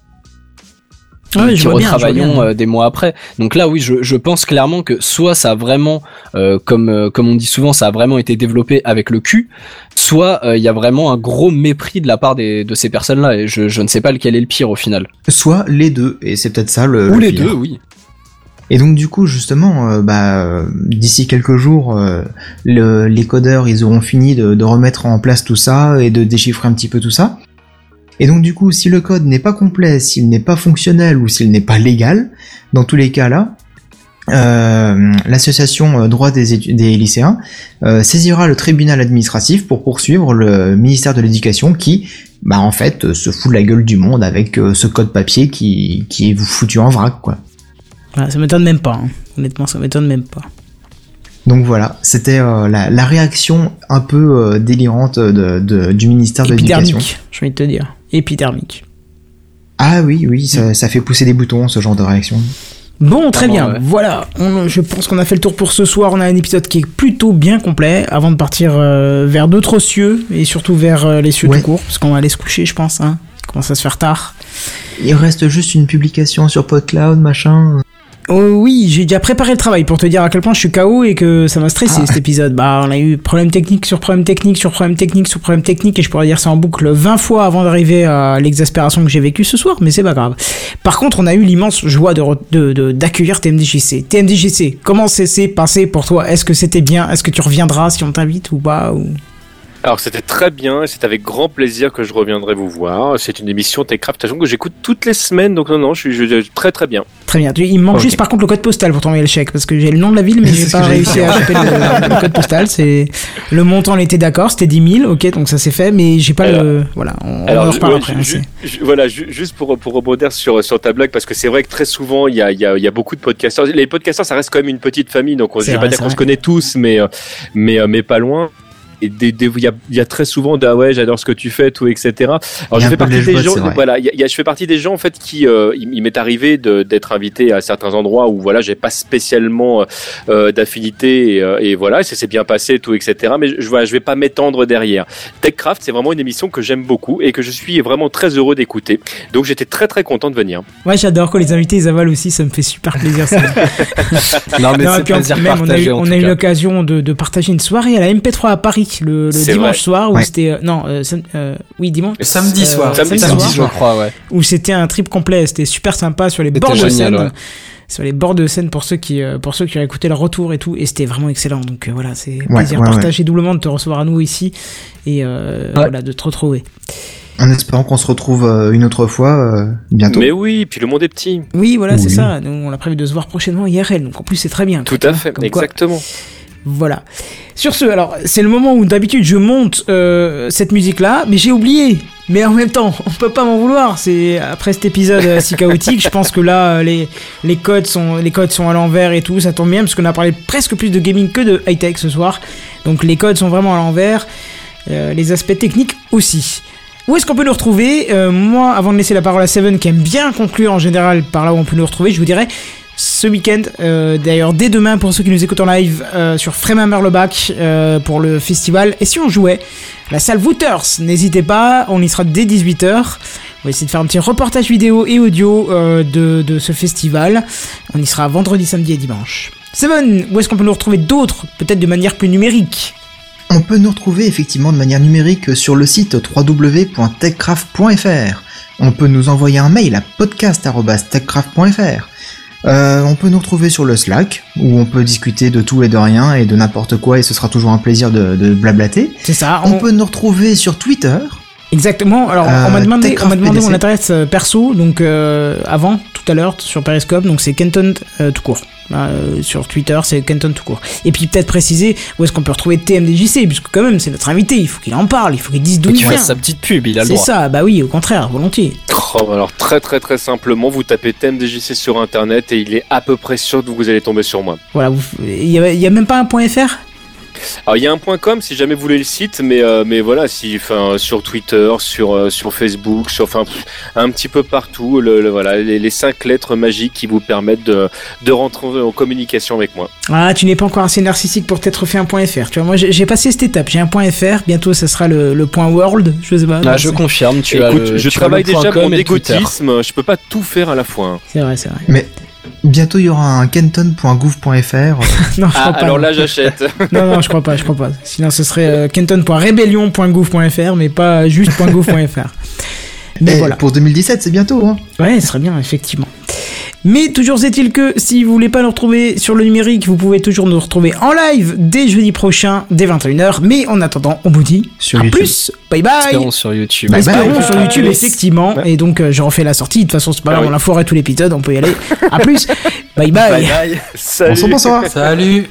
Ouais, je qui retravaillons bien. euh, des mois après donc là oui je, je pense clairement que soit ça a vraiment euh, comme euh, comme on dit souvent ça a vraiment été développé avec le cul soit euh, il y a vraiment un gros mépris de la part des, de ces personnes là et je, je ne sais pas lequel est le pire au final Soit les deux, et c'est peut-être ça le. ou le les pire. deux oui Et donc du coup justement, euh, bah, d'ici quelques jours, euh, le- les codeurs ils auront fini de, de remettre en place tout ça et de déchiffrer un petit peu tout ça. Et donc du coup, si le code n'est pas complet, s'il n'est pas fonctionnel ou s'il n'est pas légal, dans tous les cas là, euh, l'association euh, droit des, lycéens euh, saisira le tribunal administratif pour poursuivre le ministère de l'éducation qui, bah en fait, se fout de la gueule du monde avec euh, ce code papier qui, qui est foutu en vrac quoi. Voilà, ça m'étonne même pas. hein. Honnêtement, ça m'étonne même pas. Donc voilà, c'était la, la réaction un peu délirante de, de- du ministère de l'Éducation. Épidermique, j'ai envie de te dire. Épidermique. Ah oui, oui, ça, ça fait pousser des boutons ce genre de réaction. Bon, très bien. ouais. Voilà, on- je pense qu'on a fait le tour pour ce soir. On a un épisode qui est plutôt bien complet avant de partir euh, vers d'autres cieux et surtout vers euh, les cieux Ouais. tout court, parce qu'on va aller se coucher, je pense. Hein. Il commence à se faire tard. Il reste juste une publication sur PodCloud, machin. Oh oui, j'ai déjà préparé le travail pour te dire à quel point je suis KO et que ça m'a stressé Ah. cet épisode. Bah, on a eu problème technique sur problème technique sur problème technique sur problème technique et je pourrais dire ça en boucle 20 fois avant d'arriver à l'exaspération que j'ai vécue ce soir, mais c'est pas grave. Par contre, on a eu l'immense joie de d'accueillir TMDJC. TMDJC, comment c'est passé pour toi? Est-ce que c'était bien? Est-ce que tu reviendras si on t'invite ou pas ou... Alors c'était très bien et c'est avec grand plaisir que je reviendrai vous voir. C'est une émission Techcraft que j'écoute toutes les semaines donc non non je suis je- je- très très bien. Très bien. Tu- Il me manque juste par contre le code postal pour t'envoyer le chèque parce que j'ai le nom de la ville mais j'ai ce pas réussi à choper le, le code postal. C'est le montant, on était d'accord, c'était 10 000, ok, donc ça c'est fait, mais j'ai pas le. Voilà, on, on en je- reparle ouais, après. ju- hein, voilà, ju- juste pour, pour rebondir sur, sur ta blague, parce que c'est vrai que très souvent, il y a, il y, a, y a beaucoup de podcasteurs. Les podcasteurs, ça reste quand même une petite famille, donc on- je vais pas dire qu'on se connaît tous, mais, euh, mais, euh, mais pas loin. Et des- des- il y, a, il y a très souvent de, ah ouais, j'adore ce que tu fais, tout, etc. Alors je fais partie des gens, voilà, il y a- il y a- je fais partie des gens en fait qui, euh, il, il m'est arrivé d'être invité à certains endroits où voilà, j'ai pas spécialement euh, d'affinité et, euh, et voilà, ça s'est bien passé, tout, etc. Mais je, voilà, je vais pas m'étendre derrière. Techcraft, c'est vraiment une émission que j'aime beaucoup et que je suis vraiment très heureux d'écouter. Donc j'étais très très content de venir. Ouais, j'adore quand les invités ils avalent aussi, ça me fait super plaisir. Ça. *laughs* non mais c'est plaisir même, on a partagé eu, on a l'occasion de, de partager une soirée à la MP3 à Paris le, dimanche vrai. soir où Ouais. c'était euh, non euh, sam- euh, oui dimanche Samedi Euh, soir. samedi samedi Samedi, soir. je crois ouais où c'était un trip complet, c'était super sympa sur les bords de scène. ouais. Sur les bords de scène pour ceux qui pour ceux qui ont écouté le retour et tout et c'était vraiment excellent donc euh, voilà c'est Ouais, plaisir ouais, partagé doublement de te recevoir à nous ici et euh, voilà de te retrouver En espérant qu'on se retrouve une autre fois euh, bientôt. Mais oui, puis le monde est petit. oui voilà c'est ça nous on a prévu de se voir prochainement IRL donc en plus c'est très bien Tout à fait, Comme quoi. Voilà. Sur ce, alors c'est le moment où d'habitude je monte euh, cette musique-là, mais j'ai oublié. Mais en même temps, on peut pas m'en vouloir. C'est après cet épisode euh, si chaotique, je pense que là euh, les codes sont les codes sont à l'envers et tout, ça tombe bien parce qu'on a parlé presque plus de gaming que de high tech ce soir. Donc les codes sont vraiment à l'envers, les aspects techniques aussi. Où est-ce qu'on peut nous retrouver? Moi, avant de laisser la parole à Seven, qui aime bien conclure en général par là où on peut nous retrouver, je vous dirais ce week-end, euh, d'ailleurs dès demain pour ceux qui nous écoutent en live euh, sur Frémin-Merlebach euh, pour le festival. Et si on jouait La salle Wooters, n'hésitez pas, on y sera dès 18h. On va essayer de faire un petit reportage vidéo et audio de, de ce festival. On y sera vendredi, samedi et dimanche. Seven, où est-ce qu'on peut nous retrouver d'autres Peut-être de manière plus numérique? On peut nous retrouver effectivement de manière numérique sur le site www.techcraft.fr. On peut nous envoyer un mail à podcast.techcraft.fr. Euh, on peut nous retrouver sur le Slack, où on peut discuter de tout et de rien et de n'importe quoi, et ce sera toujours un plaisir de, de blablater. C'est ça. On peut nous retrouver sur Twitter. Exactement. Alors, on m'a Euh, demandé, on m'a demandé mon adresse euh, perso, donc euh, avant, tout à l'heure, sur Periscope, donc c'est Kenton euh, tout court. Euh, sur Twitter, c'est Kenton tout court. Et puis peut-être préciser où est-ce qu'on peut retrouver TMDJC, puisque quand même, c'est notre invité, il faut qu'il en parle, il faut qu'il dise d'où il tu vient. sa petite pub, il a le C'est droit. ça, bah oui, au contraire, volontiers. Oh, alors très très très simplement, vous tapez thème DJC sur internet et il est à peu près sûr que vous allez tomber sur moi. Voilà, vous- il y, a- il y a même pas un point .fr Alors il y a un point com si jamais vous voulez le site, mais euh, mais voilà, si enfin sur Twitter, sur euh, sur Facebook, sur enfin un petit peu partout, le, le- voilà les, les cinq lettres magiques qui vous permettent de de rentrer en communication avec moi. Ah, tu n'es pas encore assez narcissique pour t'être fait un point .fr. Tu vois, moi j'ai passé cette étape, j'ai un point .fr, bientôt ça sera le, le point .world, je sais pas. Ah, je confirme, tu as le, je tu as travaille le point déjà mon égotisme, je peux pas tout faire à la fois. hein. C'est vrai, c'est vrai. Mais bientôt il y aura un kenton.gouv.fr. *laughs* Non, je Ah, crois pas. alors non. là j'achète. *laughs* Non, non, je crois pas, je crois pas. Sinon, ce serait euh, kenton.rebellion.gouv.fr, mais pas juste .gouv.fr. Mais Et voilà. Pour 2017, c'est bientôt. Hein. Ouais, ce serait bien, effectivement. Mais toujours est-il que si vous voulez pas nous retrouver sur le numérique, vous pouvez toujours nous retrouver en live dès jeudi prochain, dès 21h. Mais en attendant, on vous dit Sur à YouTube. plus. Bye bye. Espérons sur YouTube. Bye bye. Espérons sur YouTube, Bye. effectivement. Et donc, euh, je refais la sortie. De toute façon, c'est pas Ah grave, on a foiré tout l'épisode, on peut y aller. À plus. bye. bye. Salut. Bonsoir, bonsoir. Salut